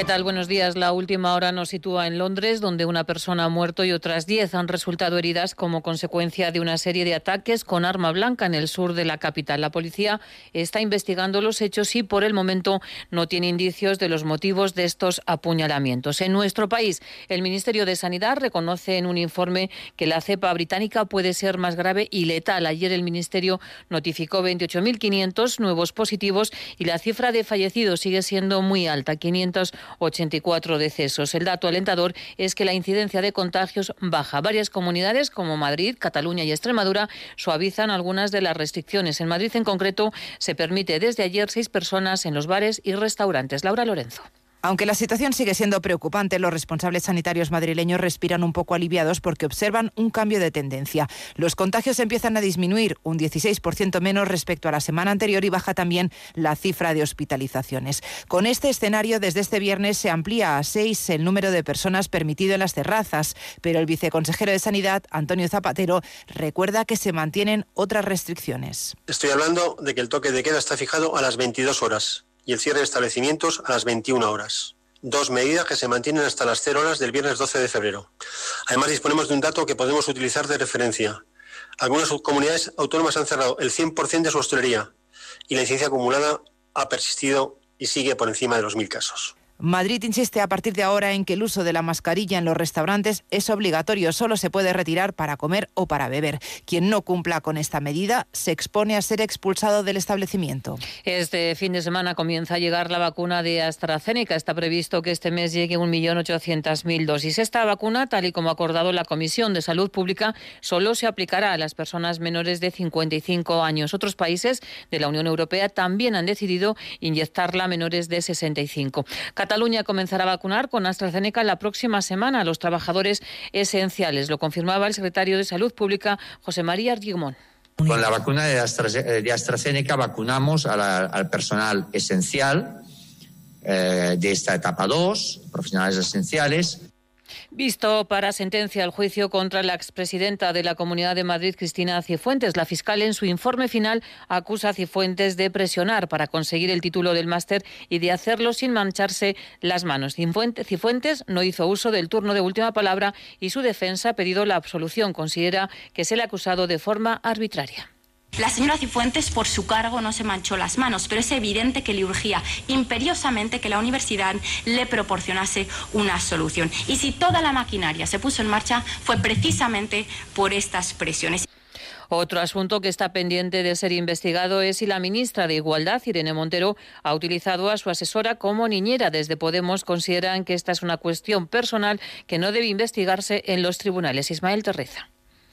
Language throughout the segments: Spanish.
¿Qué tal? Buenos días. La última hora nos sitúa en Londres, donde una persona ha muerto y otras diez han resultado heridas como consecuencia de una serie de ataques con arma blanca en el sur de la capital. La policía está investigando los hechos y por el momento no tiene indicios de los motivos de estos apuñalamientos. En nuestro país, el Ministerio de Sanidad reconoce en un informe que la cepa británica puede ser más grave y letal. Ayer el Ministerio notificó 28.500 nuevos positivos y la cifra de fallecidos sigue siendo muy alta, 500 84 decesos. El dato alentador es que la incidencia de contagios baja. Varias comunidades como Madrid, Cataluña y Extremadura suavizan algunas de las restricciones. En Madrid, en concreto, se permite desde ayer seis personas en los bares y restaurantes. Laura Lorenzo. Aunque la situación sigue siendo preocupante, los responsables sanitarios madrileños respiran un poco aliviados porque observan un cambio de tendencia. Los contagios empiezan a disminuir un 16% menos respecto a la semana anterior y baja también la cifra de hospitalizaciones. Con este escenario, desde este viernes se amplía a seis el número de personas permitido en las terrazas, pero el viceconsejero de Sanidad, Antonio Zapatero, recuerda que se mantienen otras restricciones. Estoy hablando de que el toque de queda está fijado a las 22 horas y el cierre de establecimientos a las 21 horas. Dos medidas que se mantienen hasta las 0 horas del viernes 12 de febrero. Además, disponemos de un dato que podemos utilizar de referencia. Algunas comunidades autónomas han cerrado el 100% de su hostelería y la incidencia acumulada ha persistido y sigue por encima de los mil casos. Madrid insiste a partir de ahora en que el uso de la mascarilla en los restaurantes es obligatorio, solo se puede retirar para comer o para beber. Quien no cumpla con esta medida se expone a ser expulsado del establecimiento. Este fin de semana comienza a llegar la vacuna de AstraZeneca. Está previsto que este mes llegue 1.800.000 dosis. Esta vacuna, tal y como ha acordado la Comisión de Salud Pública, solo se aplicará a las personas menores de 55 años. Otros países de la Unión Europea también han decidido inyectarla a menores de 65. Cataluña comenzará a vacunar con AstraZeneca la próxima semana a los trabajadores esenciales. Lo confirmaba el secretario de Salud Pública, José María Argimón. Con la vacuna de, AstraZeneca vacunamos al personal esencial eh, de esta etapa 2, profesionales esenciales, Visto para sentencia el juicio contra la expresidenta de la Comunidad de Madrid, Cristina Cifuentes, la fiscal en su informe final acusa a Cifuentes de presionar para conseguir el título del máster y de hacerlo sin mancharse las manos. Cifuentes no hizo uso del turno de última palabra y su defensa ha pedido la absolución. Considera que se le ha acusado de forma arbitraria. La señora Cifuentes por su cargo no se manchó las manos, pero es evidente que le urgía imperiosamente que la universidad le proporcionase una solución. Y si toda la maquinaria se puso en marcha fue precisamente por estas presiones. Otro asunto que está pendiente de ser investigado es si la ministra de Igualdad, Irene Montero, ha utilizado a su asesora como niñera. Desde Podemos consideran que esta es una cuestión personal que no debe investigarse en los tribunales. Ismael Terreza.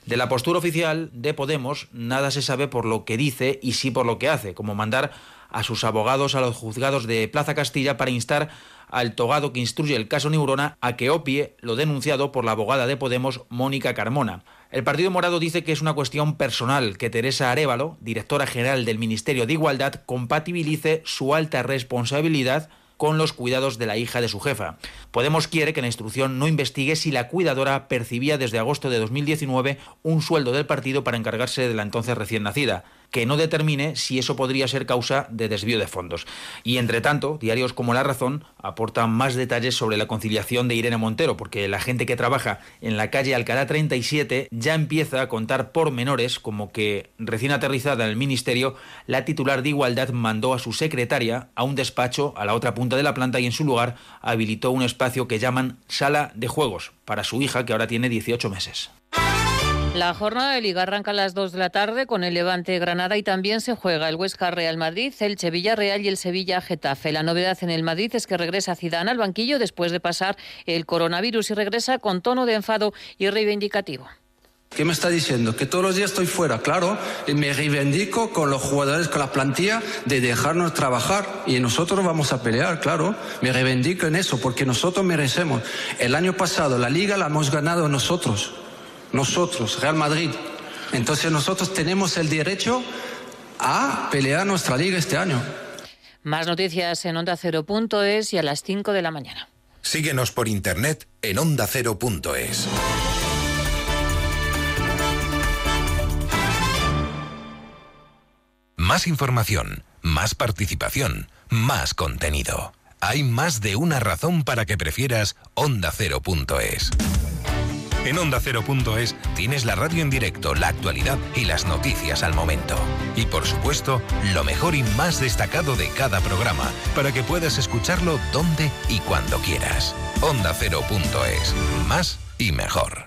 De la postura oficial de Podemos nada se sabe por lo que dice y sí por lo que hace, como mandar a sus abogados a los juzgados de Plaza Castilla para instar al togado que instruye el caso Neurona a que opie lo denunciado por la abogada de Podemos, Mónica Carmona. El Partido Morado dice que es una cuestión personal que Teresa Arevalo, directora general del Ministerio de Igualdad, compatibilice su alta responsabilidad con los cuidados de la hija de su jefa. Podemos quiere que la instrucción no investigue si la cuidadora percibía desde agosto de 2019 un sueldo del partido para encargarse de la entonces recién nacida que no determine si eso podría ser causa de desvío de fondos. Y entre tanto, diarios como La Razón aportan más detalles sobre la conciliación de Irene Montero, porque la gente que trabaja en la calle Alcalá 37 ya empieza a contar pormenores como que, recién aterrizada en el ministerio, la titular de Igualdad mandó a su secretaria a un despacho a la otra punta de la planta y en su lugar habilitó un espacio que llaman sala de juegos para su hija que ahora tiene 18 meses. La jornada de Liga arranca a las 2 de la tarde con el Levante Granada y también se juega el Huesca Real Madrid, el Sevilla Real y el Sevilla Getafe. La novedad en el Madrid es que regresa Zidane al banquillo después de pasar el coronavirus y regresa con tono de enfado y reivindicativo. ¿Qué me está diciendo? Que todos los días estoy fuera, claro, y me reivindico con los jugadores, con la plantilla, de dejarnos trabajar y nosotros vamos a pelear, claro. Me reivindico en eso porque nosotros merecemos. El año pasado la liga la hemos ganado nosotros nosotros, Real Madrid. Entonces nosotros tenemos el derecho a pelear nuestra liga este año. Más noticias en Onda Cero.es y a las 5 de la mañana. Síguenos por internet en ondacero.es. Más información, más participación, más contenido. Hay más de una razón para que prefieras ondacero.es. En Onda Cero.es tienes la radio en directo, la actualidad y las noticias al momento. Y por supuesto, lo mejor y más destacado de cada programa, para que puedas escucharlo donde y cuando quieras. Onda Cero.es. Más y mejor.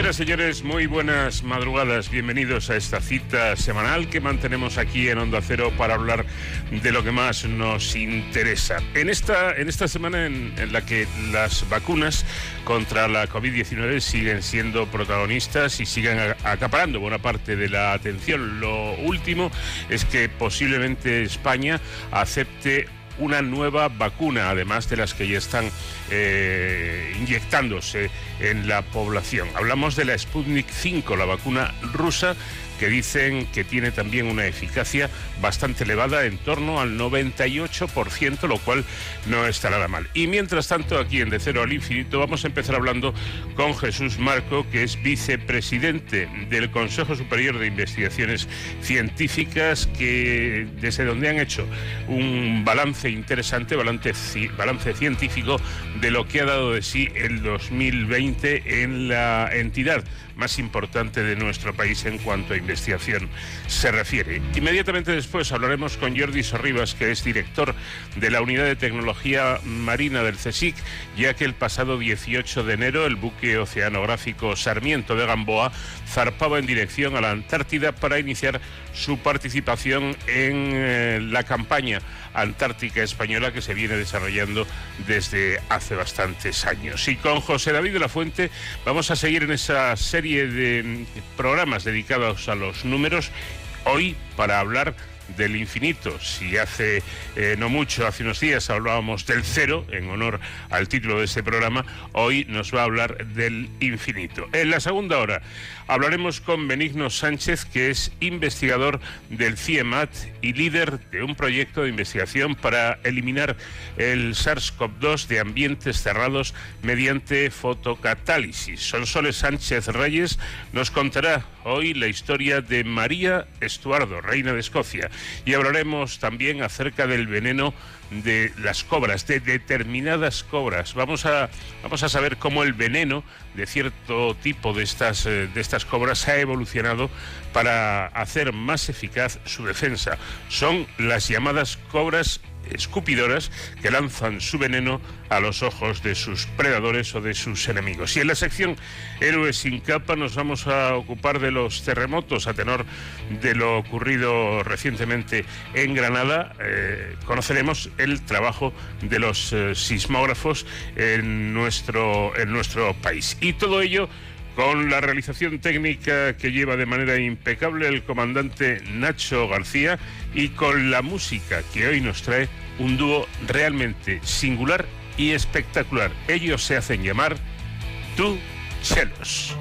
Señoras, señores, muy buenas madrugadas. Bienvenidos a esta cita semanal que mantenemos aquí en Onda Cero para hablar de lo que más nos interesa. En esta, en esta semana en, en la que las vacunas contra la COVID-19 siguen siendo protagonistas y siguen acaparando buena parte de la atención. Lo último es que posiblemente España acepte una nueva vacuna, además de las que ya están eh, inyectándose en la población. Hablamos de la Sputnik 5, la vacuna rusa que dicen que tiene también una eficacia bastante elevada, en torno al 98%, lo cual no está nada mal. Y mientras tanto, aquí en De Cero al Infinito, vamos a empezar hablando con Jesús Marco, que es vicepresidente del Consejo Superior de Investigaciones Científicas, que desde donde han hecho un balance interesante, balance, balance científico de lo que ha dado de sí el 2020 en la entidad más importante de nuestro país en cuanto a investigación se refiere. Inmediatamente después hablaremos con Jordi Sorribas, que es director de la Unidad de Tecnología Marina del CSIC, ya que el pasado 18 de enero el buque oceanográfico Sarmiento de Gamboa zarpaba en dirección a la Antártida para iniciar su participación en eh, la campaña antártica española que se viene desarrollando desde hace bastantes años. Y con José David de la Fuente vamos a seguir en esa serie de programas dedicados a los números, hoy para hablar del infinito. Si hace eh, no mucho, hace unos días hablábamos del cero, en honor al título de este programa, hoy nos va a hablar del infinito. En la segunda hora hablaremos con Benigno Sánchez, que es investigador del CIEMAT y líder de un proyecto de investigación para eliminar el SARS-CoV-2 de ambientes cerrados mediante fotocatálisis. Sonsoles Sánchez Reyes nos contará hoy la historia de María Estuardo, reina de Escocia, y hablaremos también acerca del veneno de las cobras, de determinadas cobras. Vamos a, vamos a saber cómo el veneno de cierto tipo de estas, eh, de estas cobras ha evolucionado para hacer más eficaz su defensa. Son las llamadas cobras escupidoras que lanzan su veneno a los ojos de sus predadores o de sus enemigos. Y en la sección Héroes sin capa nos vamos a ocupar de los terremotos a tenor de lo ocurrido recientemente en Granada. Eh, conoceremos el trabajo de los eh, sismógrafos en nuestro, en nuestro país. Y todo ello con la realización técnica que lleva de manera impecable el comandante Nacho García y con la música que hoy nos trae un dúo realmente singular y espectacular. Ellos se hacen llamar Tú Chelos.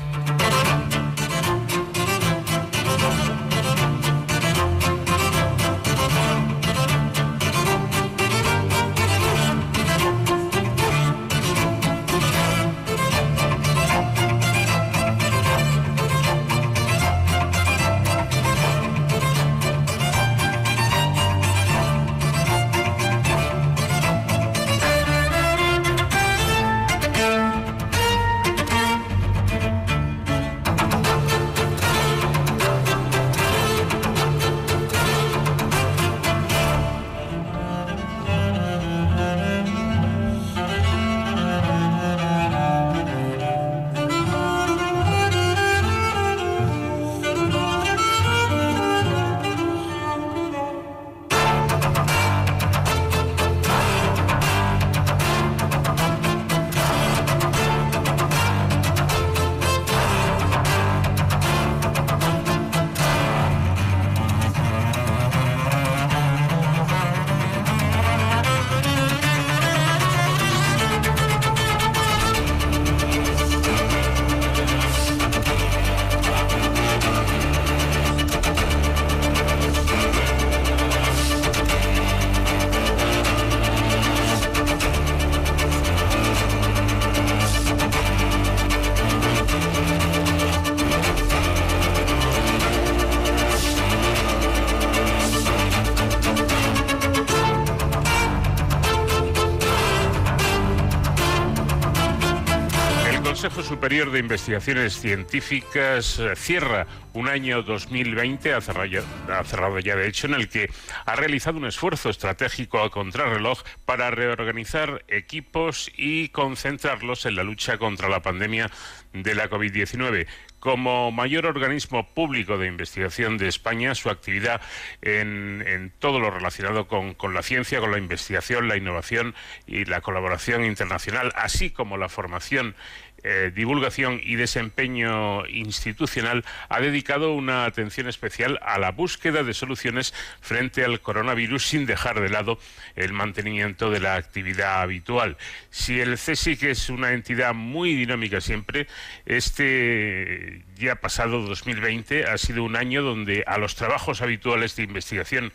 De Investigaciones Científicas eh, cierra un año 2020, ha cerrado, ya, ha cerrado ya de hecho, en el que ha realizado un esfuerzo estratégico a contrarreloj para reorganizar equipos y concentrarlos en la lucha contra la pandemia de la COVID-19. Como mayor organismo público de investigación de España, su actividad en, todo lo relacionado con, con, la ciencia, con la investigación, la innovación y la colaboración internacional, así como la formación eh, divulgación y desempeño institucional ha dedicado una atención especial a la búsqueda de soluciones frente al coronavirus sin dejar de lado el mantenimiento de la actividad habitual. Si el CSIC es una entidad muy dinámica siempre, este ya pasado 2020 ha sido un año donde a los trabajos habituales de investigación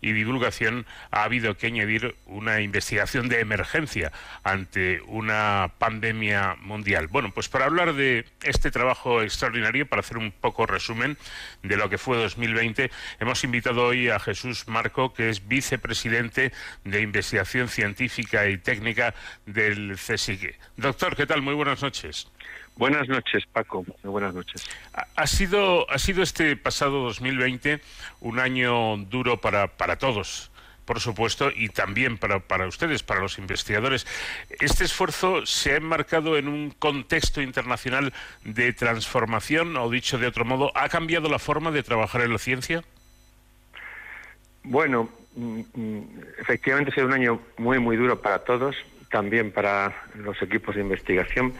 y divulgación ha habido que añadir una investigación de emergencia ante una pandemia mundial. Bueno, pues para hablar de este trabajo extraordinario, para hacer un poco resumen de lo que fue 2020, hemos invitado hoy a Jesús Marco, que es vicepresidente de Investigación Científica y Técnica del CSIC. Doctor, ¿qué tal? Muy buenas noches. Buenas noches, Paco. buenas noches. Ha sido, ha sido este pasado 2020 un año duro para, para todos por supuesto, y también para, para, ustedes, para los investigadores. ¿Este esfuerzo se ha enmarcado en un contexto internacional de transformación, o dicho de otro modo, ¿ha cambiado la forma de trabajar en la ciencia? Bueno, mm, mm, efectivamente ha sido un año muy, muy duro para todos, también para los equipos de investigación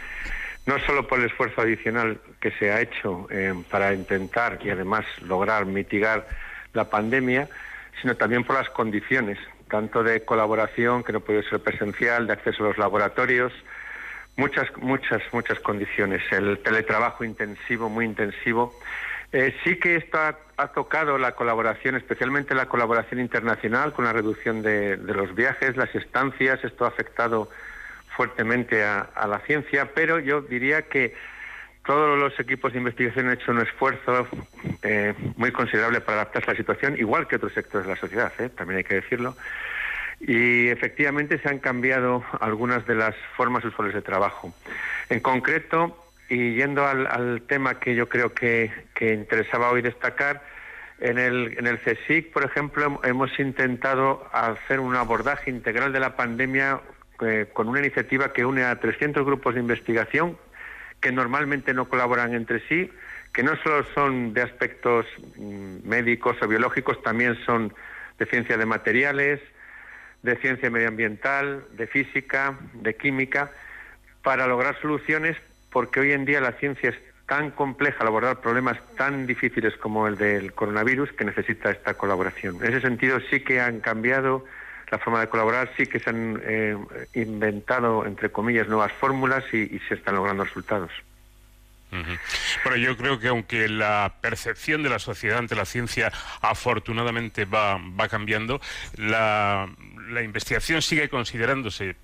no solo por el esfuerzo adicional que se ha hecho eh, para intentar y además lograr mitigar la pandemia, sino también por las condiciones, tanto de colaboración, que no puede ser presencial, de acceso a los laboratorios, muchas, muchas, muchas condiciones. El teletrabajo intensivo, muy intensivo. Eh, sí que esto ha, tocado la colaboración, especialmente la colaboración internacional, con la reducción de los viajes, las estancias. Esto ha afectado fuertemente a, la ciencia, pero yo diría que todos los equipos de investigación han hecho un esfuerzo eh, muy considerable para adaptarse a la situación, igual que otros sectores de la sociedad, ¿eh? también hay que decirlo. Y efectivamente se han cambiado algunas de las formas usuales de trabajo. En concreto, y yendo al, tema que yo creo que, que, interesaba hoy destacar, en el, en el CSIC, por ejemplo, hemos intentado hacer un abordaje integral de la pandemia eh, con una iniciativa que une a 300 grupos de investigación que normalmente no colaboran entre sí, que no solo son de aspectos mm, médicos o biológicos, también son de ciencia de materiales, de ciencia medioambiental, de física, de química, para lograr soluciones, porque hoy en día la ciencia es tan compleja al abordar problemas tan difíciles como el del coronavirus que necesita esta colaboración. En ese sentido sí que han cambiado la forma de colaborar, sí que se han eh, inventado, entre comillas, nuevas fórmulas y, se están logrando resultados. Bueno, yo creo que aunque la percepción de la sociedad ante la ciencia afortunadamente va, va cambiando, la, la investigación sigue considerándose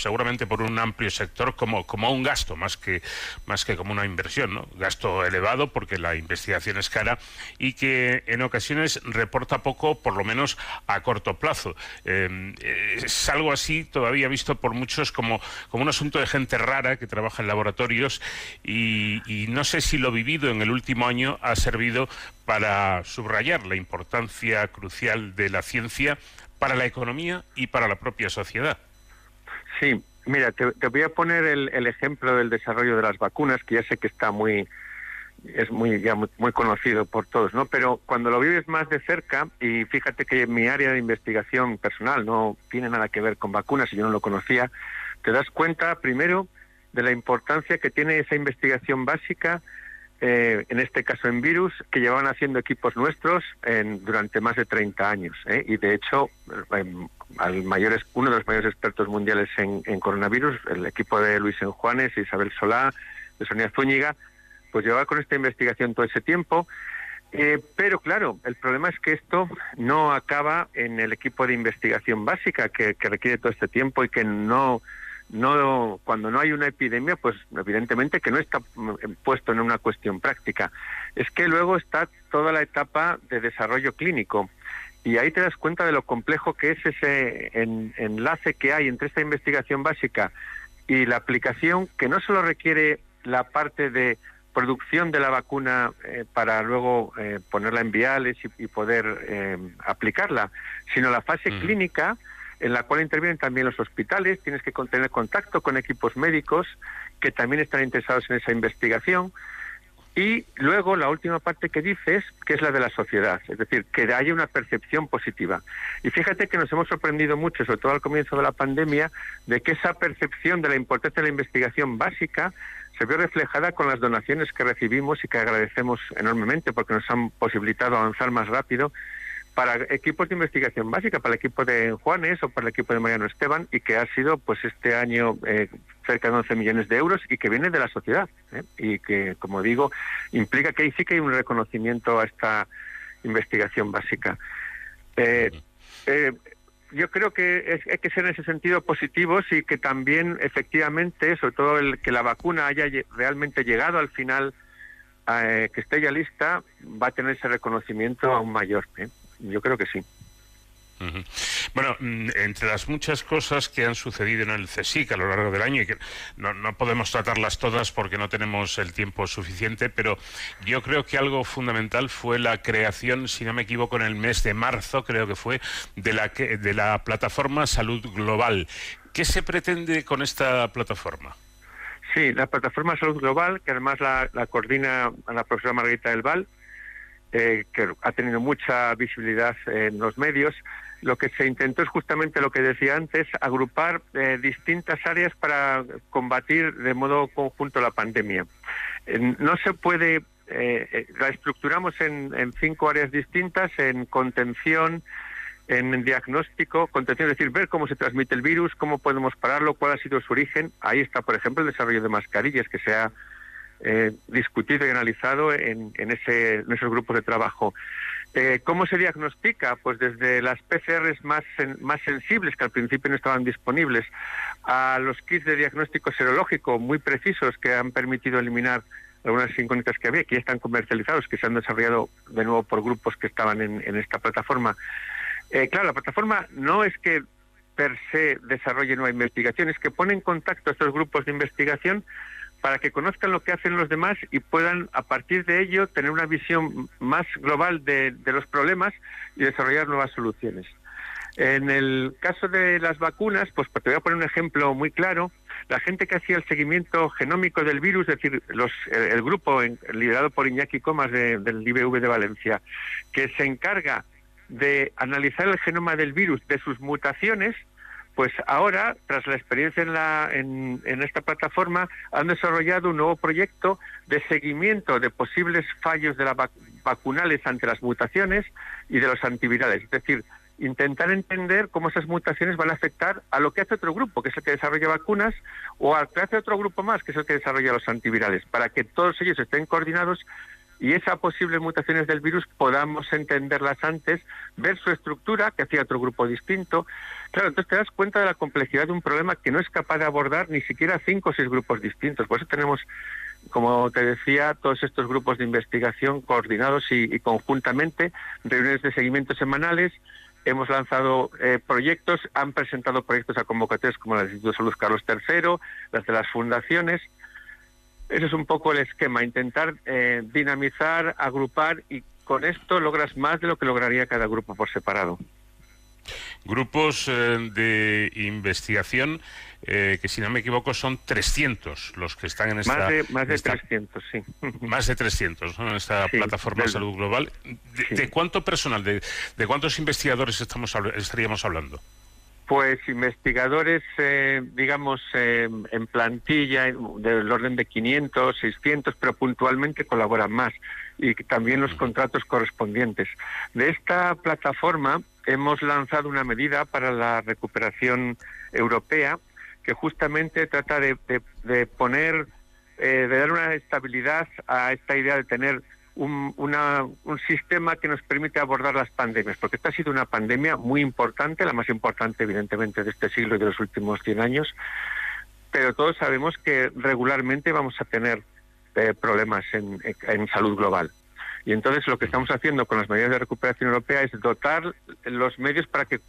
seguramente por un amplio sector como, como un gasto más que, más que como una inversión. Gasto elevado porque la investigación es cara y que en ocasiones reporta poco, por lo menos a corto plazo. Em, es algo así todavía visto por muchos como, como un asunto de gente rara que trabaja en laboratorios y no sé si lo vivido en el último año ha servido para subrayar la importancia crucial de la ciencia para la economía y para la propia sociedad. Sí, mira, te, voy a poner el, ejemplo del desarrollo de las vacunas, que ya sé que está muy es muy ya muy, conocido por todos, ¿no? Pero cuando lo vives más de cerca y fíjate que mi área de investigación personal no tiene nada que ver con vacunas y yo no lo conocía, te das cuenta primero de la importancia que tiene esa investigación básica eh, en este caso en virus, que llevaban haciendo equipos nuestros en, durante más de 30 años. ¿eh? Y de hecho, em, al mayor, uno de los mayores expertos mundiales en, coronavirus, el equipo de Luis Enjuanes, Isabel Solá, de Sonia Zúñiga, pues llevaba con esta investigación todo ese tiempo. Eh, pero claro, el problema es que esto no acaba en el equipo de investigación básica que requiere todo este tiempo y que no no cuando no hay una epidemia pues evidentemente que no está puesto en una cuestión práctica. Es que luego está toda la etapa de desarrollo clínico. Y ahí te das cuenta de lo complejo que es ese enlace que hay entre esta investigación básica y la aplicación que no solo requiere la parte de producción de la vacuna eh, para luego eh, ponerla en viales y, poder eh, aplicarla, sino la fase clínica en la cual intervienen también los hospitales, tienes que tener contacto con equipos médicos que también están interesados en esa investigación. Y luego la última parte que dices, que es la de la sociedad, es decir, que haya una percepción positiva. Y fíjate que nos hemos sorprendido mucho, sobre todo al comienzo de la pandemia, de que esa percepción de la importancia de la investigación básica se vio reflejada con las donaciones que recibimos y que agradecemos enormemente porque nos han posibilitado avanzar más rápido para equipos de investigación básica, para el equipo de Juanes o para el equipo de Mariano Esteban y que ha sido pues este año eh, cerca de 11 millones de euros y que viene de la sociedad ¿eh? y que, como digo, implica que ahí sí que hay un reconocimiento a esta investigación básica. Eh, yo creo que hay que ser en ese sentido positivos y que también efectivamente, sobre todo el que la vacuna haya realmente llegado al final, eh, que esté ya lista, va a tener ese reconocimiento aún mayor. ¿eh? Yo creo que sí. Bueno, mm, entre las muchas cosas que han sucedido en el CSIC a lo largo del año, y que no, podemos tratarlas todas porque no tenemos el tiempo suficiente, pero yo creo que algo fundamental fue la creación, si no me equivoco, en el mes de marzo, creo que fue, de la, de la plataforma Salud Global. ¿Qué se pretende con esta plataforma? Sí, la plataforma Salud Global, que además la, coordina la profesora Margarita del Val, eh, que ha tenido mucha visibilidad en los medios, lo que se intentó es justamente lo que decía antes, agrupar eh, distintas áreas para combatir de modo conjunto la pandemia. no se puede, eh, eh, la estructuramos en, en, cinco áreas distintas, en contención, en diagnóstico, contención, es decir, ver cómo se transmite el virus, cómo podemos pararlo, cuál ha sido su origen. Ahí está, por ejemplo, el desarrollo de mascarillas que se ha discutido y analizado en, en, ese, en esos grupos de trabajo. Eh, ¿Cómo se diagnostica? Pues desde las PCRs más, más sensibles, que al principio no estaban disponibles, a los kits de diagnóstico serológico muy precisos que han permitido eliminar algunas incógnitas que había, que ya están comercializados, que se han desarrollado de nuevo por grupos que estaban en, esta plataforma. Eh, claro, la plataforma no es que per se desarrolle nueva investigación, es que pone en contacto a estos grupos de investigación para que conozcan lo que hacen los demás y puedan a partir de ello tener una visión más global de, los problemas y desarrollar nuevas soluciones. En el caso de las vacunas, pues te voy a poner un ejemplo muy claro. La gente que hacía el seguimiento genómico del virus, es decir, los, el, grupo liderado por Iñaki Comas del IBV de Valencia, que se encarga de analizar el genoma del virus, de sus mutaciones, pues ahora, tras la experiencia en, la, en, esta plataforma, han desarrollado un nuevo proyecto de seguimiento de posibles fallos de las vacunales ante las mutaciones y de los antivirales. Es decir, intentar entender cómo esas mutaciones van a afectar a lo que hace otro grupo, que es el que desarrolla vacunas, o al que hace otro grupo más, que es el que desarrolla los antivirales, para que todos ellos estén coordinados y esas posibles mutaciones del virus podamos entenderlas antes, ver su estructura, que hacía otro grupo distinto. Claro, entonces te das cuenta de la complejidad de un problema que no es capaz de abordar ni siquiera cinco o seis grupos distintos. Por eso tenemos, como te decía, todos estos grupos de investigación coordinados y, conjuntamente, reuniones de seguimiento semanales. Hemos lanzado eh, proyectos, han presentado proyectos a convocatorias como la del Instituto de Salud Carlos III, las de las fundaciones, ese es un poco el esquema, intentar eh, dinamizar, agrupar y con esto logras más de lo que lograría cada grupo por separado. Grupos eh, de investigación eh, que, si no me equivoco, son 300 los que están en esta... Más de, más de 300, sí. Más de 300 en esta plataforma de salud global. ¿De, cuánto personal, de, de, cuántos investigadores estamos estaríamos hablando? Pues investigadores, eh, digamos, eh, en plantilla del orden de 500, 600, pero puntualmente colaboran más y también los contratos correspondientes. De esta plataforma hemos lanzado una medida para la recuperación europea que justamente trata de, poner, eh, de dar una estabilidad a esta idea de tener un, un sistema que nos permite abordar las pandemias, porque esta ha sido una pandemia muy importante, la más importante evidentemente de este siglo y de los últimos 100 años, pero todos sabemos que regularmente vamos a tener eh, problemas en, en salud global. Y entonces lo que estamos haciendo con las medidas de recuperación europea es dotar los medios para que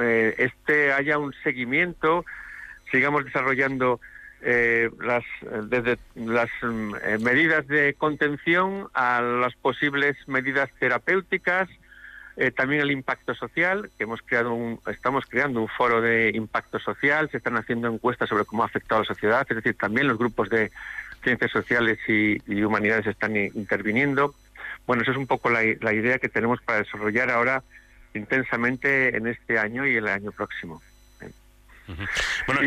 eh, este haya un seguimiento, sigamos desarrollando eh, las, desde las mm, eh, medidas de contención a las posibles medidas terapéuticas, eh, también el impacto social, que hemos creado un, estamos creando un foro de impacto social, se están haciendo encuestas sobre cómo ha afectado a la sociedad, es decir, también los grupos de ciencias sociales y, humanidades están interviniendo. Bueno, esa es un poco la, idea que tenemos para desarrollar ahora intensamente en este año y el año próximo. Bueno,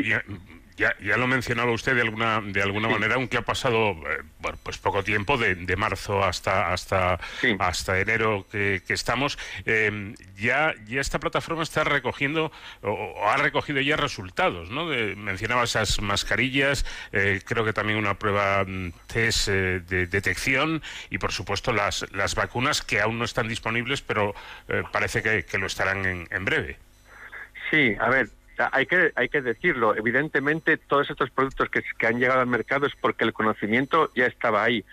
ya, ya lo mencionaba usted de alguna de alguna manera, aunque ha pasado eh, pues poco tiempo, de, marzo hasta hasta hasta enero que, estamos, eh, ya ya esta plataforma está recogiendo o, ha recogido ya resultados, ¿no? mencionaba esas mascarillas, eh, creo que también una prueba mm, test de detección y por supuesto las las vacunas que aún no están disponibles, pero parece que, lo estarán en, en breve. Sí, a ver, hay que, hay que decirlo, evidentemente todos estos productos que, han llegado al mercado es porque el conocimiento ya estaba ahí,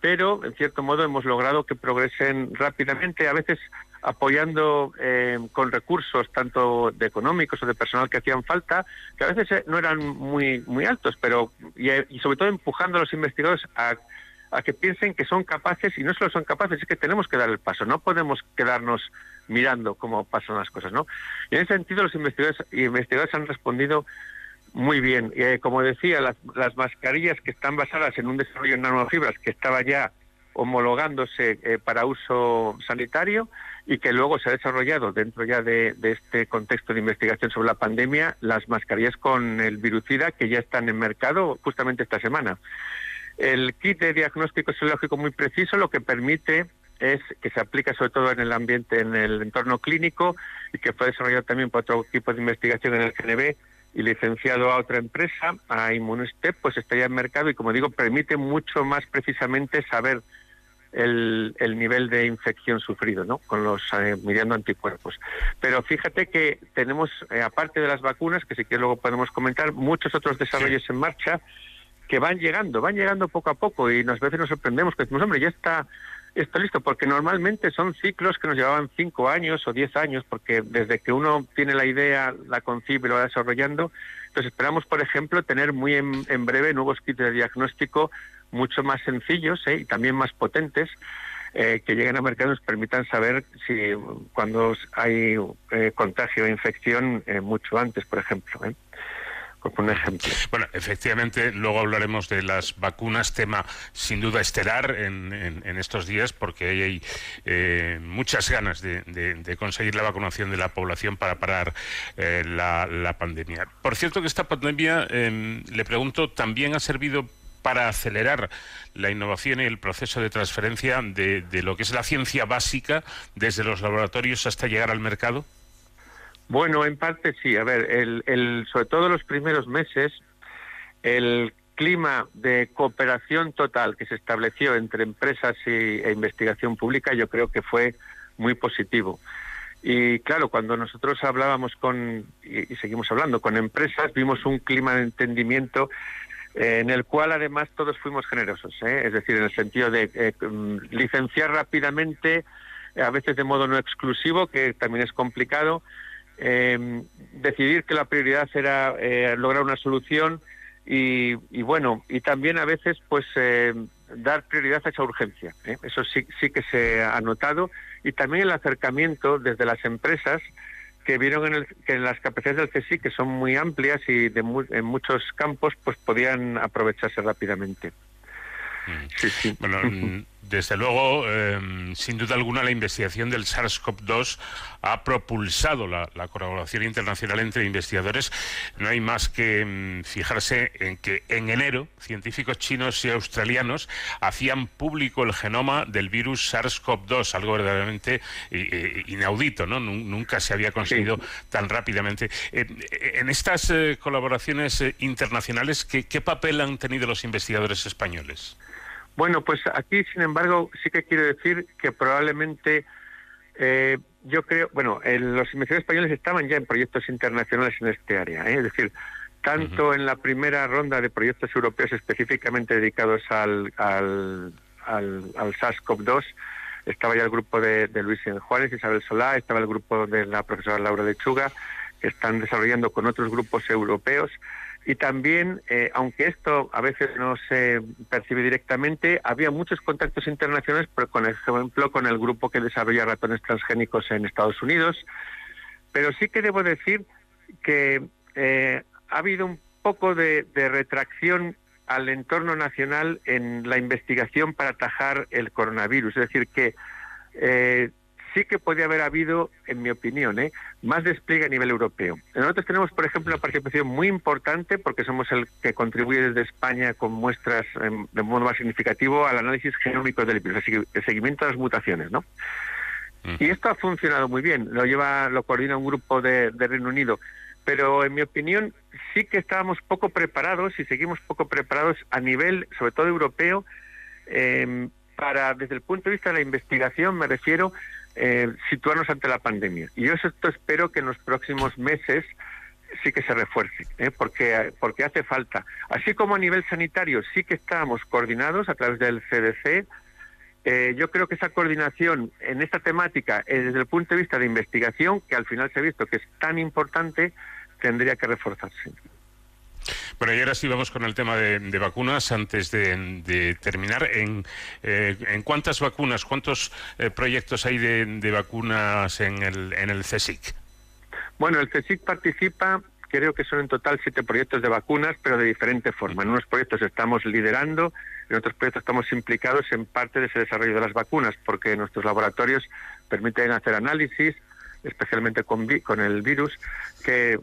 pero en cierto modo hemos logrado que progresen rápidamente, a veces apoyando eh, con recursos tanto de económicos o de personal que hacían falta, que a veces eh, no eran muy, muy altos, pero y, y sobre todo empujando a los investigadores a a que piensen que son capaces y no solo son capaces, es que tenemos que dar el paso, no podemos quedarnos mirando cómo pasan las cosas, ¿no? Y en ese sentido los investigadores, investigadores han respondido muy bien. Eh, como decía, las, las, mascarillas que están basadas en un desarrollo en nanofibras que estaba ya homologándose eh, para uso sanitario y que luego se ha desarrollado dentro ya de, de, este contexto de investigación sobre la pandemia, las mascarillas con el virucida que ya están en mercado justamente esta semana. El kit de diagnóstico serológico muy preciso lo que permite es que se aplica sobre todo en el ambiente, en el entorno clínico y que fue desarrollado también por otro equipo de investigación en el GNB y licenciado a otra empresa, a Immunostep, pues está ya en mercado y como digo, permite mucho más precisamente saber el, nivel de infección sufrido, ¿no? Con los eh, midiendo anticuerpos. Pero fíjate que tenemos, eh, aparte de las vacunas, que sí que luego podemos comentar, muchos otros desarrollos en marcha que van llegando, van llegando poco a poco y a veces nos sorprendemos que decimos, hombre, ya está, está listo, porque normalmente son ciclos que nos llevaban cinco años o diez años, porque desde que uno tiene la idea, la concibe y lo va desarrollando, entonces esperamos, por ejemplo, tener muy en, breve nuevos kits de diagnóstico mucho más sencillos ¿eh? y también más potentes, eh, que lleguen a mercado nos permitan saber si cuando hay eh, contagio o infección mucho antes, por ejemplo Bueno, efectivamente, luego hablaremos de las vacunas, tema sin duda estelar en, estos días, porque hay eh, muchas ganas de, conseguir la vacunación de la población para parar eh, la, pandemia. Por cierto, que esta pandemia, em, le pregunto, también ha servido para acelerar la innovación y el proceso de transferencia de lo que es la ciencia básica desde los laboratorios hasta llegar al mercado? Bueno, en parte sí. A ver, el, sobre todo los primeros meses, el clima de cooperación total que se estableció entre empresas y, e investigación pública yo creo que fue muy positivo. Y claro, cuando nosotros hablábamos con, y, seguimos hablando con empresas, vimos un clima de entendimiento eh, en el cual además todos fuimos generosos, ¿eh? es decir, en el sentido de eh, mm, licenciar rápidamente, a veces de modo no exclusivo, que también es complicado, eh, decidir que la prioridad era eh, lograr una solución y, bueno, y también a veces pues eh, dar prioridad a esa urgencia. ¿eh? Eso sí, sí que se ha notado y también el acercamiento desde las empresas que vieron en el, que en las capacidades del CSIC, que son muy amplias y de en muchos campos, pues podían aprovecharse rápidamente. Mm. Sí, sí. Bueno, desde luego, em, sin duda alguna, la investigación del SARS-CoV-2 ha propulsado la, colaboración internacional entre investigadores. No hay más que em, fijarse en que en enero científicos chinos y australianos hacían público el genoma del virus SARS-CoV-2, algo verdaderamente inaudito, ¿no? Nunca se había conseguido tan rápidamente. en estas eh, colaboraciones eh, internacionales, ¿qué papel han tenido los investigadores españoles? Bueno, pues aquí, sin embargo, sí que quiero decir que probablemente eh, yo creo, bueno, los investigadores españoles estaban ya en proyectos internacionales en este área, ¿eh? es decir, tanto en la primera ronda de proyectos europeos específicamente dedicados al, al, al, SARS-CoV-2, estaba ya el grupo de, de Luis Juárez, Isabel Solá, estaba el grupo de la profesora Laura Lechuga, que están desarrollando con otros grupos europeos y también, eh, aunque esto a veces no se percibe directamente, había muchos contactos internacionales, por ejemplo, con el grupo que desarrolla ratones transgénicos en Estados Unidos. Pero sí que debo decir que eh, ha habido un poco de, retracción al entorno nacional en la investigación para atajar el coronavirus. Es decir, que eh, sí que podría haber habido, en mi opinión, ¿eh? más despliegue a nivel europeo. Nosotros tenemos, por ejemplo, una participación muy importante porque somos el que contribuye desde España con muestras em, de modo más significativo al análisis genómico del virus, el seguimiento de las mutaciones, ¿no? Y esto ha funcionado muy bien. Lo lleva, lo coordina un grupo de, Reino Unido. Pero en mi opinión sí que estábamos poco preparados y seguimos poco preparados a nivel, sobre todo europeo, em, para, desde el punto de vista de la investigación, me refiero eh, situarnos ante la pandemia. Y yo esto espero que en los próximos meses sí que se refuerce, ¿eh? porque, porque hace falta. Así como a nivel sanitario sí que estamos coordinados a través del CDC, eh, yo creo que esa coordinación en esta temática, eh, desde el punto de vista de investigación, que al final se ha visto que es tan importante, tendría que reforzarse. Bueno, y ahora sí vamos con el tema de, vacunas. Antes de, terminar, ¿en, eh, ¿en, cuántas vacunas, cuántos eh, proyectos hay de, vacunas en el, en el CSIC? Bueno, el CSIC participa, creo que son en total siete proyectos de vacunas, pero de diferente forma. En unos proyectos estamos liderando, en otros proyectos estamos implicados en parte de ese desarrollo de las vacunas, porque nuestros laboratorios permiten hacer análisis, especialmente con, con el virus, que,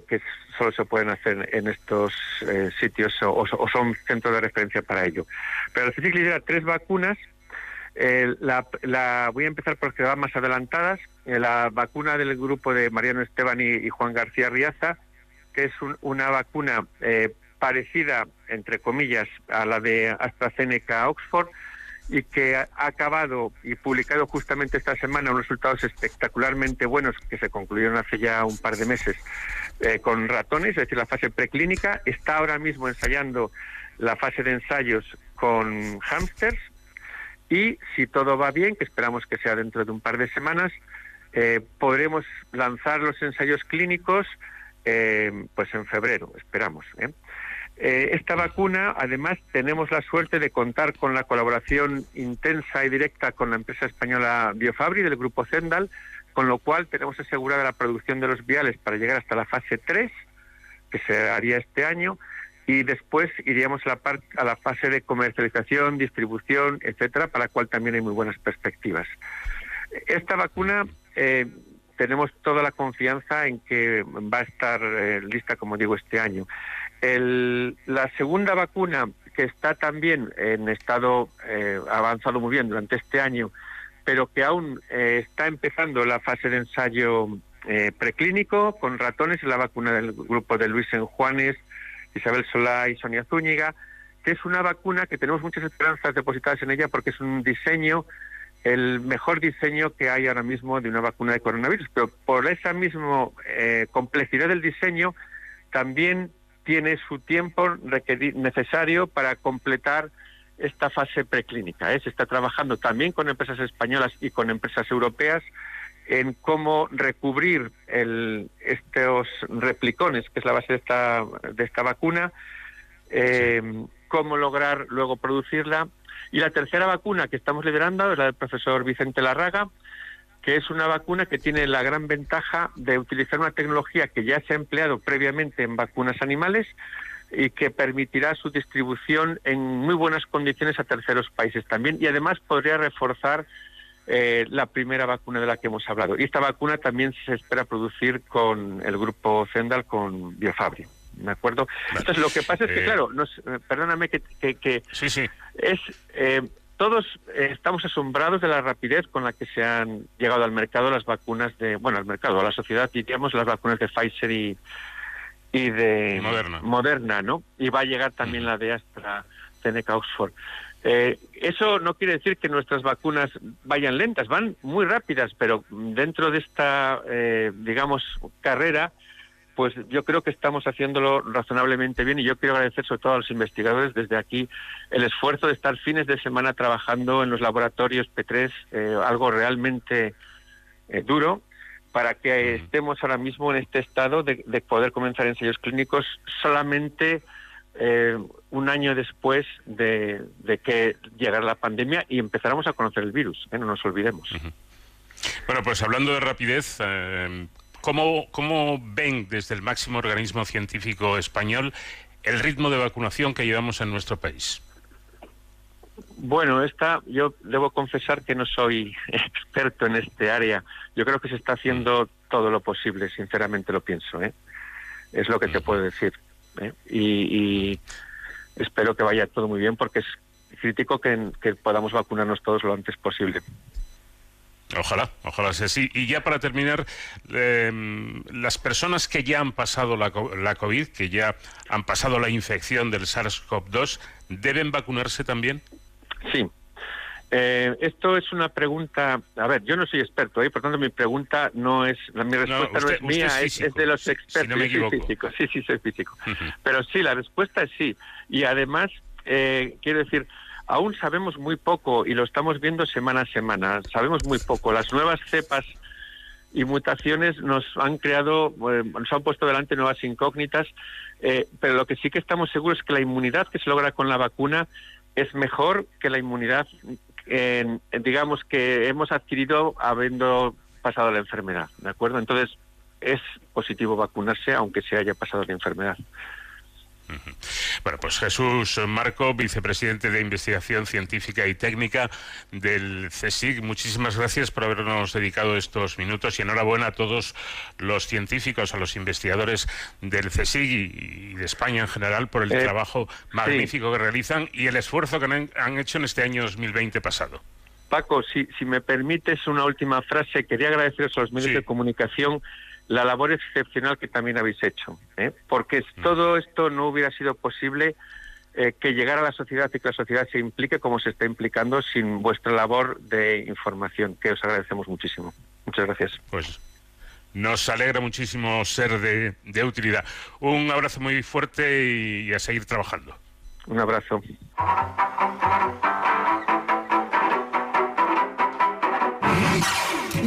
solo se pueden hacer en estos eh, sitios o, son centros de referencia para ello. Pero el CSIC lidera tres vacunas. Eh, la, voy a empezar por las que van más adelantadas. Eh, la vacuna del grupo de Mariano Esteban y, Juan García Riaza, que es una vacuna parecida, entre comillas, a la de AstraZeneca Oxford, y que ha acabado y publicado justamente esta semana unos resultados espectacularmente buenos que se concluyeron hace ya un par de meses eh, con ratones, es decir, la fase preclínica. Está ahora mismo ensayando la fase de ensayos con hámsters y si todo va bien, que esperamos que sea dentro de un par de semanas, eh, podremos lanzar los ensayos clínicos eh, pues en febrero, esperamos. Eh, esta vacuna, además, tenemos la suerte de contar con la colaboración intensa y directa con la empresa española Biofabri del grupo Zendal, con lo cual tenemos asegurada la producción de los viales para llegar hasta la fase 3, que se haría este año, y después iríamos a la, a la fase de comercialización, distribución, etcétera, para la cual también hay muy buenas perspectivas. Esta vacuna eh, tenemos toda la confianza en que va a estar eh, lista, como digo, este año la segunda vacuna que está también en estado eh, avanzado muy bien durante este año, pero que aún eh, está empezando la fase de ensayo eh, preclínico con ratones, es la vacuna del grupo de Luis en Juanes, Isabel Solá y Sonia Zúñiga, que es una vacuna que tenemos muchas esperanzas depositadas en ella porque es un diseño, el mejor diseño que hay ahora mismo de una vacuna de coronavirus, pero por esa misma complejidad del diseño también tiene su tiempo necesario para completar esta fase preclínica. ¿eh? Se está trabajando también con empresas españolas y con empresas europeas en cómo recubrir estos replicones, que es la base de esta, de esta vacuna, eh, cómo lograr luego producirla. Y la tercera vacuna que estamos liderando es la del profesor Vicente Larraga, que es una vacuna que tiene la gran ventaja de utilizar una tecnología que ya se ha empleado previamente en vacunas animales y que permitirá su distribución en muy buenas condiciones a terceros países también y además podría reforzar eh, la primera vacuna de la que hemos hablado. Y esta vacuna también se espera producir con el grupo Zendal, con Biofabri. ¿De acuerdo? Entonces, lo que pasa es que, eh, claro, eh, perdóname que, que, sí, sí. es todos estamos asombrados de la rapidez con la que se han llegado al mercado las vacunas de, bueno, al mercado, a la sociedad, diríamos, las vacunas de Pfizer y, y de Moderna. ¿no? Y va a llegar también la de AstraZeneca Oxford. Eh, eso no quiere decir que nuestras vacunas vayan lentas, van muy rápidas, pero dentro de esta, eh, digamos, carrera, pues yo creo que estamos haciéndolo razonablemente bien y yo quiero agradecer sobre todo a los investigadores desde aquí el esfuerzo de estar fines de semana trabajando en los laboratorios P3, eh, algo realmente eh, duro, para que estemos ahora mismo en este estado de, poder comenzar ensayos clínicos solamente eh, un año después de, que llegara la pandemia y empezáramos a conocer el virus, no nos olvidemos. Bueno, pues hablando de rapidez, eh, ¿cómo, ¿cómo ven desde el máximo organismo científico español el ritmo de vacunación que llevamos en nuestro país? Bueno, esta, yo debo confesar que no soy experto en este área. Yo creo que se está haciendo todo lo posible, sinceramente lo pienso. ¿eh? Es lo que te puedo decir. ¿eh? Y, espero que vaya todo muy bien porque es crítico que, podamos vacunarnos todos lo antes posible. Ojalá, ojalá sea así. Y ya para terminar, em, las personas que ya han pasado la, la COVID, que ya han pasado la infección del SARS-CoV-2, ¿deben vacunarse también? Sí. Eh, esto es una pregunta, a ver, yo no soy experto, ¿eh? por tanto mi pregunta no es, mi respuesta no, es mía, es, de los expertos. físico, sí, sí, soy físico. Pero sí, la respuesta es sí. Y además, eh, quiero decir, aún sabemos muy poco y lo estamos viendo semana a semana, sabemos muy poco. Las nuevas cepas y mutaciones nos han creado, eh, nos han puesto delante nuevas incógnitas, eh, pero lo que sí que estamos seguros es que la inmunidad que se logra con la vacuna es mejor que la inmunidad, digamos, que hemos adquirido habiendo pasado la enfermedad, ¿de acuerdo? Entonces, es positivo vacunarse aunque se haya pasado la enfermedad. Bueno, pues Jesús Marco, vicepresidente de Investigación Científica y Técnica del CSIC, muchísimas gracias por habernos dedicado estos minutos y enhorabuena a todos los científicos, a los investigadores del CSIC y, de España en general por el eh, trabajo magnífico que realizan y el esfuerzo que han, hecho en este año 2020 pasado. Paco, si, si me permites una última frase, quería agradeceros a los medios de comunicación la labor excepcional que también habéis hecho, ¿eh? porque mm. todo esto no hubiera sido posible eh, que llegara a la sociedad y que la sociedad se implique como se está implicando sin vuestra labor de información, que os agradecemos muchísimo. Muchas gracias. Pues nos alegra muchísimo ser de, de utilidad. Un abrazo muy fuerte y a seguir trabajando. Un abrazo.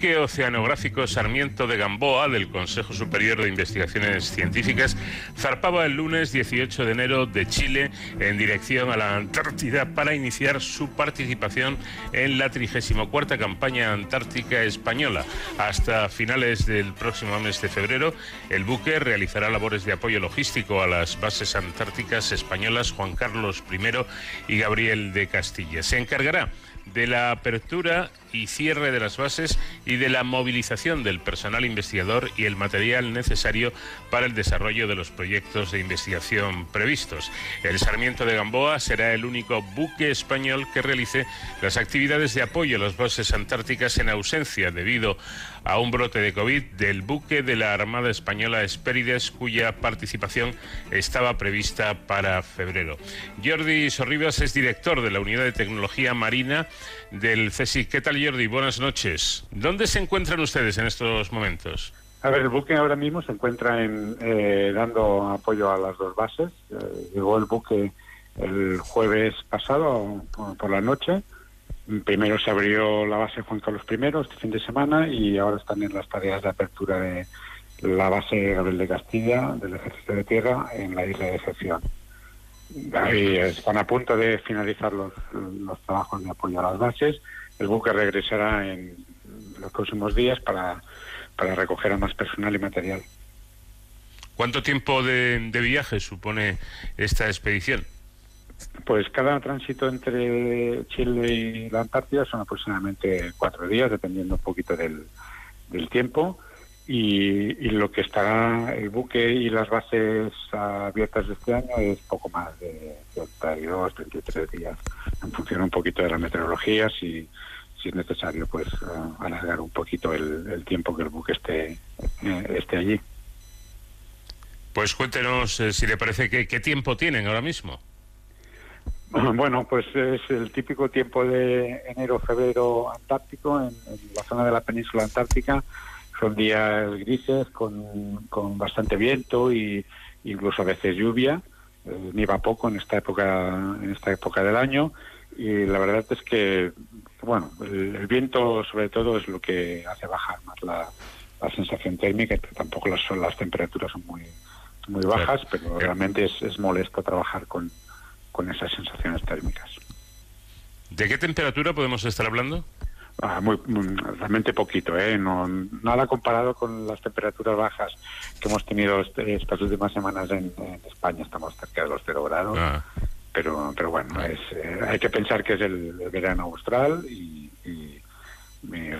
Oceanográfico Sarmiento de Gamboa del Consejo Superior de Investigaciones Científicas zarpaba el lunes 18 de enero de Chile en dirección a la Antártida para iniciar su participación en la 34 campaña antártica española. Hasta finales del próximo mes de febrero, el buque realizará labores de apoyo logístico a las bases antárticas españolas Juan Carlos I y Gabriel de Castilla. Se encargará de la apertura y cierre de las bases y de la movilización del personal investigador y el material necesario para el desarrollo de los proyectos de investigación previstos. El Sarmiento de Gamboa será el único buque español que realice las actividades de apoyo a las bases antárticas en ausencia debido a un brote de COVID del buque de la Armada Española Espérides, cuya participación estaba prevista para febrero. Jordi Sorribas es director de la Unidad de Tecnología Marina del CSIC. ¿Qué tal, Jordi? Buenas noches. ¿Dónde se encuentran ustedes en estos momentos? A ver, el buque ahora mismo se encuentra en, eh, dando apoyo a las dos bases. Eh, llegó el buque el jueves pasado por la noche Primero se abrió la base Juan Carlos I este fin de semana y ahora están en las tareas de apertura de la base Gabriel de Castilla del Ejército de Tierra en la isla de Excepción. están a punto de finalizar los, los trabajos de apoyo a las bases. El buque regresará en los próximos días para, para recoger a más personal y material. ¿Cuánto tiempo de, viaje supone esta expedición? Pues cada tránsito entre Chile y la Antártida son aproximadamente cuatro días, dependiendo un poquito del, del tiempo. Y, lo que estará el buque y las bases abiertas de este año es poco más de 32, 33 días, en función un poquito de la meteorología, si, si es necesario, pues alargar un poquito el, tiempo que el buque esté, eh, esté allí. Pues cuéntenos, eh, si le parece, que, ¿qué tiempo tienen ahora mismo? Bueno, pues es el típico tiempo de enero-febrero antártico en, la zona de la península antártica son días grises con, con bastante viento y incluso a veces lluvia. Eh, nieva poco en esta época en esta época del año y la verdad es que bueno el, viento sobre todo es lo que hace bajar más la, sensación térmica que tampoco las, las temperaturas son muy muy bajas pero realmente es, es molesto trabajar con, con esas sensaciones térmicas ¿De qué temperatura podemos estar hablando? Ah, muy, realmente poquito, ¿eh? No, nada comparado con las temperaturas bajas que hemos tenido este, estas últimas semanas en, España. Estamos cerca de los cero grados. Ah. Pero, pero bueno, es, eh, hay que pensar que es el, verano austral y,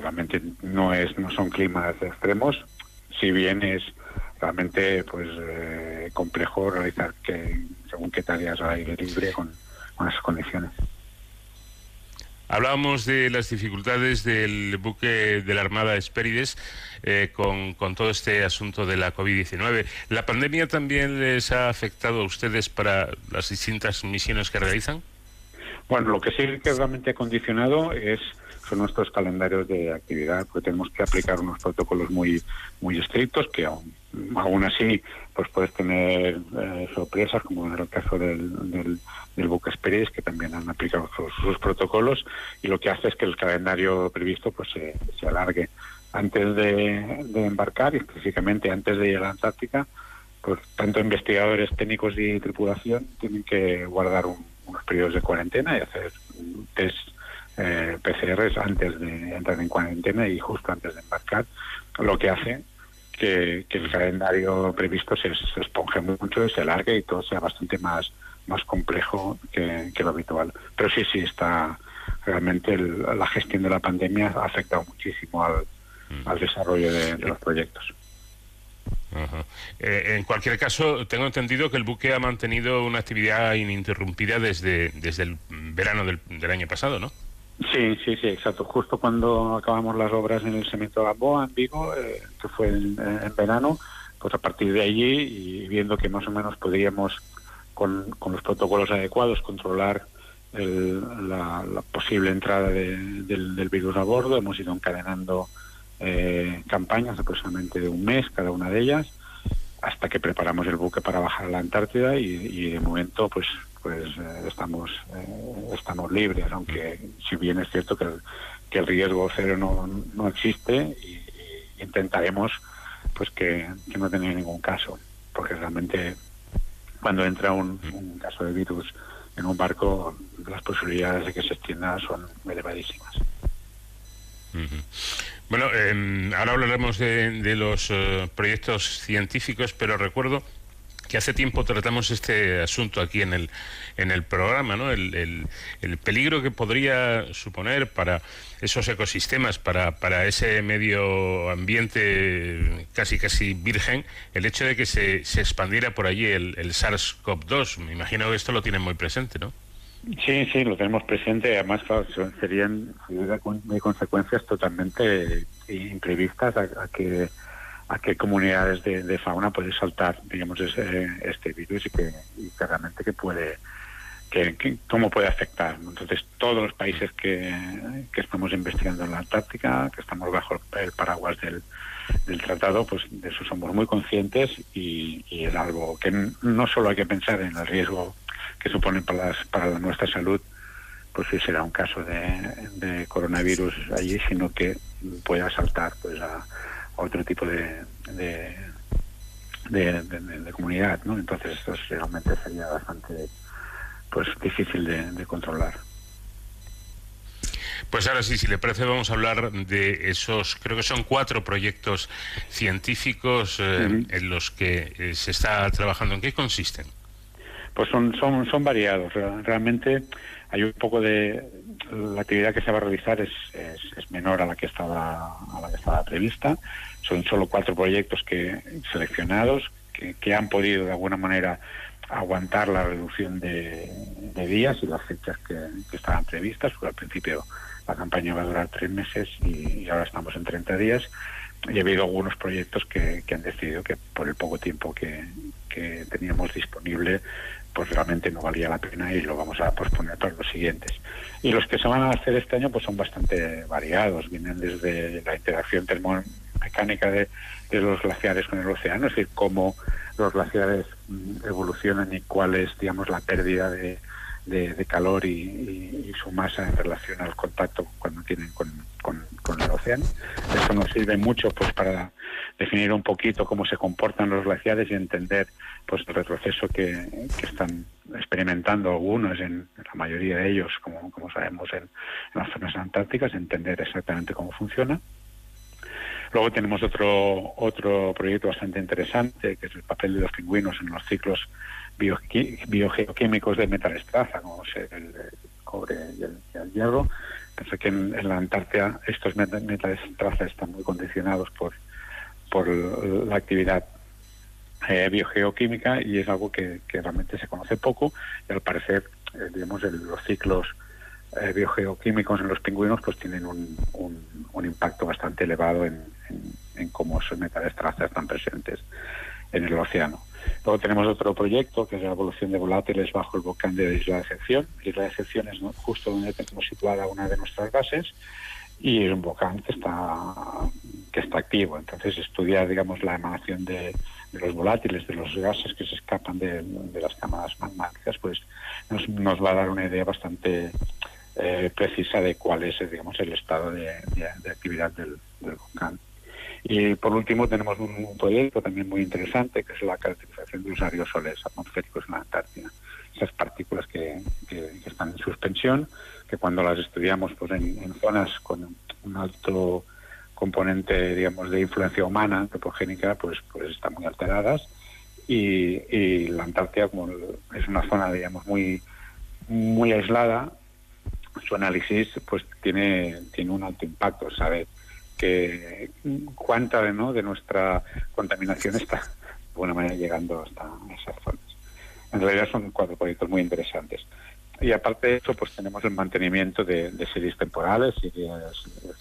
realmente no es no son climas extremos. Si bien es realmente pues eh, complejo realizar que según qué tareas al aire libre con, con esas condiciones. Hablábamos de las dificultades del buque de la Armada Espérides eh, con, todo este asunto de la COVID-19. ¿La pandemia también les ha afectado a ustedes para las distintas misiones que realizan? Bueno, lo que sí que realmente ha condicionado es son nuestros calendarios de actividad, porque tenemos que aplicar unos protocolos muy muy estrictos que aún, aún así pues puedes tener eh, sorpresas, como en el caso del, del, del que también han aplicado sus, protocolos, y lo que hace es que el calendario previsto pues se, se alargue. Antes de, embarcar, y específicamente antes de ir a la Antártica, pues tanto investigadores técnicos y tripulación tienen que guardar unos periodos de cuarentena y hacer test eh, PCRs antes de entrar en cuarentena y justo antes de embarcar, lo que hace que, el calendario previsto se, se esponje mucho y se alargue y todo sea bastante más, más complejo que, lo habitual. Pero sí, sí, está realmente la gestión de la pandemia ha afectado muchísimo al, mm. desarrollo de, los proyectos. Eh, en cualquier caso, tengo entendido que el buque ha mantenido una actividad ininterrumpida desde, desde el verano del, del año pasado, ¿no? Sí, sí, sí, exacto. Justo cuando acabamos las obras en el cemento Gamboa, en Vigo, eh, que fue en, verano, pues a partir de allí y viendo que más o menos podríamos, con, los protocolos adecuados, controlar la, posible entrada del, virus a bordo, hemos ido encadenando eh, campañas aproximadamente de un mes cada una de ellas, hasta que preparamos el buque para bajar a la Antártida y, y de momento, pues pues eh, estamos eh, estamos libres, aunque si bien es cierto que el, que el riesgo cero no, no existe y, intentaremos pues que, no tenga ningún caso, porque realmente cuando entra un, caso de virus en un barco las posibilidades de que se extienda son elevadísimas. Bueno, em, ahora hablaremos de, de los eh, proyectos científicos, pero recuerdo que hace tiempo tratamos este asunto aquí en el, en el programa, ¿no? El, el, peligro que podría suponer para esos ecosistemas, para, para ese medio ambiente casi casi virgen, el hecho de que se, se expandiera por allí el, el SARS-CoV-2. Me imagino que esto lo tienen muy presente, ¿no? Sí, sí, lo tenemos presente. Además, claro, serían, consecuencias totalmente imprevistas a que a qué comunidades de, fauna puede saltar, digamos, este virus y que, realmente que puede, que, cómo puede afectar. Entonces, todos los países que, estamos investigando en la Antártica, que estamos bajo el paraguas del, tratado, pues de eso somos muy conscientes y, es algo que no solo hay que pensar en el riesgo que supone para, para nuestra salud, pues si será un caso de, de coronavirus allí, sino que pueda saltar pues a otro tipo de, de, de, comunidad, ¿no? Entonces esto realmente sería bastante pues difícil de, controlar. Pues ahora sí, si le parece, vamos a hablar de esos, creo que son cuatro proyectos científicos eh, en los que eh, se está trabajando. ¿En qué consisten? Pues son, son, son variados. Realmente hay un poco de la actividad que se va a realizar es, es, menor a la que estaba a la que estaba prevista. Son solo cuatro proyectos que seleccionados que, que han podido de alguna manera aguantar la reducción de, días y las fechas que, estaban previstas, porque al principio la campaña va a durar tres meses y, ahora estamos en 30 días. Y ha habido algunos proyectos que, han decidido que por el poco tiempo que, teníamos disponible, pues realmente no valía la pena y lo vamos a posponer para los siguientes. Y los que se van a hacer este año pues son bastante variados, vienen desde la interacción termomecánica de, los glaciares con el océano, es decir, cómo los glaciares mm, evolucionan y cuál es, digamos, la pérdida de, de, calor y, su masa en relación al contacto cuando tienen con, el océano. Eso nos sirve mucho pues para definir un poquito cómo se comportan los glaciares y entender pues el retroceso que, están experimentando algunos, en, la mayoría de ellos, como, como sabemos en, en las zonas antárticas, entender exactamente cómo funciona. Luego tenemos otro, otro proyecto bastante interesante, que es el papel de los pingüinos en los ciclos biogeoquímicos de metales traza, como el, cobre y el, hierro. Pensé que en, la Antártida estos metales traza están muy condicionados por, por la actividad eh, biogeoquímica y es algo que, realmente se conoce poco y al parecer, eh, digamos, los ciclos eh, biogeoquímicos en los pingüinos pues tienen un, un, impacto bastante elevado en, en, cómo esos metales traza están presentes en el océano. Luego tenemos otro proyecto que es la evolución de volátiles bajo el volcán de Isla de Excepción. Isla de Excepción es justo donde tenemos situada una de nuestras bases y es un volcán que está que está activo. Entonces estudiar digamos la emanación de, los volátiles, de los gases que se escapan de, las cámaras magmáticas, pues nos, nos, va a dar una idea bastante eh, precisa de cuál es digamos el estado de, actividad del, volcán. Y por último tenemos un, proyecto también muy interesante que es la caracterización de los aerosoles atmosféricos en la Antártida. Esas partículas que, están en suspensión, que cuando las estudiamos pues en, zonas con un alto componente digamos de influencia humana antropogénica pues pues están muy alteradas y, y la Antártida como es una zona digamos muy muy aislada su análisis pues tiene, tiene un alto impacto, sabe que cuánta ¿no? de nuestra contaminación está de alguna manera llegando hasta esas zonas. En realidad son cuatro proyectos muy interesantes. Y aparte de eso, pues tenemos el mantenimiento de, series temporales, series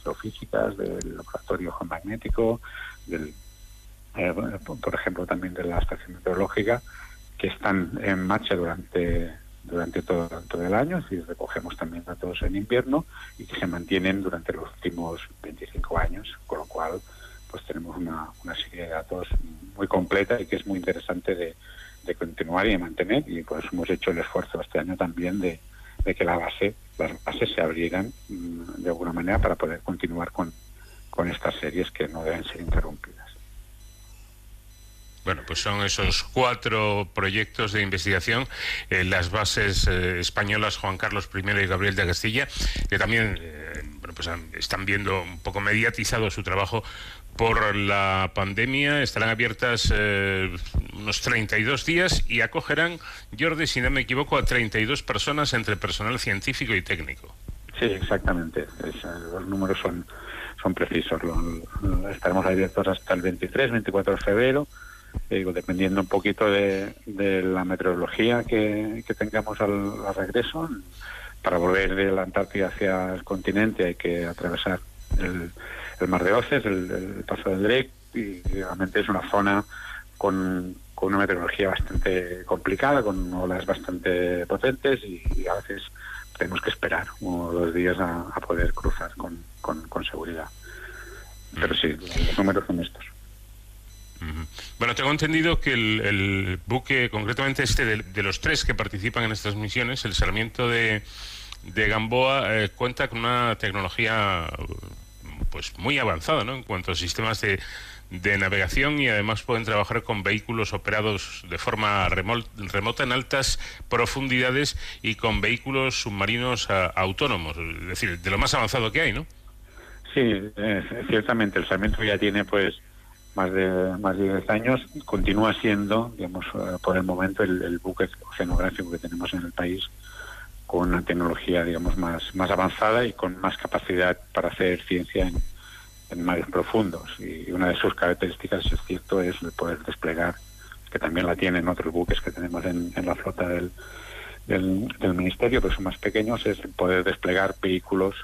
geofísicas, del laboratorio geomagnético, del, eh, por ejemplo también de la estación meteorológica, que están en marcha durante durante todo, el año, y recogemos también datos en invierno y que se mantienen durante los últimos 25 años, con lo cual pues tenemos una, serie de datos muy completa y que es muy interesante de, continuar y de mantener y por eso hemos hecho el esfuerzo este año también de, que la base, las bases se abrieran mm, de alguna manera para poder continuar con, con estas series que no deben ser interrumpidas. Bueno, pues son esos cuatro proyectos de investigación, eh, las bases eh, españolas Juan Carlos I y Gabriel de Castilla, que también eh, bueno, pues están viendo un poco mediatizado su trabajo por la pandemia. Estarán abiertas unos 32 días y acogerán, Jordi, si no me equivoco, a 32 personas entre personal científico y técnico. Sí, exactamente. los números son, son precisos. estaremos abiertos hasta el 23, 24 de febrero digo, dependiendo un poquito de, la meteorología que, tengamos al, regreso, para volver de la Antártida hacia el continente hay que atravesar el, mar de Oces, el, paso del Drake, y realmente es una zona con, una meteorología bastante complicada, con olas bastante potentes y, a veces tenemos que esperar uno o dos días a, poder cruzar con, con seguridad. Pero sí, los números son estos. Bueno, tengo entendido que el, buque, concretamente este de, los tres que participan en estas misiones, el Sarmiento de, Gamboa, eh, cuenta con una tecnología pues muy avanzada ¿no? en cuanto a sistemas de, de navegación y además pueden trabajar con vehículos operados de forma remota en altas profundidades y con vehículos submarinos autónomos, es decir, de lo más avanzado que hay, ¿no? Sí, ciertamente el Sarmiento ya tiene pues más de más de 10 años, continúa siendo, digamos, eh, por el momento el, buque oceanográfico que tenemos en el país con una tecnología, digamos, más, más avanzada y con más capacidad para hacer ciencia en, mares profundos. Y una de sus características, es cierto, es el poder desplegar, que también la tienen otros buques que tenemos en, la flota del, del, del, Ministerio, pero son más pequeños, es el poder desplegar vehículos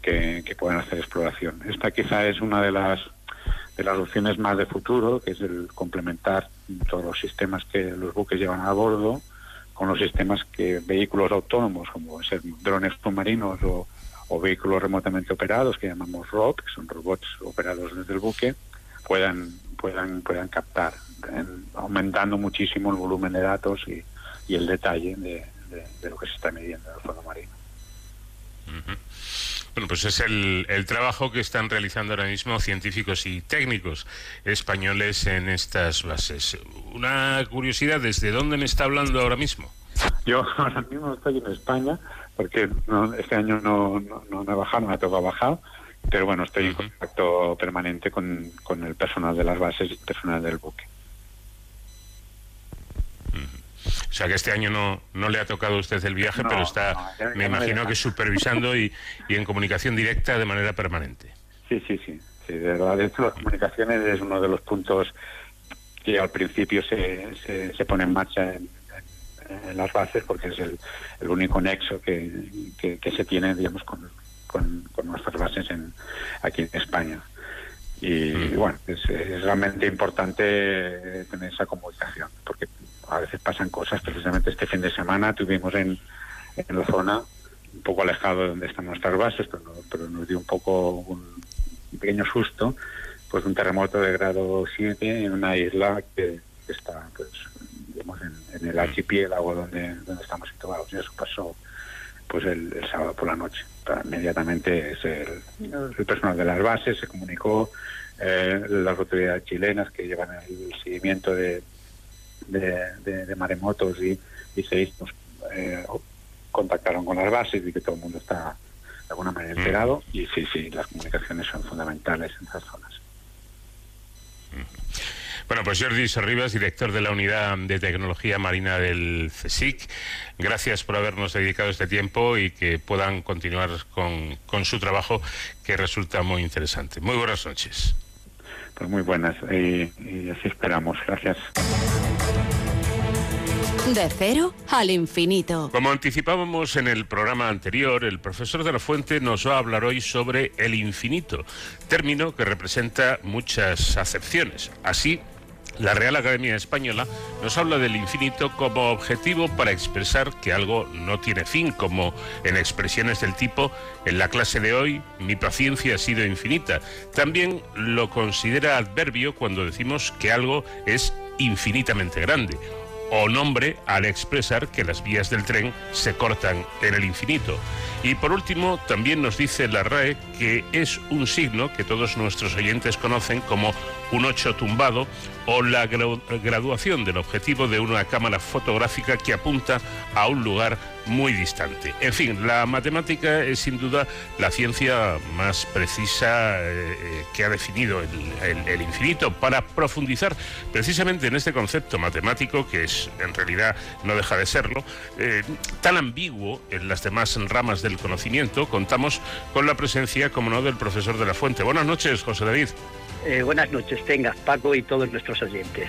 que, que puedan hacer exploración. Esta quizá es una de las de las opciones más de futuro, que es el complementar todos los sistemas que los buques llevan a bordo con los sistemas que vehículos autónomos, como ser drones submarinos o, vehículos remotamente operados, que llamamos ROP, que son robots operados desde el buque, puedan, puedan, puedan captar, aumentando muchísimo el volumen de datos y, el detalle de, lo que se está midiendo en el fondo marino. Bueno, pues es el, el, trabajo que están realizando ahora mismo científicos y técnicos españoles en estas bases. Una curiosidad, ¿desde dónde me está hablando ahora mismo? Yo ahora mismo estoy en España, porque este año no, no, he bajado, no me ha tocado bajar, pero bueno, estoy en contacto permanente con, con el personal de las bases y el personal del buque. O sea que este año no, no le ha tocado a usted el viaje, pero está, me imagino que supervisando y, y, en comunicación directa de manera permanente. Sí, sí, sí. sí de verdad, de hecho, las comunicaciones es uno de los puntos que al principio se, se, pone en marcha en, las bases porque es el, el único nexo que, que, se tiene, digamos, con, con, nuestras bases en, aquí en España. Y, mm. bueno, es, es, realmente importante tener esa comunicación, porque a veces pasan cosas. Precisamente este fin de semana tuvimos en, en la zona, un poco alejado de donde están nuestras bases, pero, nos dio un poco un, pequeño susto, pues un terremoto de grado 7 en una isla que, está pues en, el archipiélago donde, estamos situados. Y eso pasó pues el, sábado por la noche. inmediatamente es el, personal de las bases se comunicó, eh, las autoridades chilenas que llevan el seguimiento de, de, maremotos y, y seísmos eh, contactaron con las bases y que todo el mundo está de alguna manera mm. enterado y sí, sí, las comunicaciones son fundamentales en esas zonas. Mm. Bueno, pues Jordi Sorribas, director de la Unidad de Tecnología Marina del CSIC, gracias por habernos dedicado este tiempo y que puedan continuar con, con su trabajo que resulta muy interesante. Muy buenas noches. Pues muy buenas y, y así esperamos. Gracias. De cero al infinito. Como anticipábamos en el programa anterior, el profesor de la Fuente nos va a hablar hoy sobre el infinito, término que representa muchas acepciones. Así, la Real Academia Española nos habla del infinito como objetivo para expresar que algo no tiene fin, como en expresiones del tipo, en la clase de hoy mi paciencia ha sido infinita. También lo considera adverbio cuando decimos que algo es infinitamente grande o nombre al expresar que las vías del tren se cortan en el infinito. Y por último, también nos dice la RAE que es un signo que todos nuestros oyentes conocen como un 8 tumbado o la graduación del objetivo de una cámara fotográfica que apunta a un lugar muy distante. En fin, la matemática es sin duda la ciencia más precisa eh, eh, que ha definido el, infinito para profundizar precisamente en este concepto matemático que es en realidad no deja de serlo eh, tan ambiguo en las demás ramas del conocimiento. Contamos con la presencia, como no, del profesor de la Fuente. Buenas noches, José David. Buenas noches, tengas Paco y todos nuestros oyentes.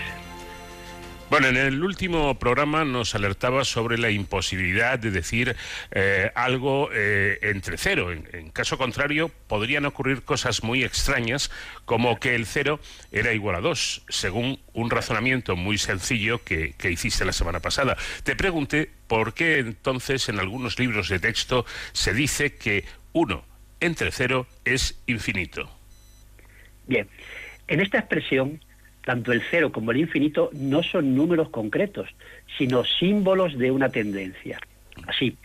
Bueno, en el último programa nos alertaba sobre la imposibilidad de decir eh, algo eh, entre cero. En, caso contrario, podrían ocurrir cosas muy extrañas, como que el cero era igual a dos, según un razonamiento muy sencillo que hiciste la semana pasada. Te pregunté por qué entonces en algunos libros de texto se dice que uno entre cero es infinito. Bien, en esta expresión tanto el cero como el infinito no son números concretos, sino símbolos de una tendencia. Así,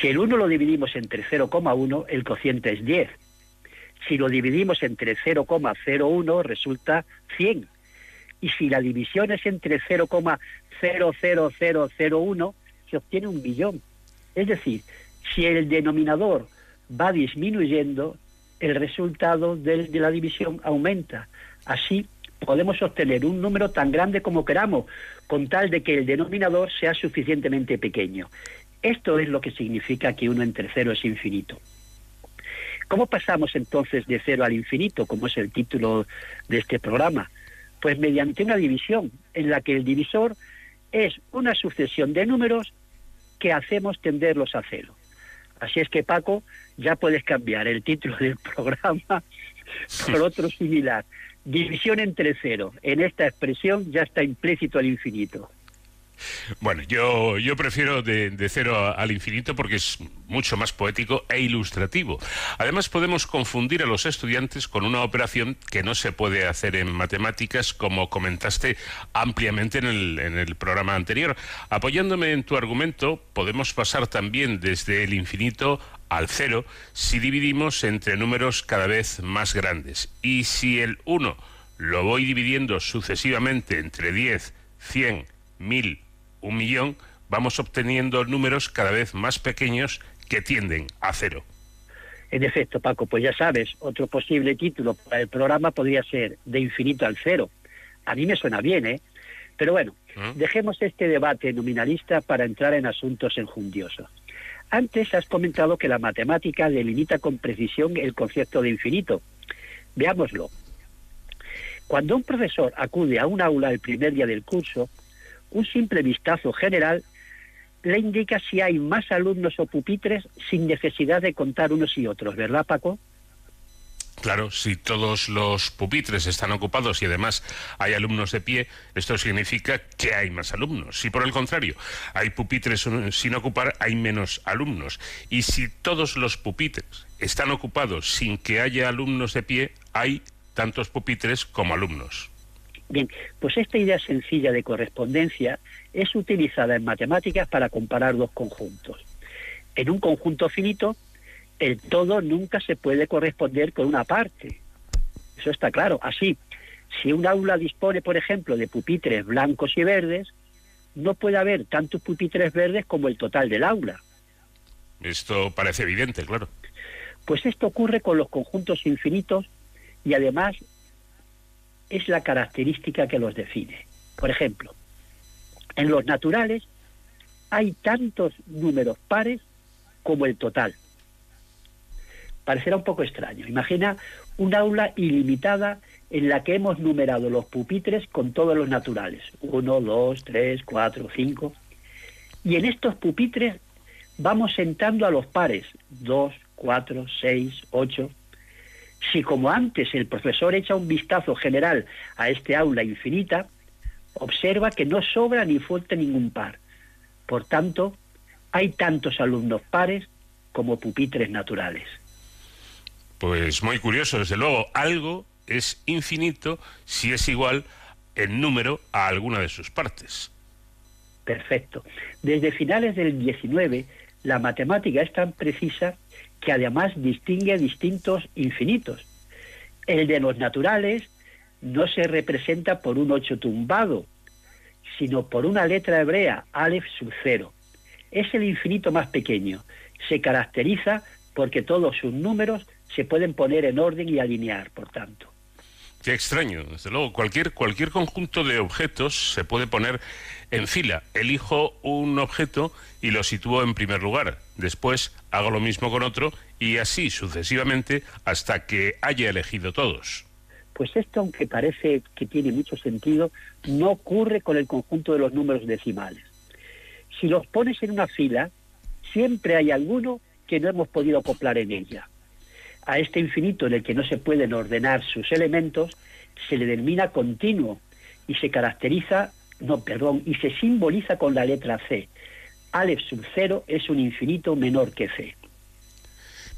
si el 1 lo dividimos entre 0,1, el cociente es 10. Si lo dividimos entre 0,01 resulta 100. Y si la división es entre 0,00001, se obtiene un billón. Es decir, si el denominador va disminuyendo, el resultado de, la división aumenta. Así podemos obtener un número tan grande como queramos, con tal de que el denominador sea suficientemente pequeño. Esto es lo que significa que uno entre cero es infinito. ¿Cómo pasamos entonces de cero al infinito, como es el título de este programa? Pues mediante una división, en la que el divisor es una sucesión de números que hacemos tenderlos a cero. Así es que Paco, ya puedes cambiar el título del programa por otro similar. División entre cero. En esta expresión ya está implícito el infinito. Bueno, yo, yo prefiero de, de, cero al infinito porque es mucho más poético e ilustrativo. Además, podemos confundir a los estudiantes con una operación que no se puede hacer en matemáticas, como comentaste ampliamente en el, en el programa anterior. Apoyándome en tu argumento, podemos pasar también desde el infinito al cero si dividimos entre números cada vez más grandes. Y si el 1 lo voy dividiendo sucesivamente entre 10, 100, 1000, un millón, vamos obteniendo números cada vez más pequeños que tienden a cero. En efecto, Paco, pues ya sabes, otro posible título para el programa podría ser De infinito al cero. A mí me suena bien, ¿eh? Pero bueno, ¿Mm? dejemos este debate nominalista para entrar en asuntos enjundiosos. Antes has comentado que la matemática delimita con precisión el concepto de infinito. Veámoslo. Cuando un profesor acude a un aula el primer día del curso, un simple vistazo general le indica si hay más alumnos o pupitres sin necesidad de contar unos y otros, ¿verdad, Paco? Claro, si todos los pupitres están ocupados y además hay alumnos de pie, esto significa que hay más alumnos. Si por el contrario hay pupitres sin ocupar, hay menos alumnos. Y si todos los pupitres están ocupados sin que haya alumnos de pie, hay tantos pupitres como alumnos. Bien, pues esta idea sencilla de correspondencia es utilizada en matemáticas para comparar dos conjuntos. En un conjunto finito, el todo nunca se puede corresponder con una parte. Eso está claro. Así, si un aula dispone, por ejemplo, de pupitres blancos y verdes, no puede haber tantos pupitres verdes como el total del aula. Esto parece evidente, claro. Pues esto ocurre con los conjuntos infinitos y además es la característica que los define. Por ejemplo, en los naturales hay tantos números pares como el total. Parecerá un poco extraño. Imagina un aula ilimitada en la que hemos numerado los pupitres con todos los naturales. Uno, dos, tres, cuatro, cinco. Y en estos pupitres vamos sentando a los pares. Dos, cuatro, seis, ocho. Si como antes el profesor echa un vistazo general a este aula infinita, observa que no sobra ni falta ningún par. Por tanto, hay tantos alumnos pares como pupitres naturales. Pues muy curioso, desde luego, algo es infinito si es igual en número a alguna de sus partes. Perfecto. Desde finales del 19, la matemática es tan precisa que además distingue distintos infinitos. El de los naturales no se representa por un ocho tumbado, sino por una letra hebrea, Aleph sub cero. Es el infinito más pequeño. Se caracteriza porque todos sus números se pueden poner en orden y alinear, por tanto. Qué extraño, desde luego. Cualquier, cualquier conjunto de objetos se puede poner en fila. Elijo un objeto y lo sitúo en primer lugar. Después hago lo mismo con otro y así sucesivamente hasta que haya elegido todos. Pues esto, aunque parece que tiene mucho sentido, no ocurre con el conjunto de los números decimales. Si los pones en una fila, siempre hay alguno que no hemos podido acoplar en ella a este infinito en el que no se pueden ordenar sus elementos, se le denomina continuo y se caracteriza, no, perdón, y se simboliza con la letra C. Aleph sub cero es un infinito menor que C.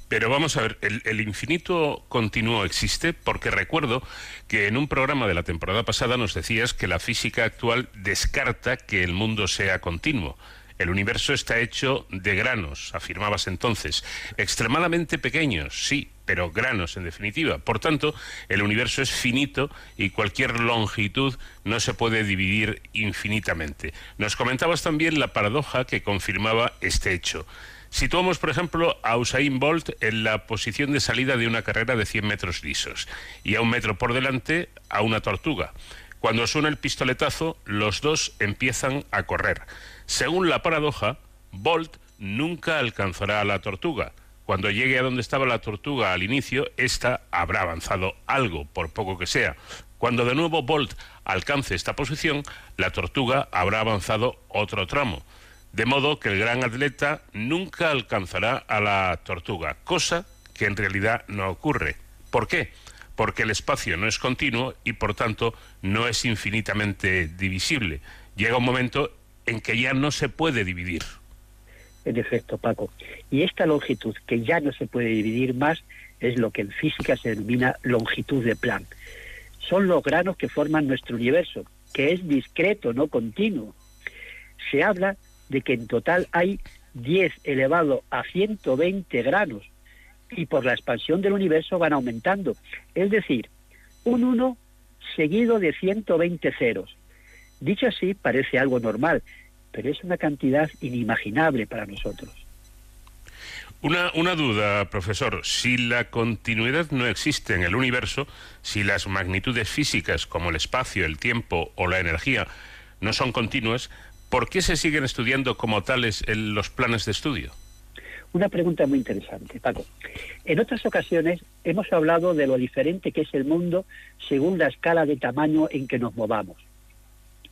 Pero vamos a ver, ¿el, ¿el, infinito continuo existe? Porque recuerdo que en un programa de la temporada pasada nos decías que la física actual descarta que el mundo sea continuo. El universo está hecho de granos, afirmabas entonces, extremadamente pequeños, sí, pero granos en definitiva. Por tanto, el universo es finito y cualquier longitud no se puede dividir infinitamente. Nos comentabas también la paradoja que confirmaba este hecho. Situamos, por ejemplo, a Usain Bolt en la posición de salida de una carrera de 100 metros lisos y a un metro por delante a una tortuga. Cuando suena el pistoletazo, los dos empiezan a correr. Según la paradoja, Bolt nunca alcanzará a la tortuga. Cuando llegue a donde estaba la tortuga al inicio, ésta habrá avanzado algo, por poco que sea. Cuando de nuevo Bolt alcance esta posición, la tortuga habrá avanzado otro tramo de modo que el gran atleta nunca alcanzará a la tortuga, cosa que en realidad no ocurre. ¿Por qué? Porque el espacio no es continuo y por tanto no es infinitamente divisible. Llega un momento en que ya no se puede dividir. En efecto, Paco. Y esta longitud, que ya no se puede dividir más, es lo que en física se denomina longitud de Planck. Son los granos que forman nuestro universo, que es discreto, no continuo. Se habla de que en total hay 10 elevado a 120 granos y por la expansión del universo van aumentando. Es decir, un 1 seguido de 120 ceros. Dicho así, parece algo normal, pero es una cantidad inimaginable para nosotros. Una, una, duda, profesor. Si la continuidad no existe en el universo, si las magnitudes físicas como el espacio, el tiempo o la energía no son continuas, ¿Por qué se siguen estudiando como tales en los planes de estudio? Una pregunta muy interesante, Paco. En otras ocasiones hemos hablado de lo diferente que es el mundo según la escala de tamaño en que nos movamos.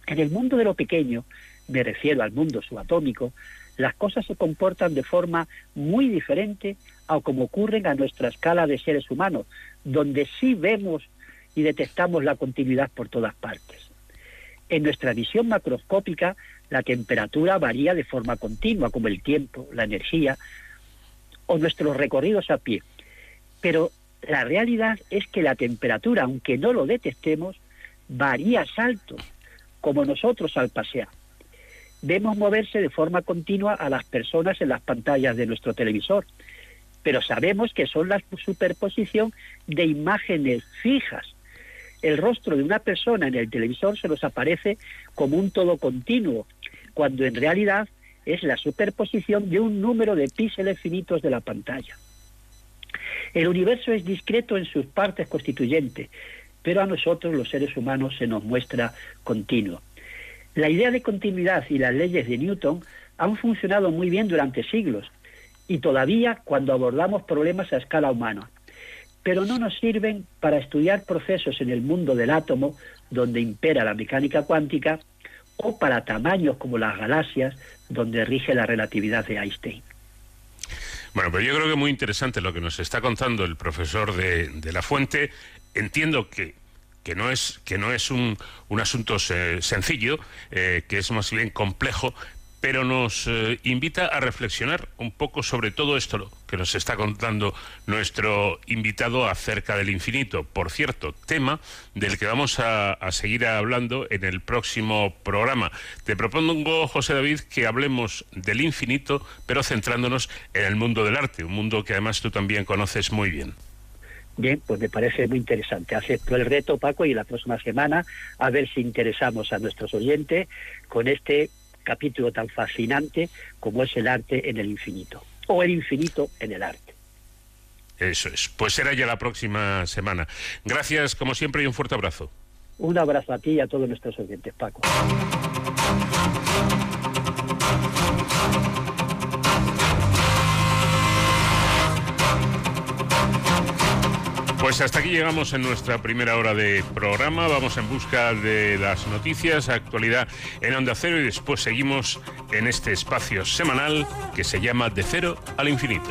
En el mundo de lo pequeño, me refiero al mundo subatómico, las cosas se comportan de forma muy diferente a como ocurren a nuestra escala de seres humanos, donde sí vemos y detectamos la continuidad por todas partes. En nuestra visión macroscópica la temperatura varía de forma continua, como el tiempo, la energía o nuestros recorridos a pie. Pero la realidad es que la temperatura, aunque no lo detectemos, varía a saltos, como nosotros al pasear. Vemos moverse de forma continua a las personas en las pantallas de nuestro televisor, pero sabemos que son la superposición de imágenes fijas. El rostro de una persona en el televisor se nos aparece como un todo continuo, cuando en realidad es la superposición de un número de píxeles finitos de la pantalla. El universo es discreto en sus partes constituyentes, pero a nosotros los seres humanos se nos muestra continuo. La idea de continuidad y las leyes de Newton han funcionado muy bien durante siglos y todavía cuando abordamos problemas a escala humana, pero no nos sirven para estudiar procesos en el mundo del átomo donde impera la mecánica cuántica o para tamaños como las galaxias, donde rige la relatividad de Einstein. Bueno, pero yo creo que es muy interesante lo que nos está contando el profesor de, La Fuente. Entiendo que que no es que no es un, un asunto sencillo, eh, que es más bien complejo, pero nos eh, invita a reflexionar un poco sobre todo esto que nos está contando nuestro invitado acerca del infinito. Por cierto, tema del que vamos a, a, seguir hablando en el próximo programa. Te propongo, José David, que hablemos del infinito, pero centrándonos en el mundo del arte, un mundo que además tú también conoces muy bien. Bien, pues me parece muy interesante. Acepto el reto, Paco, y la próxima semana a ver si interesamos a nuestros oyentes con este capítulo tan fascinante como es el arte en el infinito, o el infinito en el arte. Eso es. Pues será ya la próxima semana. Gracias, como siempre, y un fuerte abrazo. Un abrazo a ti y a todos nuestros oyentes, Paco. Pues hasta aquí llegamos en nuestra primera hora de programa. Vamos en busca de las noticias, actualidad en Onda Cero y después seguimos en este espacio semanal que se llama De Cero al Infinito.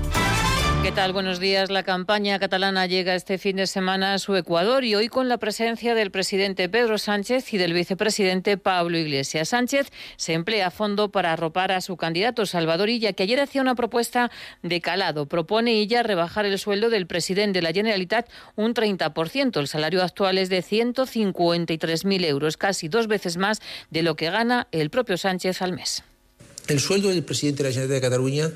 ¿Qué tal? Buenos días. La campaña catalana llega este fin de semana a su Ecuador y hoy con la presencia del presidente Pedro Sánchez y del vicepresidente Pablo Iglesias. Sánchez se emplea a fondo para arropar a su candidato Salvador Illa, que ayer hacía una propuesta de calado. Propone Illa rebajar el sueldo del presidente de la Generalitat un 30%. El salario actual es de 153.000 euros, casi dos veces más de lo que gana el propio Sánchez al mes. El sueldo del presidente de la Generalitat de Cataluña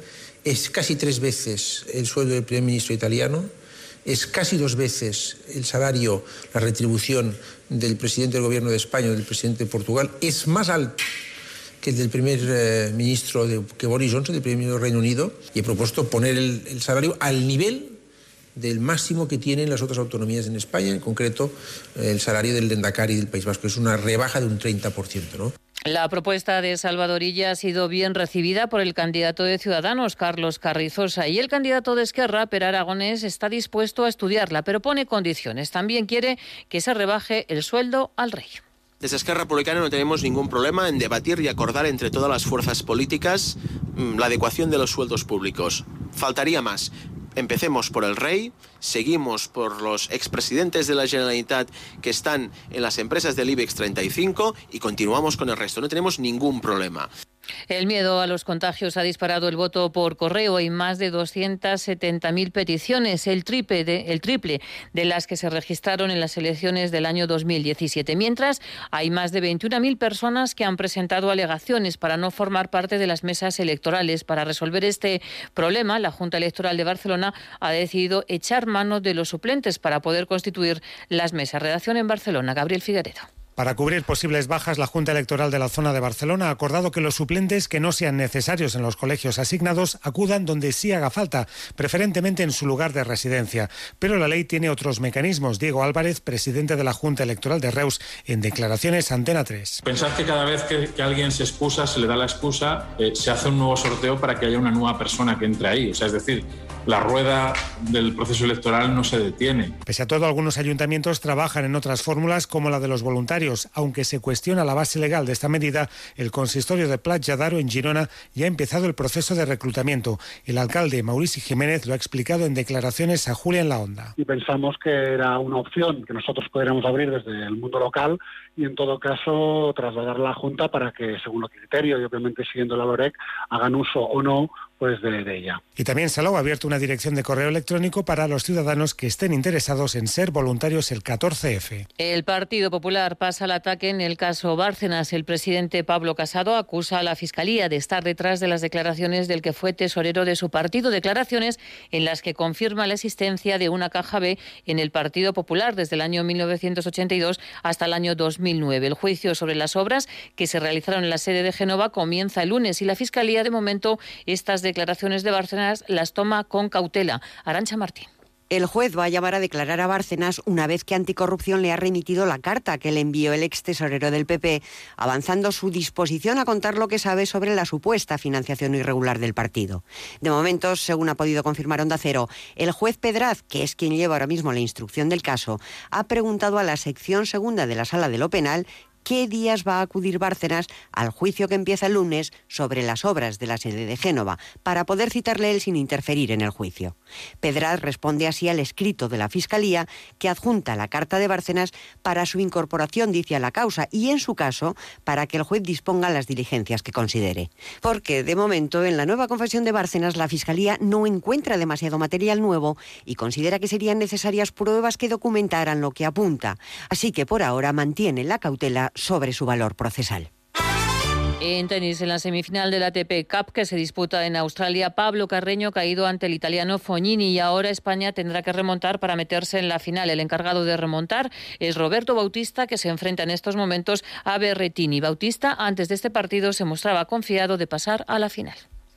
es casi tres veces el sueldo del primer ministro italiano, es casi dos veces el salario, la retribución del presidente del gobierno de España, del presidente de Portugal, es más alto que el del primer eh, ministro, de, que Boris Johnson, del primer ministro del Reino Unido, y he propuesto poner el, salario al nivel del máximo que tienen las otras autonomías en España, en concreto el salario del Dendacari del País Vasco. Es una rebaja de un 30%. ¿no? La propuesta de Salvadorilla ha sido bien recibida por el candidato de Ciudadanos, Carlos Carrizosa, y el candidato de Esquerra, Per Aragonés, está dispuesto a estudiarla, pero pone condiciones. También quiere que se rebaje el sueldo al rey. Desde Esquerra Republicana no tenemos ningún problema en debatir y acordar entre todas las fuerzas políticas mm, la adecuación de los sueldos públicos. Faltaría más. Empecemos por el rey, seguimos por los expresidentes de la Generalitat que están en las empresas del IBEX 35 y continuamos con el resto. No tenemos ningún problema. El miedo a los contagios ha disparado el voto por correo. y más de 270.000 peticiones, el triple, de, el triple de las que se registraron en las elecciones del año 2017. Mientras, hay más de 21.000 personas que han presentado alegaciones para no formar parte de las mesas electorales. Para resolver este problema, la Junta Electoral de Barcelona ha decidido echar mano de los suplentes para poder constituir las mesas. Redacción en Barcelona, Gabriel Figueredo. Para cubrir posibles bajas, la Junta Electoral de la zona de Barcelona ha acordado que los suplentes que no sean necesarios en los colegios asignados acudan donde sí haga falta, preferentemente en su lugar de residencia. Pero la ley tiene otros mecanismos. Diego Álvarez, presidente de la Junta Electoral de Reus, en declaraciones Antena 3. Pensar que cada vez que, que alguien se excusa, se le da la excusa, eh, se hace un nuevo sorteo para que haya una nueva persona que entre ahí. O sea, es decir, la rueda del proceso electoral no se detiene. Pese a todo, algunos ayuntamientos trabajan en otras fórmulas como la de los voluntarios aunque se cuestiona la base legal de esta medida, el consistorio de Platja d'Aro en Girona ya ha empezado el proceso de reclutamiento. El alcalde Mauricio Jiménez lo ha explicado en declaraciones a Julia en la Onda. Y pensamos que era una opción que nosotros pudiéramos abrir desde el mundo local y en todo caso trasladar a la Junta para que, según los criterios y obviamente siguiendo la LOREC, hagan uso o no pues de, de, ella. Y también Salou ha abierto una dirección de correo electrónico para los ciudadanos que estén interesados en ser voluntarios el 14F. El Partido Popular pasa al ataque en el caso Bárcenas. El presidente Pablo Casado acusa a la Fiscalía de estar detrás de las declaraciones del que fue tesorero de su partido, declaraciones en las que confirma la existencia de una caja B en el Partido Popular desde el año 1982 hasta el año 2009. El juicio sobre las obras que se realizaron en la sede de Génova comienza el lunes y la Fiscalía de momento estas declaraciones de Bárcenas las toma con cautela. Arancha Martín. El juez va a llamar a declarar a Bárcenas una vez que Anticorrupción le ha remitido la carta que le envió el ex tesorero del PP, avanzando su disposición a contar lo que sabe sobre la supuesta financiación irregular del partido. De momento, según ha podido confirmar Onda Cero, el juez Pedraz, que es quien lleva ahora mismo la instrucción del caso, ha preguntado a la sección segunda de la Sala de lo Penal qué días va a acudir Bárcenas al juicio que empieza el lunes sobre las obras de la sede de Génova, para poder citarle él sin interferir en el juicio. Pedraz responde así al escrito de la Fiscalía que adjunta la carta de Bárcenas para su incorporación, dice, a la causa y, en su caso, para que el juez disponga las diligencias que considere. Porque, de momento, en la nueva confesión de Bárcenas, la Fiscalía no encuentra demasiado material nuevo y considera que serían necesarias pruebas que documentaran lo que apunta. Así que, por ahora, mantiene la cautela sobre su valor procesal. En tenis, en la semifinal del ATP Cup que se disputa en Australia, Pablo Carreño caído ante el italiano Fognini y ahora España tendrá que remontar para meterse en la final. El encargado de remontar es Roberto Bautista que se enfrenta en estos momentos a Berretini. Bautista antes de este partido se mostraba confiado de pasar a la final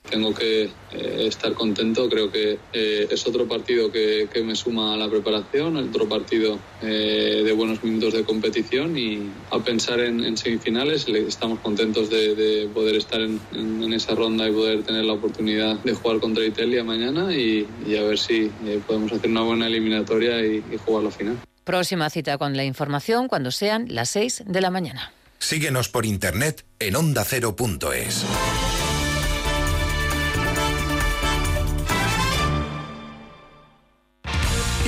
tengo que eh, estar contento. Creo que eh, es otro partido que, que, me suma a la preparación, otro partido eh, de buenos minutos de competición y a pensar en, en semifinales. Estamos contentos de, de poder estar en, en, en, esa ronda y poder tener la oportunidad de jugar contra Italia mañana y, y a ver si podemos hacer una buena eliminatoria y, y jugar la final. Próxima cita con la información cuando sean las 6 de la mañana. Síguenos por internet en ondacero.es.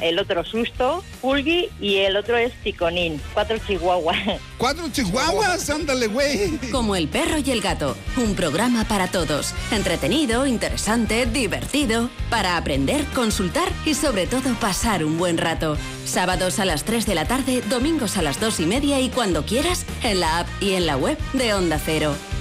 el otro Susto, Pulgui y el otro es Ticonín. Cuatro chihuahuas. ¿Cuatro chihuahuas? Ándale, güey. Como el perro y el gato, un programa para todos. Entretenido, interesante, divertido, para aprender, consultar y sobre todo pasar un buen rato. Sábados a las 3 de la tarde, domingos a las 2 y media y cuando quieras, en la app y en la web de Onda Cero.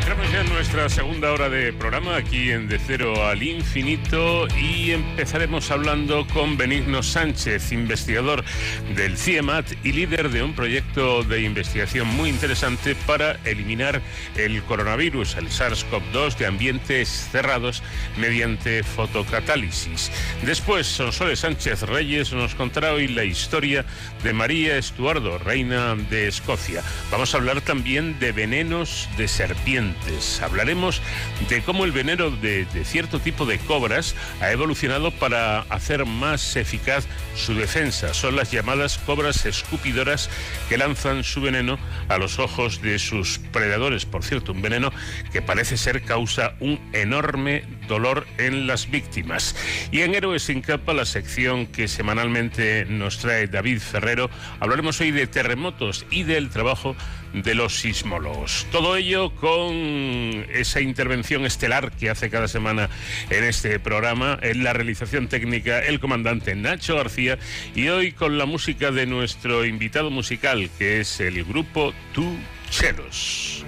Entramos ya en nuestra segunda hora de programa aquí en De Cero al Infinito y empezaremos hablando con Benigno Sánchez, investigador del CIEMAT y líder de un proyecto de investigación muy interesante para eliminar el coronavirus, el SARS-CoV-2 de ambientes cerrados mediante fotocatálisis. Después, Sonsoles Sánchez Reyes nos contará hoy la historia de María Estuardo, reina de Escocia. Vamos a hablar también de venenos de serpientes. Hablaremos de cómo el veneno de, de, cierto tipo de cobras ha evolucionado para hacer más eficaz su defensa. Son las llamadas cobras escupidoras que lanzan su veneno a los ojos de sus predadores. Por cierto, un veneno que parece ser causa un enorme dolor en las víctimas. Y en Héroes sin capa, la sección que semanalmente nos trae David Ferrero, hablaremos hoy de terremotos y del trabajo de los sismólogos. Todo ello con esa intervención estelar que hace cada semana en este programa, en la realización técnica el comandante Nacho García y hoy con la música de nuestro invitado musical que es el grupo Tu Chelos.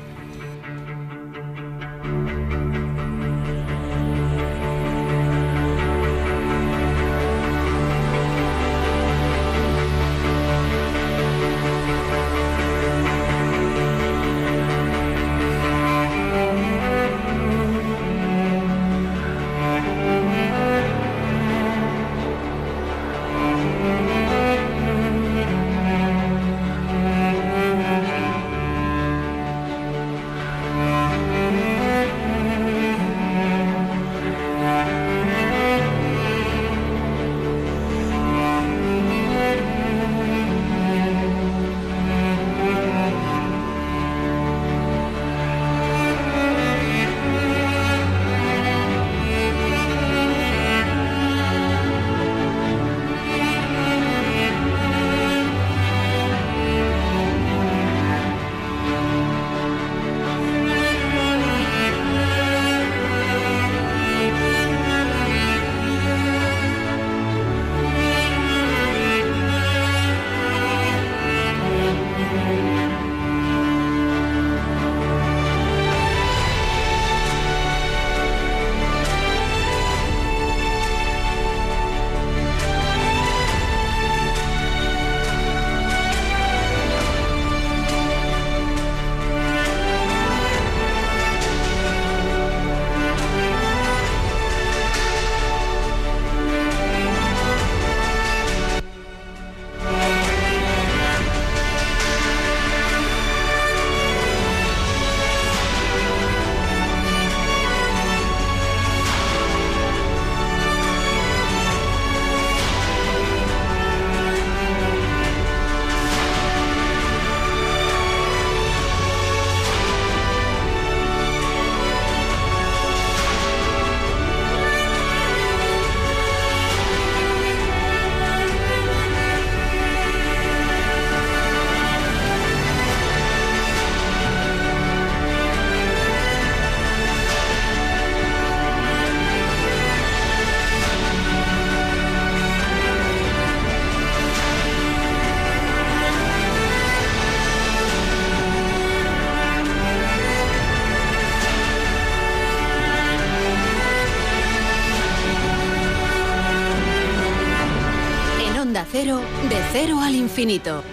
Al infinito.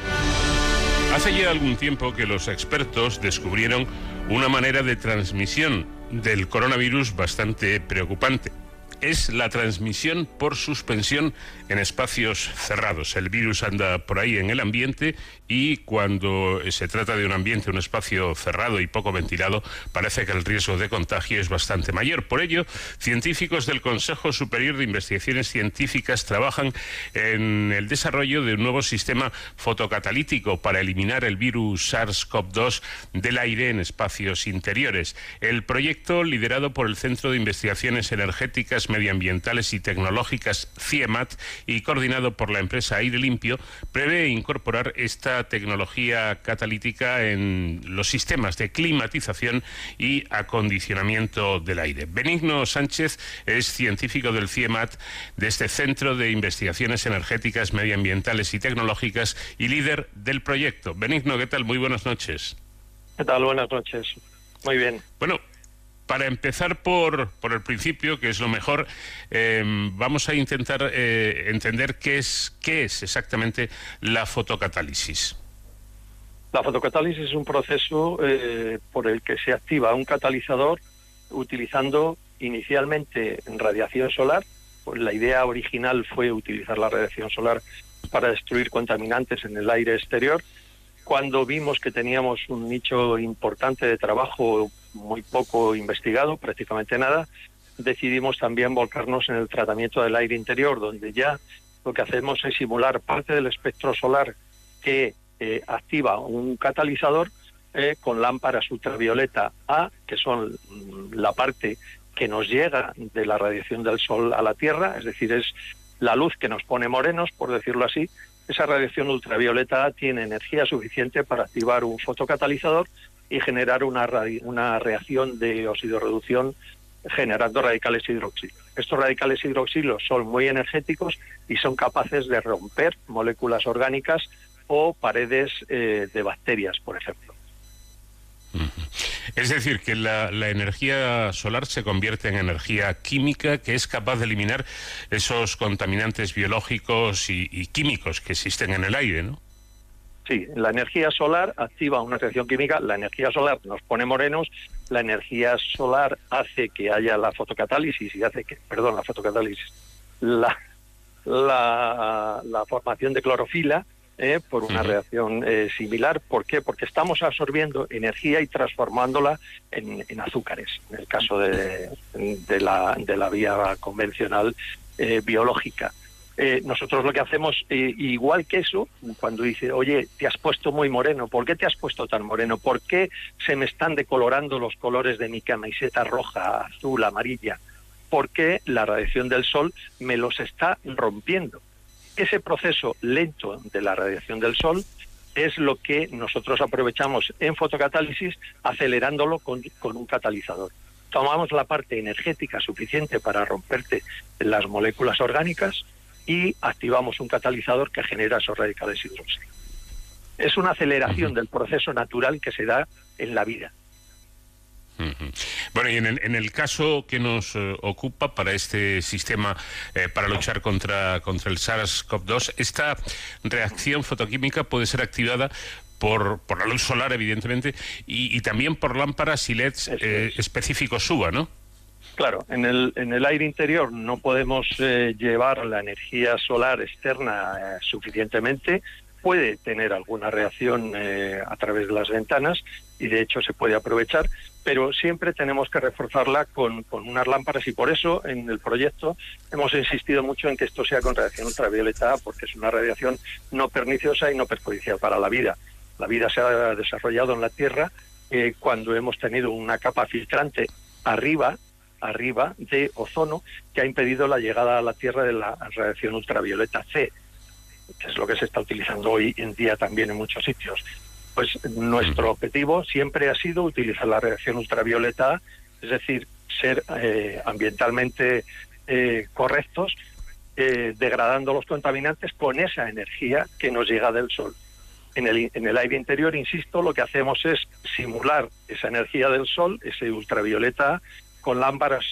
Hace ya algún tiempo que los expertos descubrieron una manera de transmisión del coronavirus bastante preocupante es la transmisión por suspensión en espacios cerrados. El virus anda por ahí en el ambiente y cuando se trata de un ambiente, un espacio cerrado y poco ventilado, parece que el riesgo de contagio es bastante mayor. Por ello, científicos del Consejo Superior de Investigaciones Científicas trabajan en el desarrollo de un nuevo sistema fotocatalítico para eliminar el virus SARS-CoV-2 del aire en espacios interiores. El proyecto, liderado por el Centro de Investigaciones Energéticas Medioambientales y Tecnológicas CIEMAT y coordinado por la empresa Aire Limpio, prevé incorporar esta tecnología catalítica en los sistemas de climatización y acondicionamiento del aire. Benigno Sánchez es científico del CIEMAT de este Centro de Investigaciones Energéticas, Medioambientales y Tecnológicas y líder del proyecto. Benigno, ¿qué tal? Muy buenas noches. ¿Qué tal? Buenas noches. Muy bien. Bueno, para empezar por, por el principio, que es lo mejor, eh, vamos a intentar eh, entender qué es, qué es exactamente la fotocatálisis. La fotocatálisis es un proceso eh, por el que se activa un catalizador utilizando inicialmente radiación solar. Pues la idea original fue utilizar la radiación solar para destruir contaminantes en el aire exterior. Cuando vimos que teníamos un nicho importante de trabajo muy poco investigado, prácticamente nada, decidimos también volcarnos en el tratamiento del aire interior, donde ya lo que hacemos es simular parte del espectro solar que eh, activa un catalizador eh, con lámparas ultravioleta A, que son mm, la parte que nos llega de la radiación del sol a la Tierra, es decir, es la luz que nos pone morenos, por decirlo así. Esa radiación ultravioleta A tiene energía suficiente para activar un fotocatalizador y generar una, una reacción de oxidorreducción generando radicales hidroxilo. Estos radicales hidroxilos son muy energéticos y son capaces de romper moléculas orgánicas o paredes eh, de bacterias, por ejemplo. Es decir, que la, energía solar se convierte en energía química que es capaz de eliminar esos contaminantes biológicos y, y químicos que existen en el aire, ¿no? Sí, la energía solar activa una reacción química, la energía solar nos pone morenos, la energía solar hace que haya la fotocatálisis y hace que, perdón, la fotocatálisis, la, la, formación de clorofila eh, por una reacción eh, similar. ¿Por qué? Porque estamos absorbiendo energía y transformándola en, azúcares, en el caso de, de, la, de la vía convencional eh, biológica. Eh, nosotros lo que hacemos, eh, igual que eso, cuando dice, oye, te has puesto muy moreno, ¿por qué te has puesto tan moreno? ¿Por qué se me están decolorando los colores de mi camiseta roja, azul, amarilla? Porque la radiación del sol me los está rompiendo. Ese proceso lento de la radiación del sol es lo que nosotros aprovechamos en fotocatálisis acelerándolo con un catalizador tomamos la parte energética suficiente para romperte las moléculas orgánicas y activamos un catalizador que genera esos radicales hidroxilo. Es una aceleración del proceso natural que se da en la vida. Bueno, y en el, en el, caso que nos eh, ocupa para este sistema eh, para luchar contra, contra el SARS-CoV-2, esta reacción fotoquímica puede ser activada por, por la luz solar, evidentemente, y, también por lámparas y LEDs eh, específicos SUBA, ¿no? Claro, en el, en el aire interior no podemos eh, llevar la energía solar externa eh, suficientemente. Puede tener alguna reacción eh, a través de las ventanas y de hecho se puede aprovechar, pero siempre tenemos que reforzarla con, con unas lámparas y por eso en el proyecto hemos insistido mucho en que esto sea con radiación ultravioleta porque es una radiación no perniciosa y no perjudicial para la vida. La vida se ha desarrollado en la Tierra cuando hemos tenido una capa filtrante arriba arriba de ozono que ha impedido la llegada a la Tierra de la radiación ultravioleta C, que es lo que se está utilizando hoy en día también en muchos sitios. Pues nuestro objetivo siempre ha sido utilizar la radiación ultravioleta es decir, ser eh, ambientalmente eh, correctos, eh, degradando los contaminantes con esa energía que nos llega del Sol. En el, en el aire interior, insisto, lo que hacemos es simular esa energía del Sol, ese ultravioleta con lámparas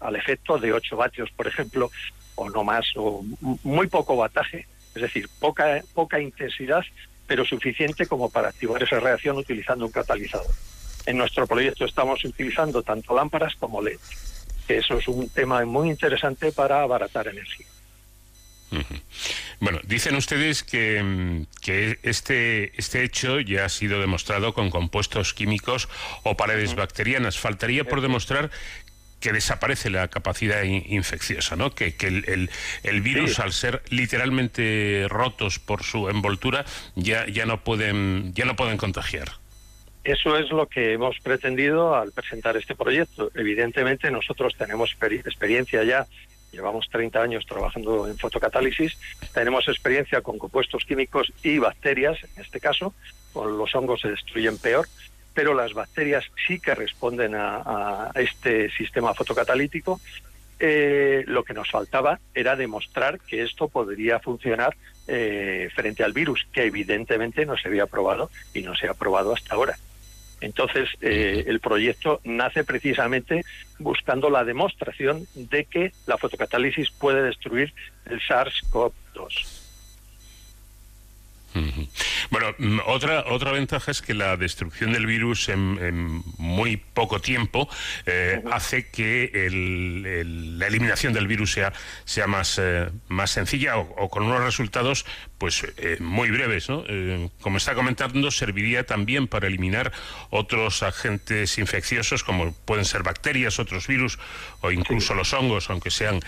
al efecto de 8 vatios, por ejemplo, o no más, o muy poco bataje, Es decir, poca, poca intensidad, pero suficiente como para activar esa reacción utilizando un catalizador. En nuestro proyecto estamos utilizando tanto lámparas como LED, eso es un tema muy interesante para abaratar energía. Bueno, dicen ustedes que, mm, que, este, este hecho ya ha sido demostrado con compuestos químicos o paredes bacterianas. Faltaría por demostrar que desaparece la capacidad infecciosa, ¿no? Que, que el, el, virus, al ser literalmente rotos por su envoltura, ya, ya no pueden, ya no pueden contagiar. Eso es lo que hemos pretendido al presentar este proyecto. Evidentemente nosotros tenemos experiencia ya llevamos 30 años trabajando en fotocatálisis, tenemos experiencia con compuestos químicos y bacterias, en este caso, con los hongos se destruyen peor, pero las bacterias sí que responden a, este sistema fotocatalítico. Eh, lo que nos faltaba era demostrar que esto podría funcionar eh, frente al virus, que evidentemente no se había probado y no se ha probado hasta ahora. Entonces, eh, el proyecto nace precisamente buscando la demostración de que la fotocatálisis puede destruir el SARS-CoV-2. Bueno, mm, otra otra ventaja es que la destrucción del virus en, muy poco tiempo eh, hace que la eliminación del virus sea sea más eh, más sencilla o, con unos resultados pues eh, muy breves, ¿no? como está comentando, serviría también para eliminar otros agentes infecciosos como pueden ser bacterias, otros virus o incluso los hongos, aunque sean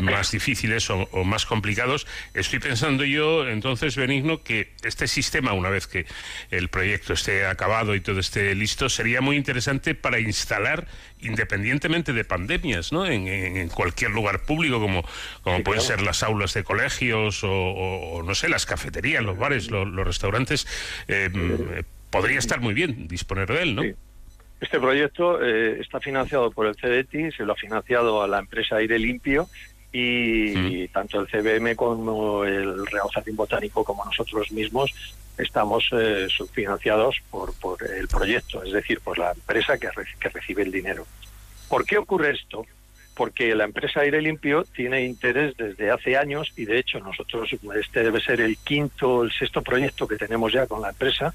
más difíciles o, o más complicados. Estoy pensando yo, entonces, Benigno, que este sistema, una vez que el proyecto esté acabado y todo esté listo, sería muy interesante para instalar independientemente de pandemias, ¿no? En, cualquier lugar público, como, como pueden ser las aulas de colegios o, no sé, las cafeterías, los bares, los, restaurantes. Eh, podría estar muy bien disponer de él, ¿no? Este proyecto eh, está financiado por el CDT, se lo ha financiado a la empresa Aire Limpio y, tanto el CBM como el Real Jardín Botánico como nosotros mismos estamos eh, subfinanciados por, por el proyecto, es decir, por la empresa que, que recibe el dinero. ¿Por qué ocurre esto? Porque la empresa Aire Limpio tiene interés desde hace años y de hecho nosotros, este debe ser el quinto, el sexto proyecto que tenemos ya con la empresa,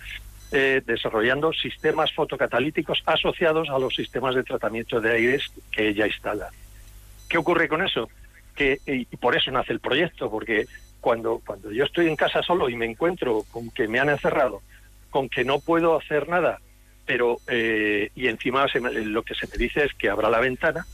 eh, desarrollando sistemas fotocatalíticos asociados a los sistemas de tratamiento de aires que ella instala. ¿Qué ocurre con eso? que y por eso nace el proyecto, porque cuando, cuando yo estoy en casa solo y me encuentro con que me han encerrado, con que no puedo hacer nada, pero eh, y encima lo que se me dice es que abra la ventana,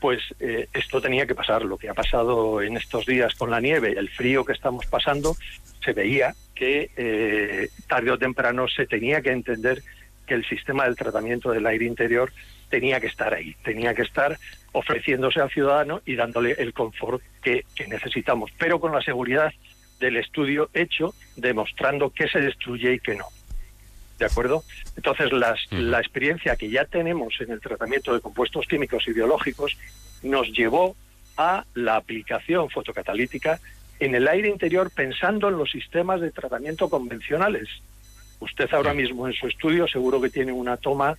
pues eh, esto tenía que pasar. Lo que ha pasado en estos días con la nieve, el frío que estamos pasando, se veía que eh, tarde o temprano se tenía que entender que el sistema del tratamiento del aire interior tenía que estar ahí, tenía que estar ofreciéndose al ciudadano y dándole el confort que, necesitamos, pero con la seguridad del estudio hecho, demostrando qué se destruye y qué no. ¿De acuerdo? Entonces, las, la experiencia que ya tenemos en el tratamiento de compuestos químicos y biológicos nos llevó a la aplicación fotocatalítica en el aire interior pensando en los sistemas de tratamiento convencionales. Usted ahora mismo en su estudio seguro que tiene una toma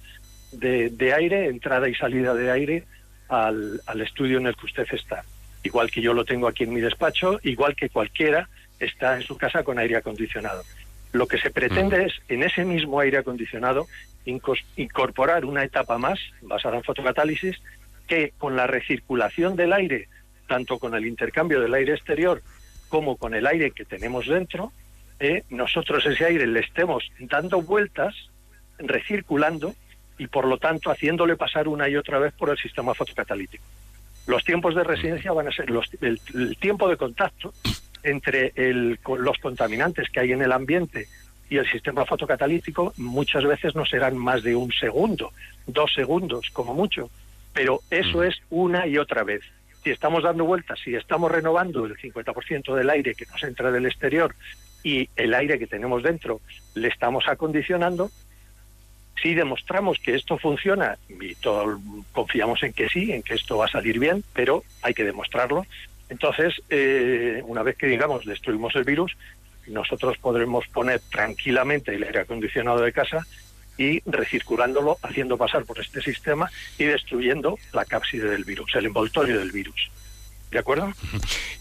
de, aire, entrada y salida de aire al, al estudio en el que usted está. Igual que yo lo tengo aquí en mi despacho, igual que cualquiera está en su casa con aire acondicionado. Lo que se pretende es, en ese mismo aire acondicionado, incorporar una etapa más, basada en fotocatálisis, que con la recirculación del aire, tanto con el intercambio del aire exterior como con el aire que tenemos dentro, eh, nosotros ese aire le estemos dando vueltas, recirculando, y por lo tanto haciéndole pasar una y otra vez por el sistema fotocatalítico. Los tiempos de residencia van a ser los, el, tiempo de contacto entre el, los contaminantes que hay en el ambiente y el sistema fotocatalítico muchas veces no serán más de un segundo, dos segundos como mucho, pero eso es una y otra vez. Si estamos dando vueltas, si estamos renovando el 50% del aire que nos entra del exterior y el aire que tenemos dentro le estamos acondicionando, si demostramos que esto funciona, y todos confiamos en que sí, en que esto va a salir bien, pero hay que demostrarlo. Entonces, eh, una vez que, digamos, destruimos el virus, nosotros podremos poner tranquilamente el aire acondicionado de casa y recirculándolo, haciendo pasar por este sistema y destruyendo la cápside del virus, el envoltorio del virus. ¿De acuerdo?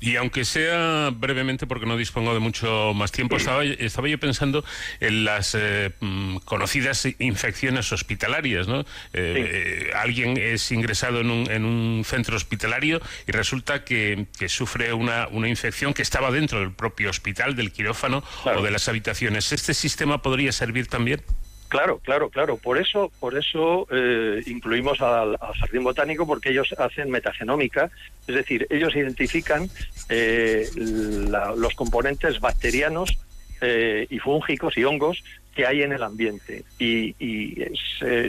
Y aunque sea brevemente, porque no dispongo de mucho más tiempo, estaba, estaba yo pensando en las eh, mm, conocidas infecciones hospitalarias. ¿no? Eh, alguien es ingresado en un, en un, centro hospitalario y resulta que, sufre una, una, infección que estaba dentro del propio hospital, del quirófano o de las habitaciones. ¿Este sistema podría servir también? Claro, claro, claro. Por eso, por eso eh, incluimos al, jardín botánico porque ellos hacen metagenómica, es decir, ellos identifican eh, los componentes bacterianos eh, y fúngicos y hongos que hay en el ambiente. Y,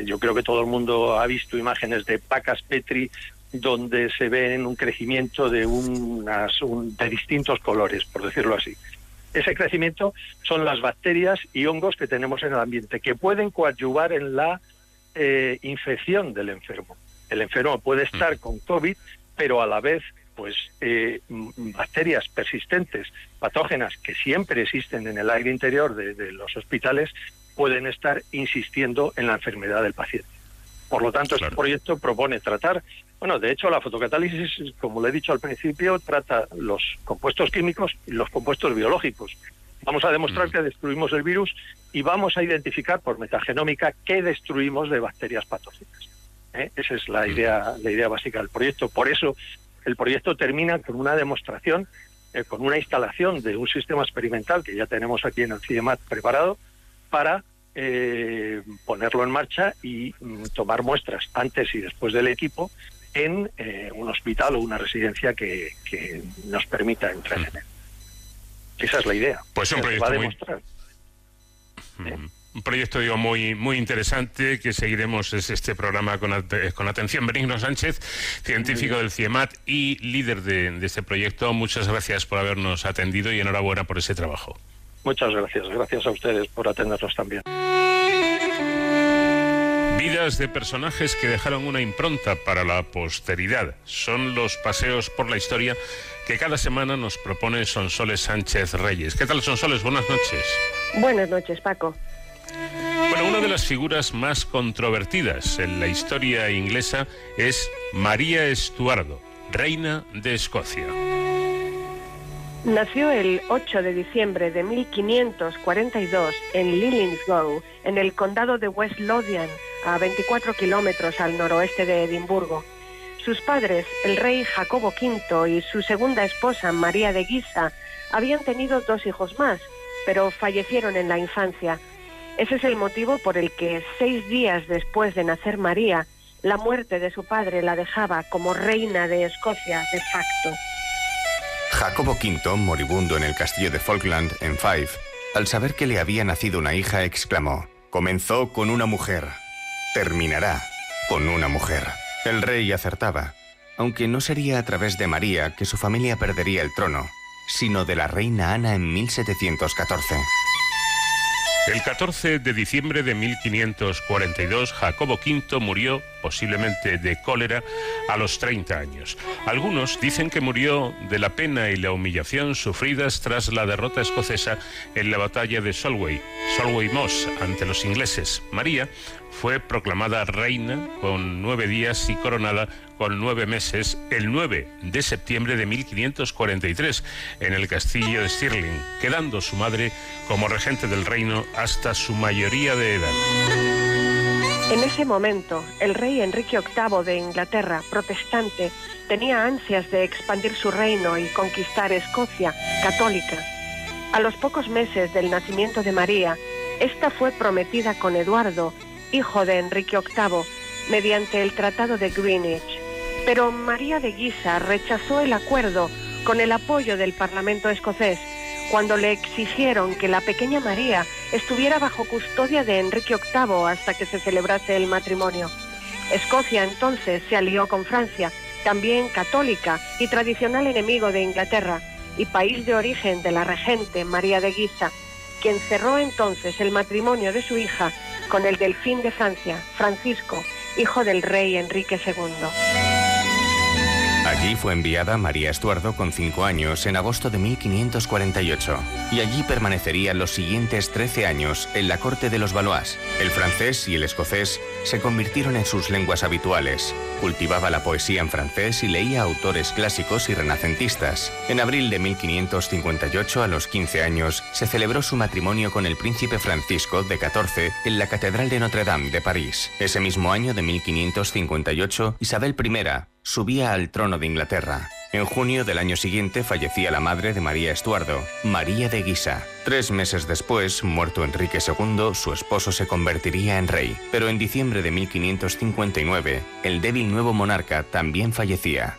yo creo que todo el mundo ha visto imágenes de pacas Petri donde se ven un crecimiento de unas de distintos colores, por decirlo así ese crecimiento son las bacterias y hongos que tenemos en el ambiente, que pueden coadyuvar en la eh, infección del enfermo. El enfermo puede estar con COVID, pero a la vez, pues, eh, bacterias persistentes, patógenas, que siempre existen en el aire interior de los hospitales, pueden estar insistiendo en la enfermedad del paciente. Por lo tanto, este proyecto propone tratar, bueno, de hecho la fotocatálisis, como le he dicho al principio, trata los compuestos químicos y los compuestos biológicos. Vamos a demostrar que destruimos el virus y vamos a identificar por metagenómica qué destruimos de bacterias patógenas. ¿eh? Esa es la idea, la idea básica del proyecto. Por eso el proyecto termina con una demostración, eh, con una instalación de un sistema experimental que ya tenemos aquí en el CIEMAT preparado para eh, ponerlo en marcha y mm, tomar muestras antes y después del equipo en eh, un hospital o una residencia que, nos permita entrar en él. Esa es la idea. Pues un proyecto muy... Un proyecto digo muy muy interesante que seguiremos es este programa con, con atención. Benigno Sánchez, científico del CIEMAT y líder de, de este proyecto. Muchas gracias por habernos atendido y enhorabuena por ese trabajo. Muchas gracias. Gracias a ustedes por atendernos también. Vidas de personajes que dejaron una impronta para la posteridad. Son los paseos por la historia que cada semana nos propone Sonsoles Sánchez Reyes. ¿Qué tal, Sonsoles? Buenas noches. Buenas noches, Paco. Bueno, una de las figuras más controvertidas en la historia inglesa es María Estuardo, reina de Escocia. Nació el 8 de diciembre de 1542 en Linlithgow, en el condado de West Lothian, a 24 kilómetros al noroeste de Edimburgo. Sus padres, el rey Jacobo V y su segunda esposa, María de Guisa, habían tenido dos hijos más, pero fallecieron en la infancia. Ese es el motivo por el que, seis días después de nacer María, la muerte de su padre la dejaba como reina de Escocia de facto. Jacobo V, moribundo en el castillo de Falkland, en Fife, al saber que le había nacido una hija, exclamó, Comenzó con una mujer, terminará con una mujer. El rey acertaba, aunque no sería a través de María que su familia perdería el trono, sino de la reina Ana en 1714. El 14 de diciembre de 1542, Jacobo V murió, posiblemente de cólera, a los 30 años. Algunos dicen que murió de la pena y la humillación sufridas tras la derrota escocesa en la batalla de Solway, Solway Moss, ante los ingleses. María fue proclamada reina con nueve días y coronada con nueve meses el 9 de septiembre de 1543 en el castillo de Stirling, quedando su madre como regente del reino hasta su mayoría de edad. En ese momento, el rey Enrique VIII de Inglaterra, protestante, tenía ansias de expandir su reino y conquistar Escocia, católica. A los pocos meses del nacimiento de María, esta fue prometida con Eduardo, hijo de Enrique VIII, mediante el Tratado de Greenwich. Pero María de Guisa rechazó el acuerdo con el apoyo del Parlamento escocés cuando le exigieron que la pequeña María estuviera bajo custodia de Enrique VIII hasta que se celebrase el matrimonio. Escocia entonces se alió con Francia, también católica y tradicional enemigo de Inglaterra, y país de origen de la regente María de Guisa, quien cerró entonces el matrimonio de su hija con el delfín de Francia, Francisco, hijo del rey Enrique II. Allí fue enviada María Estuardo con cinco años en agosto de 1548 y allí permanecería los siguientes 13 años en la corte de los Valois. El francés y el escocés se convirtieron en sus lenguas habituales. Cultivaba la poesía en francés y leía autores clásicos y renacentistas. En abril de 1558, a los 15 años, se celebró su matrimonio con el príncipe Francisco de 14 en la Catedral de Notre Dame de París. Ese mismo año de 1558, Isabel I subía al trono de Inglaterra. En junio del año siguiente fallecía la madre de María Estuardo, María de Guisa. Tres meses después, muerto Enrique II, su esposo se convertiría en rey. Pero en diciembre de 1559, el débil nuevo monarca también fallecía.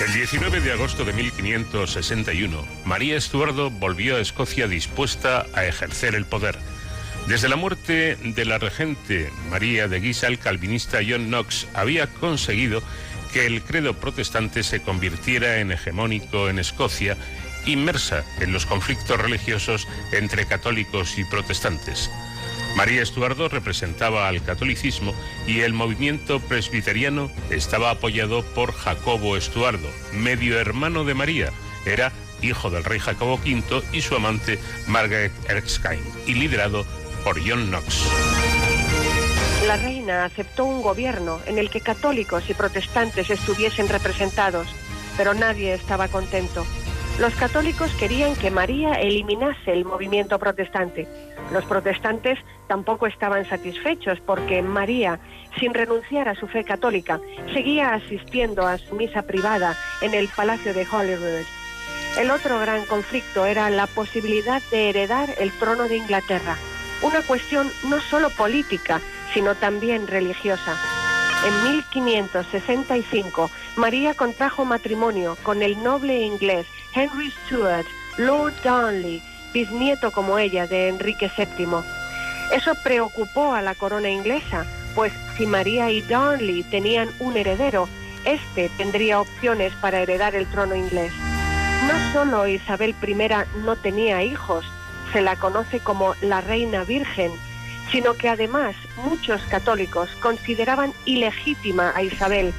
El 19 de agosto de 1561, María Estuardo volvió a Escocia dispuesta a ejercer el poder. Desde la muerte de la regente María de Guisa, el calvinista John Knox había conseguido que el credo protestante se convirtiera en hegemónico en Escocia, inmersa en los conflictos religiosos entre católicos y protestantes. María Estuardo representaba al catolicismo y el movimiento presbiteriano estaba apoyado por Jacobo Estuardo, medio hermano de María. Era hijo del rey Jacobo V y su amante Margaret Erskine y liderado por John Knox. La reina aceptó un gobierno en el que católicos y protestantes estuviesen representados, pero nadie estaba contento. Los católicos querían que María eliminase el movimiento protestante. Los protestantes tampoco estaban satisfechos porque María, sin renunciar a su fe católica, seguía asistiendo a su misa privada en el Palacio de Holyrood. El otro gran conflicto era la posibilidad de heredar el trono de Inglaterra, una cuestión no solo política, sino también religiosa. En 1565, María contrajo matrimonio con el noble inglés Henry Stuart, Lord Darnley, bisnieto como ella de Enrique VII. Eso preocupó a la corona inglesa, pues si María y Darnley tenían un heredero, este tendría opciones para heredar el trono inglés. No solo Isabel I no tenía hijos, se la conoce como la Reina Virgen, sino que además muchos católicos consideraban ilegítima a Isabel,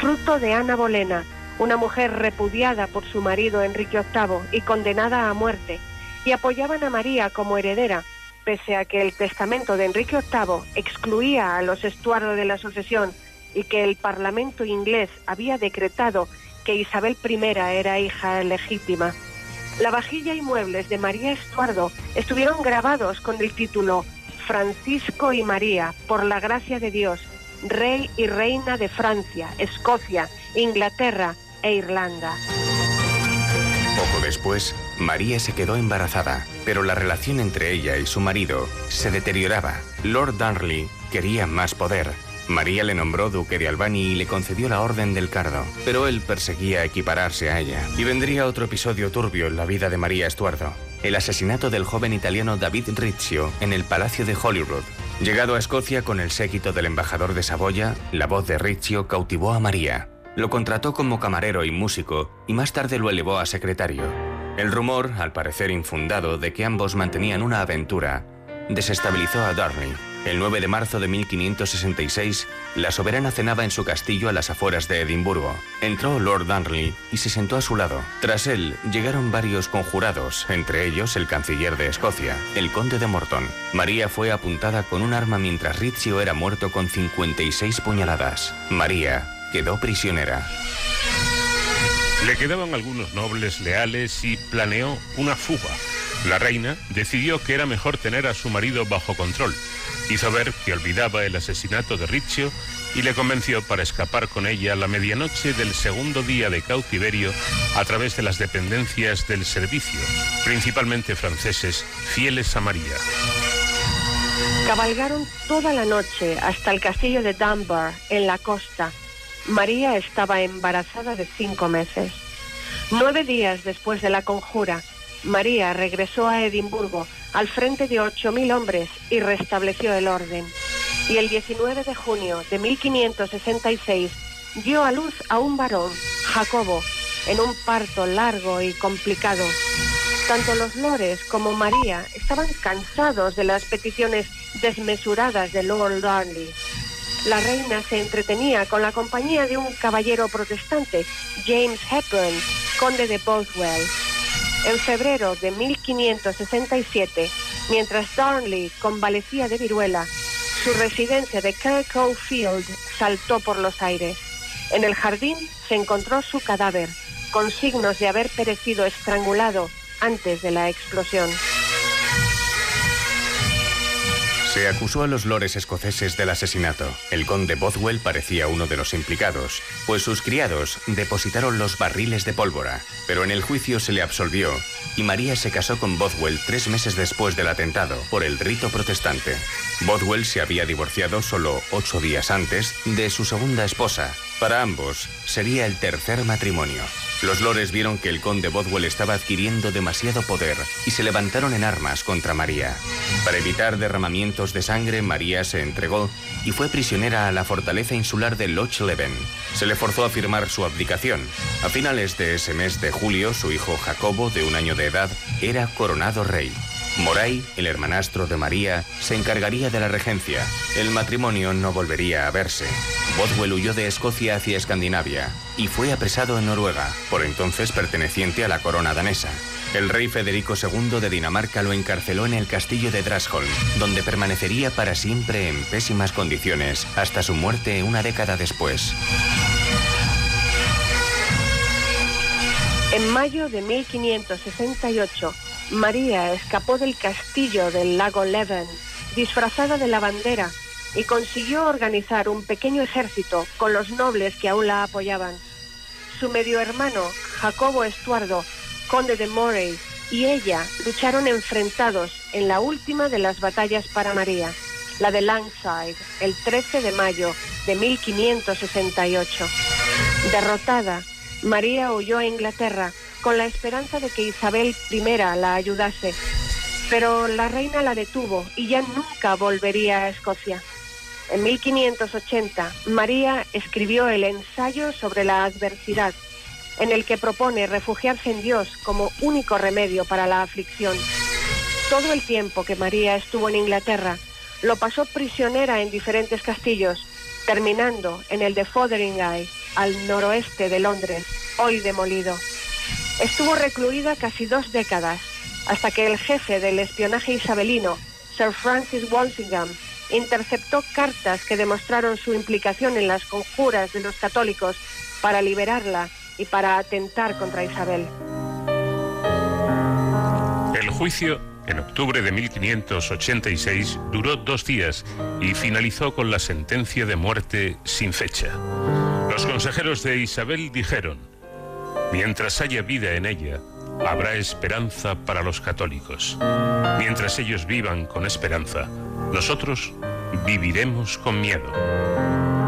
fruto de Ana Bolena, una mujer repudiada por su marido Enrique VIII y condenada a muerte, y apoyaban a María como heredera, pese a que el testamento de Enrique VIII excluía a los Estuardo de la sucesión y que el Parlamento inglés había decretado que Isabel I era hija legítima. La vajilla y muebles de María Estuardo estuvieron grabados con el título Francisco y María, por la gracia de Dios, rey y reina de Francia, Escocia, Inglaterra e Irlanda. Poco después, María se quedó embarazada, pero la relación entre ella y su marido se deterioraba. Lord Darnley quería más poder. María le nombró duque de Albany y le concedió la Orden del Cardo, pero él perseguía equipararse a ella. Y vendría otro episodio turbio en la vida de María Estuardo el asesinato del joven italiano David Riccio en el Palacio de Holyrood. Llegado a Escocia con el séquito del embajador de Saboya, la voz de Riccio cautivó a María. Lo contrató como camarero y músico y más tarde lo elevó a secretario. El rumor, al parecer infundado, de que ambos mantenían una aventura, desestabilizó a Darnley. El 9 de marzo de 1566, la soberana cenaba en su castillo a las afueras de Edimburgo. Entró Lord Darnley y se sentó a su lado. Tras él, llegaron varios conjurados, entre ellos el canciller de Escocia, el conde de Morton. María fue apuntada con un arma mientras Rizzio era muerto con 56 puñaladas. María quedó prisionera. Le quedaban algunos nobles leales y planeó una fuga. La reina decidió que era mejor tener a su marido bajo control Hizo ver que olvidaba el asesinato de Riccio y le convenció para escapar con ella la medianoche del segundo día de cautiverio a través de las dependencias del servicio, principalmente franceses, fieles a María. Cabalgaron toda la noche hasta el castillo de Dunbar, en la costa. María estaba embarazada de cinco meses. Nueve días después de la conjura, María regresó a Edimburgo al frente de 8.000 hombres y restableció el orden. Y el 19 de junio de 1566 dio a luz a un varón, Jacobo, en un parto largo y complicado. Tanto los lores como María estaban cansados de las peticiones desmesuradas de Lord Darnley. La reina se entretenía con la compañía de un caballero protestante, James Hepburn, conde de Bothwell. En febrero de 1567, mientras Darnley convalecía de viruela, su residencia de Kirkhope Field saltó por los aires. En el jardín se encontró su cadáver, con signos de haber perecido estrangulado antes de la explosión. Se acusó a los lores escoceses del asesinato. El conde Bothwell parecía uno de los implicados, pues sus criados depositaron los barriles de pólvora. Pero en el juicio se le absolvió y María se casó con Bothwell tres meses después del atentado por el rito protestante. Bothwell se había divorciado solo ocho días antes de su segunda esposa. Para ambos sería el tercer matrimonio. Los lores vieron que el conde Bothwell estaba adquiriendo demasiado poder y se levantaron en armas contra María. Para evitar derramamientos de sangre, María se entregó y fue prisionera a la fortaleza insular de Loch Leven. Se le forzó a firmar su abdicación. A finales de ese mes de julio, su hijo Jacobo, de un año de edad, era coronado rey. Moray, el hermanastro de María, se encargaría de la regencia. El matrimonio no volvería a verse. Bothwell huyó de Escocia hacia Escandinavia y fue apresado en Noruega, por entonces perteneciente a la corona danesa. El rey Federico II de Dinamarca lo encarceló en el castillo de Drasholm, donde permanecería para siempre en pésimas condiciones hasta su muerte una década después. En mayo de 1568, María escapó del castillo del lago Leven, disfrazada de lavandera, y consiguió organizar un pequeño ejército con los nobles que aún la apoyaban. Su medio hermano, Jacobo Estuardo, conde de Moray, y ella lucharon enfrentados en la última de las batallas para María, la de Langside, el 13 de mayo de 1568. Derrotada, María huyó a Inglaterra con la esperanza de que Isabel I la ayudase, pero la reina la detuvo y ya nunca volvería a Escocia. En 1580, María escribió el ensayo sobre la adversidad, en el que propone refugiarse en Dios como único remedio para la aflicción. Todo el tiempo que María estuvo en Inglaterra, lo pasó prisionera en diferentes castillos, terminando en el de Fotheringay, al noroeste de Londres, hoy demolido. Estuvo recluida casi dos décadas, hasta que el jefe del espionaje isabelino, Sir Francis Walsingham, interceptó cartas que demostraron su implicación en las conjuras de los católicos para liberarla y para atentar contra Isabel. El juicio, en octubre de 1586, duró dos días y finalizó con la sentencia de muerte sin fecha. Los consejeros de Isabel dijeron, mientras haya vida en ella, habrá esperanza para los católicos. Mientras ellos vivan con esperanza, nosotros viviremos con miedo.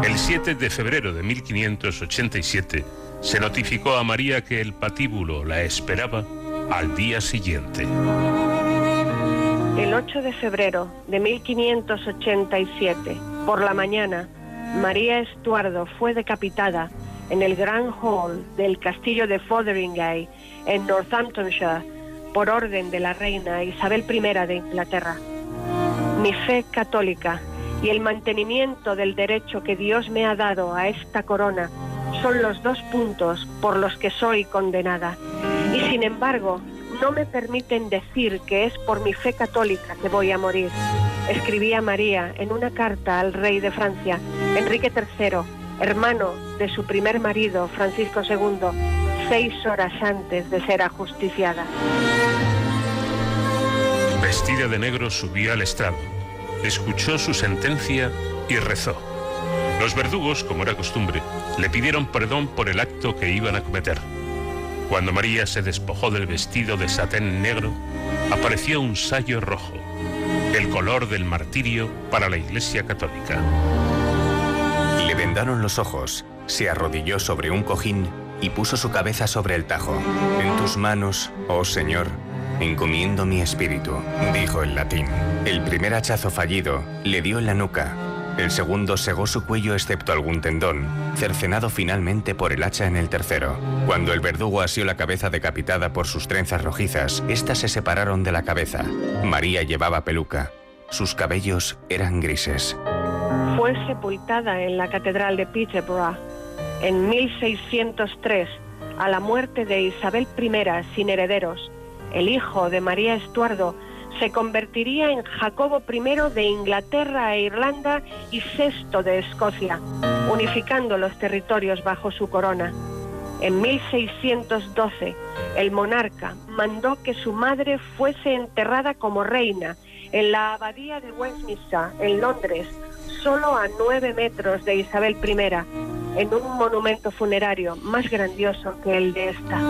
El 7 de febrero de 1587 se notificó a María que el patíbulo la esperaba al día siguiente. El 8 de febrero de 1587, por la mañana, María Estuardo fue decapitada en el Grand Hall del castillo de Fotheringay, en Northamptonshire, por orden de la reina Isabel I de Inglaterra. Mi fe católica y el mantenimiento del derecho que Dios me ha dado a esta corona son los dos puntos por los que soy condenada. Y sin embargo, no me permiten decir que es por mi fe católica que voy a morir. Escribía María en una carta al rey de Francia, Enrique III, hermano de su primer marido, Francisco II, seis horas antes de ser ajusticiada. Vestida de negro subía al estrado, escuchó su sentencia y rezó. Los verdugos, como era costumbre, le pidieron perdón por el acto que iban a cometer. Cuando María se despojó del vestido de satén negro, apareció un sayo rojo, el color del martirio para la Iglesia Católica. Le vendaron los ojos, se arrodilló sobre un cojín y puso su cabeza sobre el tajo. En tus manos, oh Señor, encomiendo mi espíritu, dijo en latín. El primer hachazo fallido le dio en la nuca. El segundo segó su cuello excepto algún tendón, cercenado finalmente por el hacha en el tercero. Cuando el verdugo asió la cabeza decapitada por sus trenzas rojizas, éstas se separaron de la cabeza. María llevaba peluca. Sus cabellos eran grises. Fue sepultada en la Catedral de Peterborough. En 1603, a la muerte de Isabel I sin herederos, el hijo de María Estuardo se convertiría en Jacobo I de Inglaterra e Irlanda y VI de Escocia, unificando los territorios bajo su corona. En 1612, el monarca mandó que su madre fuese enterrada como reina en la abadía de Westminster, en Londres, solo a nueve metros de Isabel I, en un monumento funerario más grandioso que el de esta.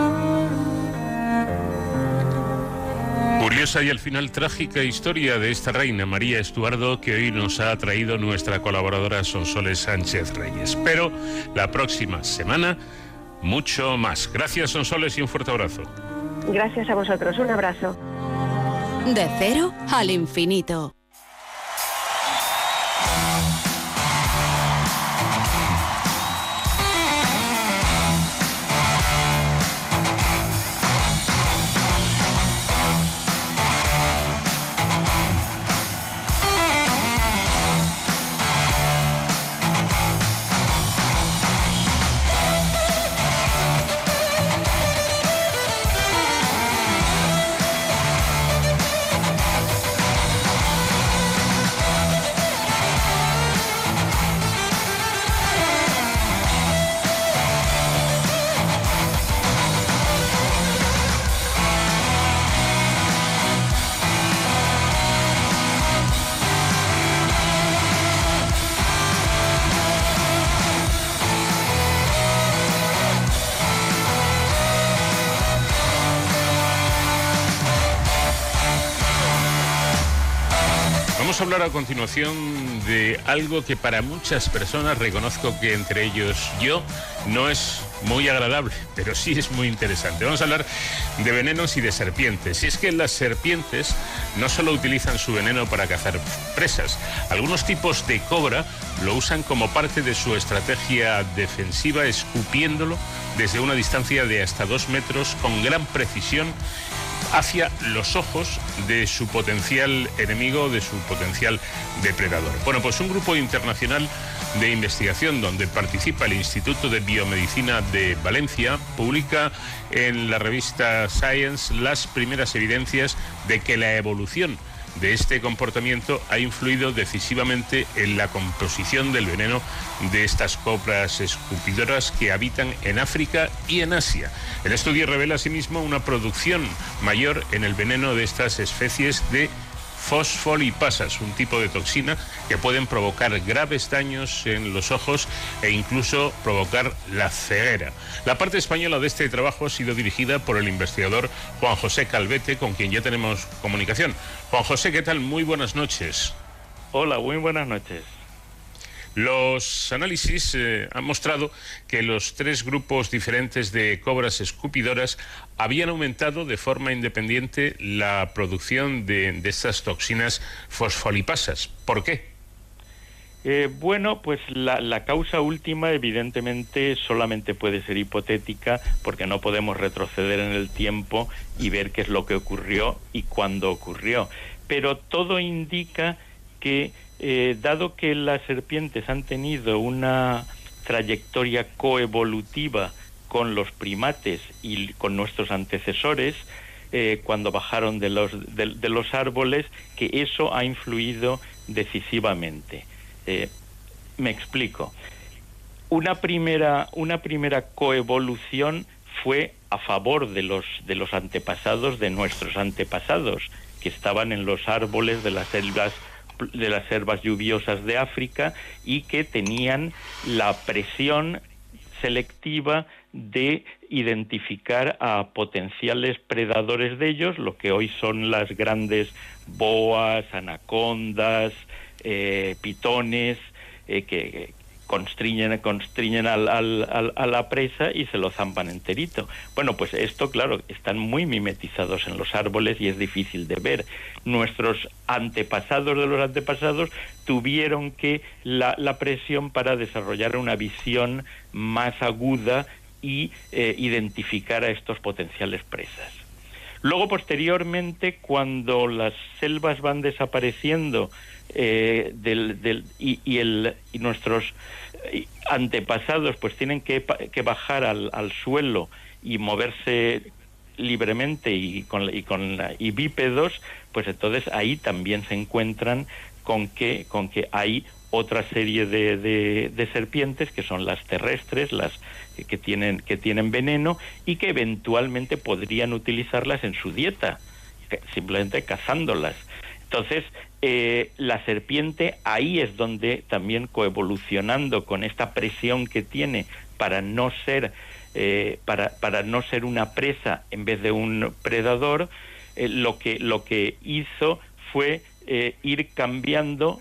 Curiosa y al final trágica historia de esta reina María Estuardo que hoy nos ha traído nuestra colaboradora Sonsoles Sánchez Reyes. Pero la próxima semana, mucho más. Gracias Sonsoles y un fuerte abrazo. Gracias a vosotros, un abrazo. De cero al infinito. A continuación de algo que para muchas personas, reconozco que entre ellos yo, no es muy agradable, pero sí es muy interesante. Vamos a hablar de venenos y de serpientes. Y es que las serpientes no solo utilizan su veneno para cazar presas, algunos tipos de cobra lo usan como parte de su estrategia defensiva, escupiéndolo desde una distancia de hasta dos metros con gran precisión hacia los ojos de su potencial enemigo, de su potencial depredador. Bueno, pues un grupo internacional de investigación donde participa el Instituto de Biomedicina de Valencia publica en la revista Science las primeras evidencias de que la evolución de este comportamiento ha influido decisivamente en la composición del veneno de estas cobras escupidoras que habitan en África y en Asia. El estudio revela asimismo una producción mayor en el veneno de estas especies de fosfolipasas, un tipo de toxina que pueden provocar graves daños en los ojos e incluso provocar la ceguera. La parte española de este trabajo ha sido dirigida por el investigador Juan José Calvete, con quien ya tenemos comunicación. Juan José, ¿qué tal? Muy buenas noches. Hola, muy buenas noches. Los análisis eh, han mostrado que los tres grupos diferentes de cobras escupidoras habían aumentado de forma independiente la producción de, estas toxinas fosfolipasas. ¿Por qué? Eh, bueno, pues la, la, causa última evidentemente solamente puede ser hipotética porque no podemos retroceder en el tiempo y ver qué es lo que ocurrió y cuándo ocurrió. Pero todo indica que eh, dado que las serpientes han tenido una trayectoria coevolutiva con los primates y con nuestros antecesores, eh, cuando bajaron de los, de, los, árboles, que eso ha influido decisivamente. Eh, me explico. Una primera, una primera coevolución fue a favor de los, de los antepasados, de nuestros antepasados, que estaban en los árboles de las selvas de las selvas lluviosas de África y que tenían la presión selectiva de identificar a potenciales predadores de ellos, lo que hoy son las grandes boas, anacondas, eh, pitones, eh, que, constriñen, constriñen al, al, a la presa y se lo zampan enterito. Bueno, pues esto, claro, están muy mimetizados en los árboles y es difícil de ver. Nuestros antepasados de los antepasados tuvieron que la, la presión para desarrollar una visión más aguda y eh, identificar a estos potenciales presas. Luego, posteriormente, cuando las selvas van desapareciendo eh, del, y, el, y nuestros antepasados pues tienen que, que bajar al, al, suelo y moverse libremente y con, y con y bípedos, pues entonces ahí también se encuentran con que, con que hay otra serie de, de, serpientes que son las terrestres, las que tienen, que tienen veneno y que eventualmente podrían utilizarlas en su dieta, simplemente cazándolas. Entonces, eh, la serpiente ahí es donde también coevolucionando con esta presión que tiene para no ser, eh, para, para, no ser una presa en vez de un predador, eh, lo, que, lo que hizo fue ir cambiando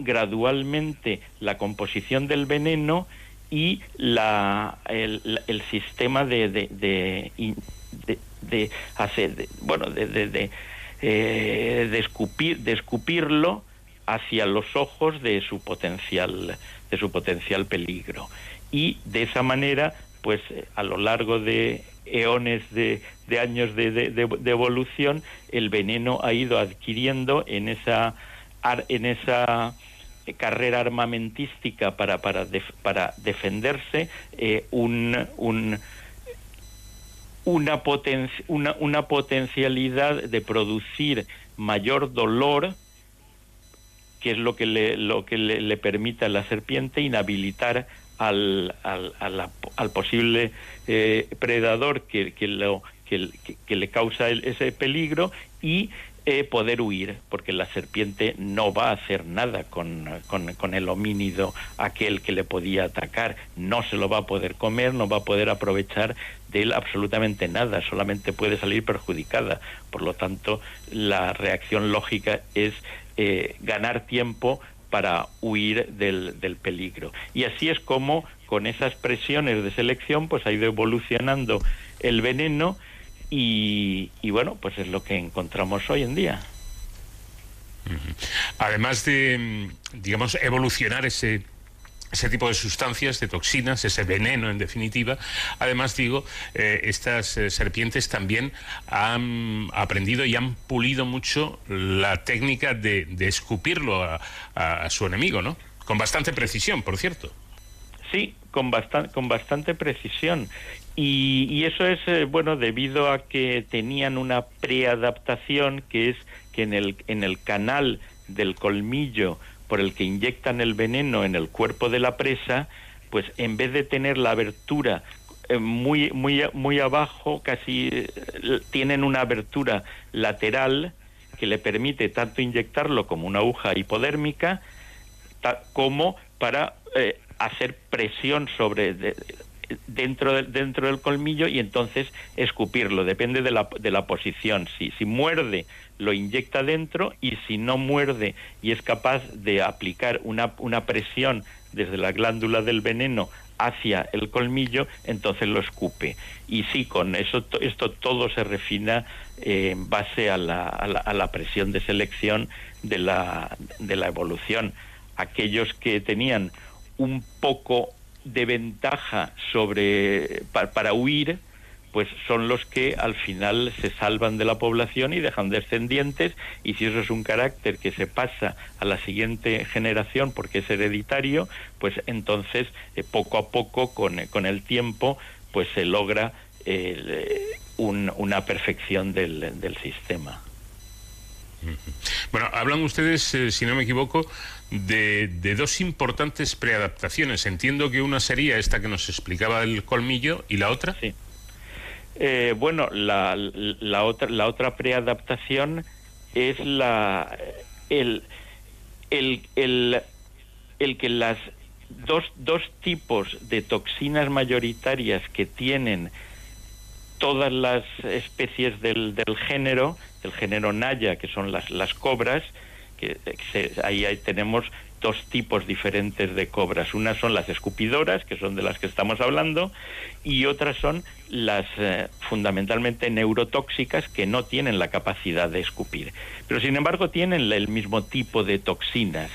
gradualmente la composición del veneno y la, el, sistema de, de, de, hacer, bueno, de, de, eh, de, escupir, de escupirlo hacia los ojos de su potencial de su potencial peligro. Y de esa manera pues a lo largo de eones de, de años de, de, evolución el veneno ha ido adquiriendo en esa en esa carrera armamentística para, para, para defenderse eh, un, un, una, una, una, potencialidad de producir mayor dolor que es lo que le, lo que le, permite a la serpiente inhabilitar al, al, al posible eh, predador que, que, lo, que, que, le causa ese peligro y poder huir, porque la serpiente no va a hacer nada con, con, el homínido, aquel que le podía atacar, no se lo va a poder comer, no va a poder aprovechar de él absolutamente nada, solamente puede salir perjudicada. Por lo tanto, la reacción lógica es eh, ganar tiempo para huir del, del, peligro. Y así es como con esas presiones de selección pues ha ido evolucionando el veneno y, bueno, pues es lo que encontramos hoy en día. Además de, digamos, evolucionar ese, ese tipo de sustancias, de toxinas, ese veneno en definitiva. Además, digo, eh, estas eh, serpientes también han aprendido y han pulido mucho la técnica de, escupirlo a, su enemigo, ¿no? Con bastante precisión, por cierto. Sí, con, con bastante precisión. Y, eso es, eh, bueno, debido a que tenían una preadaptación que es que en el, en el canal del colmillo por el que inyectan el veneno en el cuerpo de la presa, pues en vez de tener la abertura eh, muy, muy, muy abajo, casi eh, tienen una abertura lateral que le permite tanto inyectarlo como una aguja hipodérmica, como para hacer presión sobre dentro, dentro del colmillo y entonces escupirlo, depende de la, de la posición. Si, si muerde, lo inyecta dentro y si no muerde y es capaz de aplicar una, una presión desde la glándula del veneno hacia el colmillo, entonces lo escupe. Y sí, con eso esto todo se refina eh, en base a la, a, la, a la, presión de selección de la, de la evolución. Aquellos que tenían un poco de ventaja sobre para, huir pues son los que al final se salvan de la población y dejan descendientes y si eso es un carácter que se pasa a la siguiente generación porque es hereditario pues entonces eh, poco a poco con, con, el tiempo pues se logra eh, una perfección del, del sistema bueno, hablan ustedes, eh, si no me equivoco, de, dos importantes preadaptaciones. Entiendo que una sería esta que nos explicaba el colmillo y la otra. Sí. Eh, bueno, la, otra preadaptación es la el, el, el, el que las dos, dos tipos de toxinas mayoritarias que tienen todas las especies del, del género, del género Naya, que son las, las cobras, que ahí, tenemos dos tipos diferentes de cobras. Unas son las escupidoras, que son de las que estamos hablando, y otras son las eh, fundamentalmente neurotóxicas que no tienen la capacidad de escupir. Pero sin embargo tienen el mismo tipo de toxinas,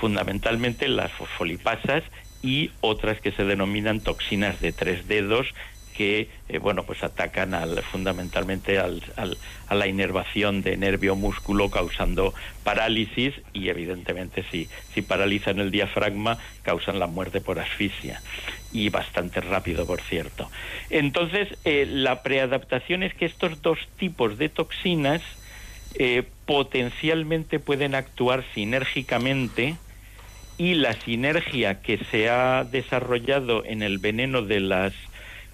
fundamentalmente las fosfolipasas y otras que se denominan toxinas de tres dedos, que eh, bueno pues atacan al, fundamentalmente al, a la inervación de nervio músculo causando parálisis y evidentemente si, si paralizan el diafragma causan la muerte por asfixia. Y bastante rápido por cierto. Entonces eh, la preadaptación es que estos dos tipos de toxinas eh, potencialmente pueden actuar sinérgicamente y la sinergia que se ha desarrollado en el veneno de las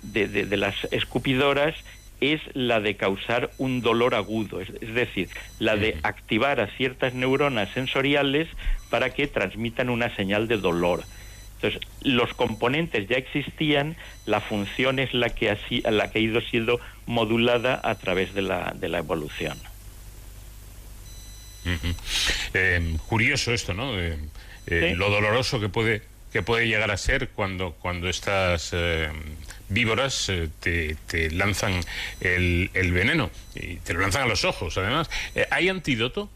de, las escupidoras es la de causar un dolor agudo, es, decir, la de activar a ciertas neuronas sensoriales para que transmitan una señal de dolor. Entonces, los componentes ya existían, la función es la que, ha, la que ha ido siendo modulada a través de la, de la evolución. Eh, curioso esto, ¿no? Eh, eh, lo doloroso que puede que puede llegar a ser cuando cuando estas víboras eh, te, lanzan el, veneno y te lo lanzan a los ojos, además. Eh, ¿Hay antídoto?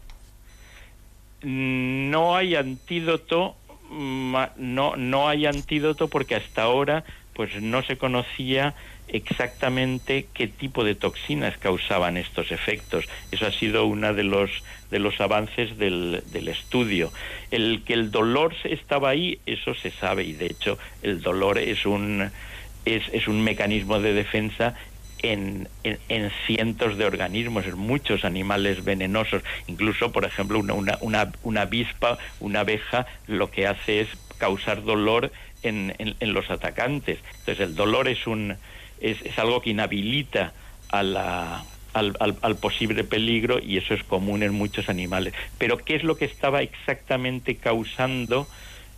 No hay antídoto, no, no hay antídoto porque hasta ahora pues no se conocía exactamente qué tipo de toxinas causaban estos efectos. Eso ha sido uno de los, de los avances del, del, estudio. El que el dolor estaba ahí, eso se sabe y de hecho el dolor es un, es, un mecanismo de defensa en, en, cientos de organismos, en muchos animales venenosos. Incluso, por ejemplo, una, una, una, avispa, una abeja, lo que hace es causar dolor en, en los atacantes. Entonces, el dolor es, un, es, es algo que inhabilita a la, al, al, posible peligro y eso es común en muchos animales. Pero, ¿qué es lo que estaba exactamente causando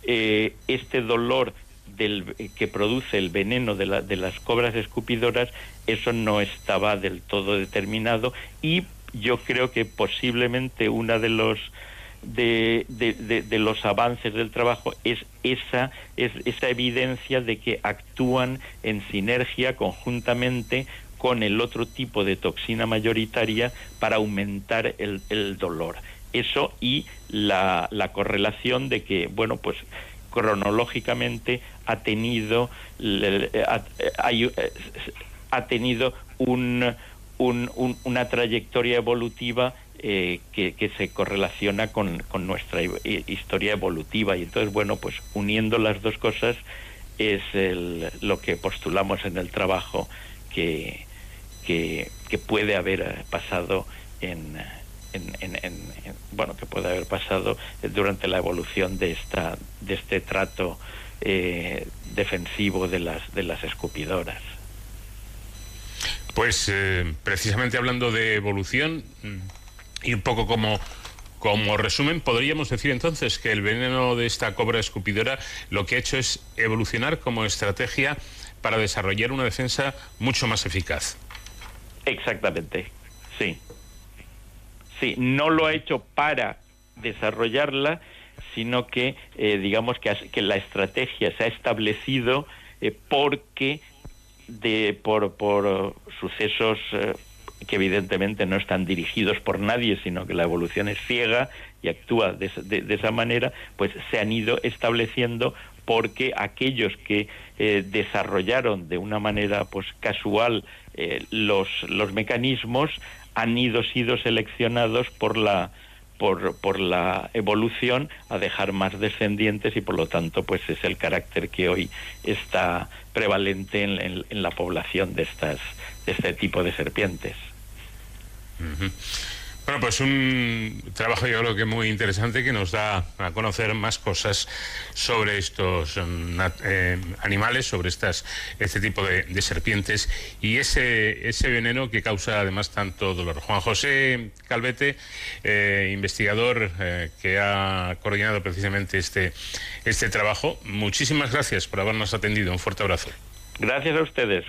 eh, este dolor del, que produce el veneno de, la, de las cobras escupidoras, eso no estaba del todo determinado y yo creo que posiblemente una de los de, de, los avances del trabajo es esa, es esa evidencia de que actúan en sinergia conjuntamente con el otro tipo de toxina mayoritaria para aumentar el, el dolor. Eso y la, la correlación de que, bueno, pues cronológicamente ha tenido, eh, eh, ha, tenido un, una trayectoria evolutiva eh, que, se correlaciona con, nuestra historia evolutiva. Y entonces, bueno, pues uniendo las dos cosas es lo que postulamos en el trabajo que, que, que puede haber pasado en en, bueno que puede haber pasado durante la evolución de esta de este trato eh, defensivo de las de las escupidoras pues eh, precisamente hablando de evolución mm, y un poco como como resumen, podríamos decir entonces que el veneno de esta cobra escupidora lo que ha hecho es evolucionar como estrategia para desarrollar una defensa mucho más eficaz. Exactamente, sí. Sí, no lo ha hecho para desarrollarla, sino que eh, digamos que, que, la estrategia se ha establecido eh, porque de, por, por sucesos eh, que evidentemente no están dirigidos por nadie, sino que la evolución es ciega y actúa de, de, esa manera, pues se han ido estableciendo porque aquellos que desarrollaron de una manera pues casual los, los mecanismos han ido sido seleccionados por la por, por la evolución a dejar más descendientes y por lo tanto pues es el carácter que hoy está prevalente en, en, la población de estas de este tipo de serpientes. Bueno, pues un trabajo yo creo que muy interesante que nos da a conocer más cosas sobre estos mm, eh, animales, sobre estas este tipo de, serpientes y ese, ese veneno que causa además tanto dolor. Juan José Calvete, eh, investigador eh, que ha coordinado precisamente este, este trabajo, muchísimas gracias por habernos atendido. Un fuerte abrazo. Gracias a ustedes.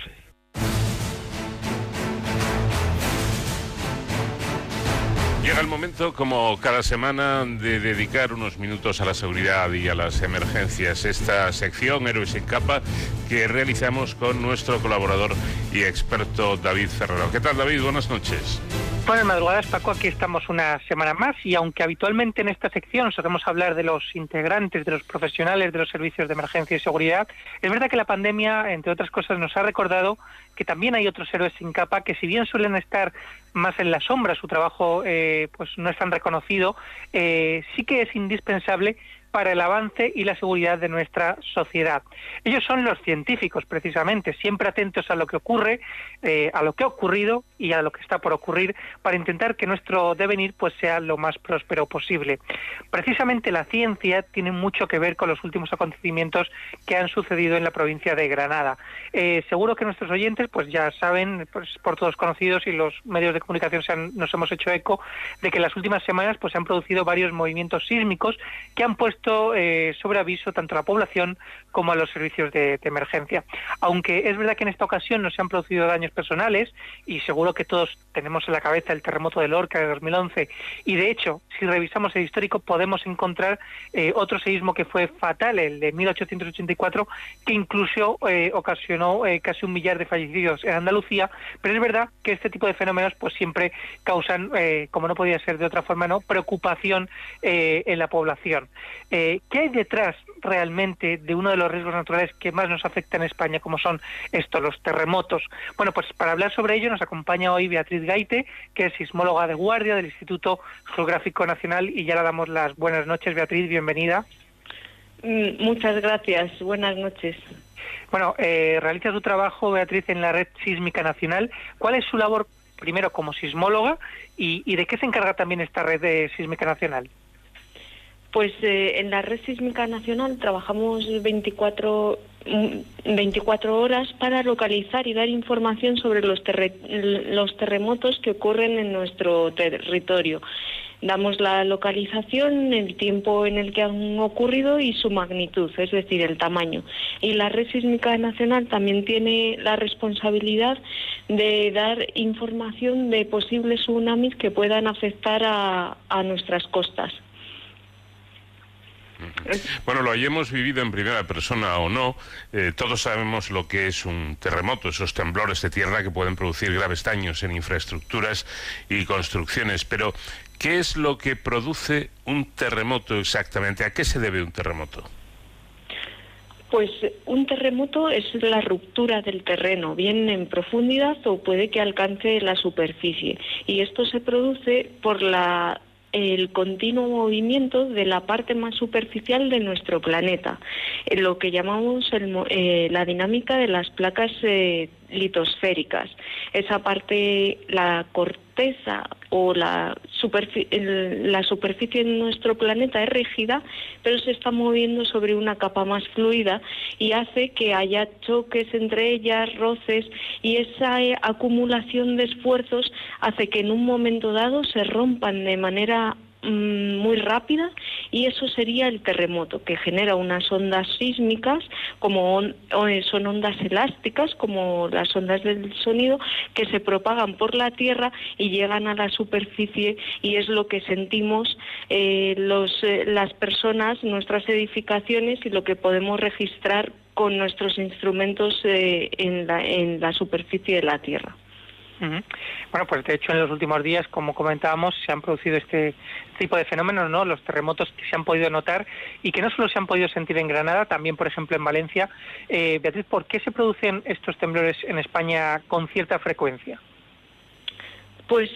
Llega el momento, como cada semana, de dedicar unos minutos a la seguridad y a las emergencias. Esta sección, Héroes en Capa, que realizamos con nuestro colaborador y experto David Ferrero. ¿Qué tal, David? Buenas noches. Bueno, madrugadas, Paco, aquí estamos una semana más y aunque habitualmente en esta sección solemos hablar de los integrantes, de los profesionales de los servicios de emergencia y seguridad, es verdad que la pandemia, entre otras cosas, nos ha recordado que también hay otros héroes sin capa que si bien suelen estar más en la sombra, su trabajo eh, pues no es tan reconocido, eh, sí que es indispensable para el avance y la seguridad de nuestra sociedad. Ellos son los científicos, precisamente, siempre atentos a lo que ocurre, eh, a lo que ha ocurrido y a lo que está por ocurrir, para intentar que nuestro devenir pues sea lo más próspero posible. Precisamente la ciencia tiene mucho que ver con los últimos acontecimientos que han sucedido en la provincia de Granada. Eh, seguro que nuestros oyentes pues ya saben, pues, por todos conocidos y los medios de comunicación se han, nos hemos hecho eco de que en las últimas semanas pues se han producido varios movimientos sísmicos que han puesto eh, sobre aviso tanto a la población como a los servicios de, emergencia. Aunque es verdad que en esta ocasión no se han producido daños personales y seguro que todos tenemos en la cabeza el terremoto de Lorca de 2011 y de hecho si revisamos el histórico podemos encontrar eh, otro seísmo que fue fatal, el de 1884, que incluso eh, ocasionó casi un millar de fallecidos en Andalucía, pero es verdad que este tipo de fenómenos pues siempre causan, como no podía ser de otra forma, no preocupación en la población. Eh, ¿Qué hay detrás realmente de uno de los riesgos naturales que más nos afecta en España, como son estos, los terremotos? Bueno, pues para hablar sobre ello nos acompaña hoy Beatriz Gaite, que es sismóloga de guardia del Instituto Geográfico Nacional, y ya le damos las buenas noches. Beatriz, bienvenida. Mm, muchas gracias. Buenas noches. Bueno, eh, realiza su trabajo, Beatriz, en la Red Sísmica Nacional. ¿Cuál es su labor, primero, como sismóloga y, y de qué se encarga también esta Red de Sísmica Nacional? Pues eh, en la Red Sísmica Nacional trabajamos 24, 24 mm, horas para localizar y dar información sobre los, los terremotos que ocurren en nuestro territorio. Damos la localización, el tiempo en el que han ocurrido y su magnitud, es decir, el tamaño. Y la Red Sísmica Nacional también tiene la responsabilidad de dar información de posibles tsunamis que puedan afectar a nuestras costas. Bueno, lo hayamos vivido en primera persona o no, eh, todos sabemos lo que es un terremoto, esos temblores de tierra que pueden producir graves daños en infraestructuras y construcciones. Pero, ¿qué es lo que produce un terremoto exactamente? ¿A qué se debe un terremoto? Pues un terremoto es la ruptura del terreno, bien en profundidad o puede que alcance la superficie. Y esto se produce por la el continuo movimiento de la parte más superficial de nuestro planeta, lo que llamamos eh, la dinámica de las placas eh, litosféricas. Esa parte, la corteza o la, la superficie de nuestro planeta es rígida, pero se está moviendo sobre una capa más fluida y hace que haya choques entre ellas, roces, y esa eh, acumulación de esfuerzos hace que en un momento dado se rompan de manera muy rápida y eso sería el terremoto, que genera unas ondas sísmicas, como eh, son ondas elásticas, como las ondas del sonido, que se propagan por la Tierra y llegan a la superficie y es lo que sentimos eh, los, eh, las personas, nuestras edificaciones y lo que podemos registrar con nuestros instrumentos en, la, en la superficie de la Tierra. Bueno, pues de hecho en los últimos días, como comentábamos, se han producido este tipo de fenómenos, ¿no? Los terremotos que se han podido notar y que no solo se han podido sentir en Granada, también, por ejemplo, en Valencia. Eh, Beatriz, ¿por qué se producen estos temblores en España con cierta frecuencia? Pues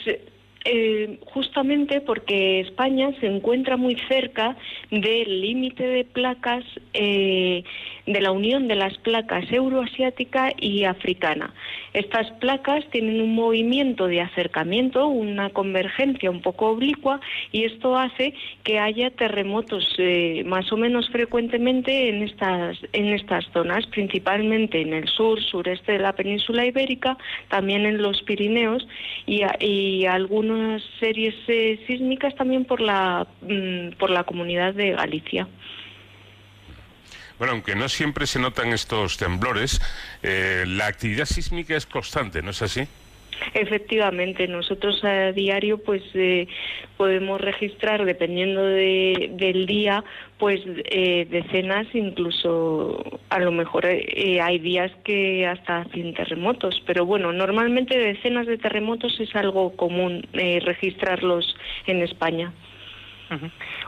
eh, justamente porque España se encuentra muy cerca del límite de placas eh, de la unión de las placas euroasiática y africana. Estas placas tienen un movimiento de acercamiento, una convergencia un poco oblicua y esto hace que haya terremotos eh, más o menos frecuentemente en estas, en estas zonas, principalmente en el sur, sureste de la península ibérica, también en los Pirineos y, algunas series eh, sísmicas también por la, mm, por la comunidad de Galicia. Bueno, aunque no siempre se notan estos temblores, eh, la actividad sísmica es constante, ¿no es así? Efectivamente, nosotros a diario pues eh, podemos registrar, dependiendo de, del día, pues eh, decenas, incluso a lo mejor eh, hay días que hasta 100 terremotos, pero bueno, normalmente decenas de terremotos es algo común registrarlos en España.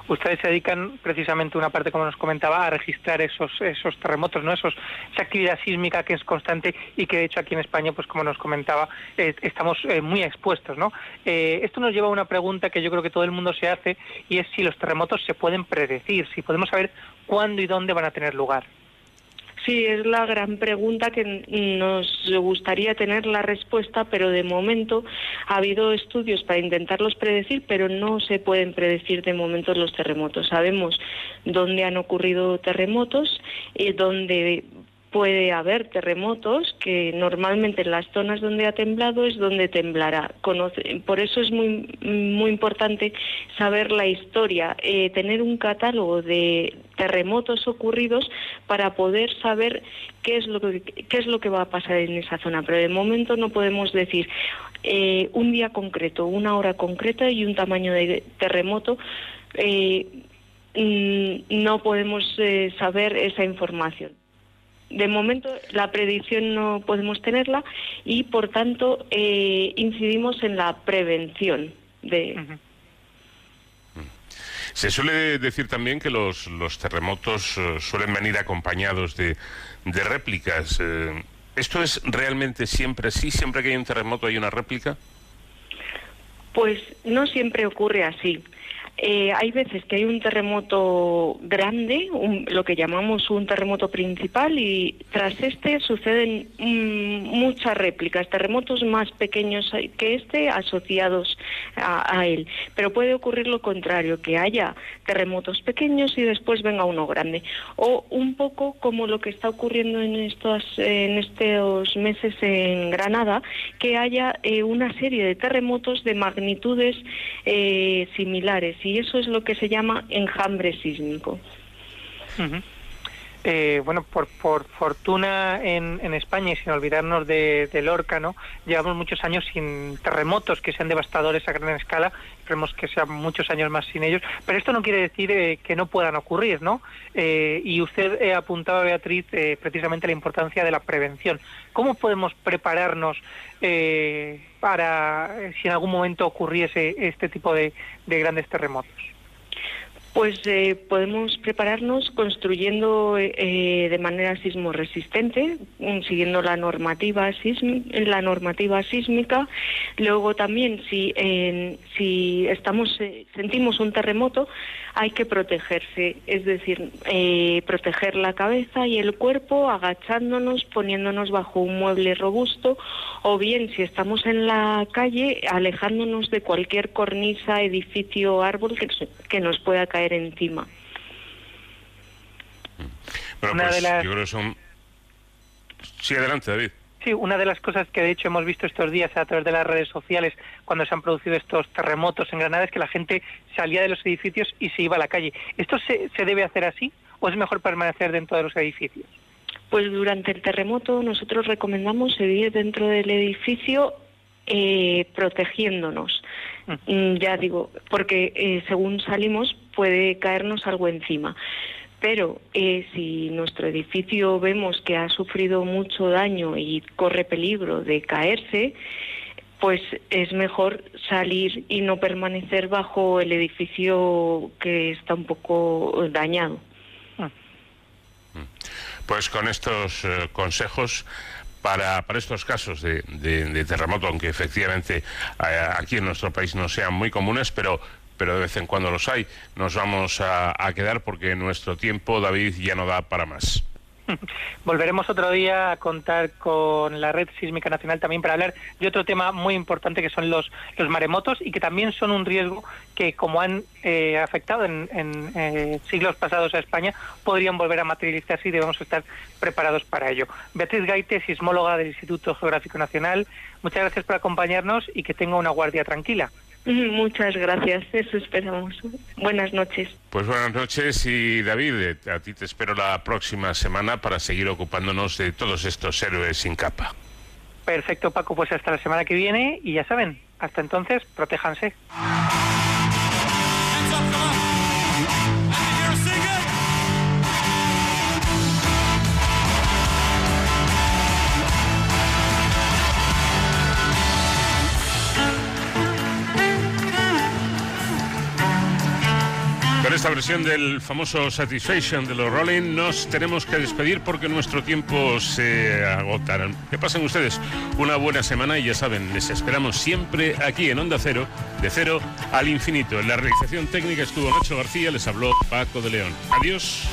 Ustedes se dedican precisamente una parte, como nos comentaba, a registrar esos esos terremotos, no esos esa actividad sísmica que es constante y que de hecho aquí en España, pues como nos comentaba, eh, estamos eh, muy expuestos, ¿no? Eh, esto nos lleva a una pregunta que yo creo que todo el mundo se hace y es si los terremotos se pueden predecir, si podemos saber cuándo y dónde van a tener lugar. Sí, es la gran pregunta que nos gustaría tener la respuesta, pero de momento ha habido estudios para intentarlos predecir, pero no se pueden predecir de momento los terremotos. Sabemos dónde han ocurrido terremotos y dónde puede haber terremotos que normalmente en las zonas donde ha temblado es donde temblará. por eso es muy, muy importante saber la historia, eh, tener un catálogo de terremotos ocurridos para poder saber qué es lo que, qué es lo que va a pasar en esa zona. Pero de momento no podemos decir eh, un día concreto, una hora concreta y un tamaño de terremoto. Eh, mm, no podemos saber esa información de momento la predicción no podemos tenerla y por tanto eh, incidimos en la prevención de se suele decir también que los, los terremotos eh, suelen venir acompañados de, de réplicas. Eh, ¿Esto es realmente siempre así? ¿Siempre que hay un terremoto hay una réplica? Pues no siempre ocurre así. Eh, hay veces que hay un terremoto grande, lo que llamamos un terremoto principal, y tras este suceden mm, muchas réplicas, terremotos más pequeños que este asociados a, él. Pero puede ocurrir lo contrario, que haya terremotos pequeños y después venga uno grande. O un poco como lo que está ocurriendo en estos, meses en Granada, que haya eh, una serie de terremotos de magnitudes eh, similares y eso es lo que se llama enjambre sísmico. Eh, bueno, por, por fortuna en, en, España y sin olvidarnos de, Lorca, ¿no? Llevamos muchos años sin terremotos que sean devastadores a gran escala, esperemos que sean muchos años más sin ellos, pero esto no quiere decir eh, que no puedan ocurrir, ¿no? Eh, y usted apuntaba, Beatriz, precisamente la importancia de la prevención. ¿Cómo podemos prepararnos para si en algún momento ocurriese este tipo de grandes terremotos? Pues eh, podemos prepararnos construyendo eh, de manera sismoresistente, mm, siguiendo la normativa, la normativa sísmica. Luego también, si, si estamos, eh, sentimos un terremoto, hay que protegerse, es decir, proteger la cabeza y el cuerpo agachándonos, poniéndonos bajo un mueble robusto, o bien, si estamos en la calle, alejándonos de cualquier cornisa, edificio árbol que, que nos pueda caer encima. Bueno, pues yo creo que son... Sí, adelante, David. Sí, una de las cosas que de hecho hemos visto estos días a través de las redes sociales cuando se han producido estos terremotos en Granada es que la gente salía de los edificios y se iba a la calle. ¿Esto se, se debe hacer así o es mejor permanecer dentro de los edificios? Pues durante el terremoto nosotros recomendamos seguir dentro del edificio eh, protegiéndonos. Mm, ya digo, porque eh, según salimos puede caernos algo encima. Pero eh, si nuestro edificio vemos que ha sufrido mucho daño y corre peligro de caerse, pues es mejor salir y no permanecer bajo el edificio que está un poco dañado. Pues con estos consejos para, para estos casos de, terremoto, aunque efectivamente eh, aquí en nuestro país no sean muy comunes, pero pero de vez en cuando los hay. Nos vamos a, a quedar porque nuestro tiempo, David, ya no da para más. Volveremos otro día a contar con la Red Sísmica Nacional también para hablar de otro tema muy importante que son los, maremotos y que también son un riesgo que, como han eh, afectado en, eh, siglos pasados a España, podrían volver a materializarse y debemos estar preparados para ello. Beatriz Gaite, sismóloga del Instituto Geográfico Nacional, muchas gracias por acompañarnos y que tenga una guardia tranquila. Muchas gracias, eso esperamos. Buenas noches. Pues buenas noches y David, eh, a ti te espero la próxima semana para seguir ocupándonos de todos estos héroes sin capa. Perfecto, Paco, pues hasta la semana que viene y ya saben, hasta entonces, protéjanse. Esta versión del famoso Satisfaction de los Rolling nos tenemos que despedir porque nuestro tiempo se agota. Que pasen ustedes una buena semana y ya saben, les esperamos siempre aquí en Onda Cero, de cero al infinito. En la realización técnica estuvo Nacho García, les habló Paco de León. Adiós.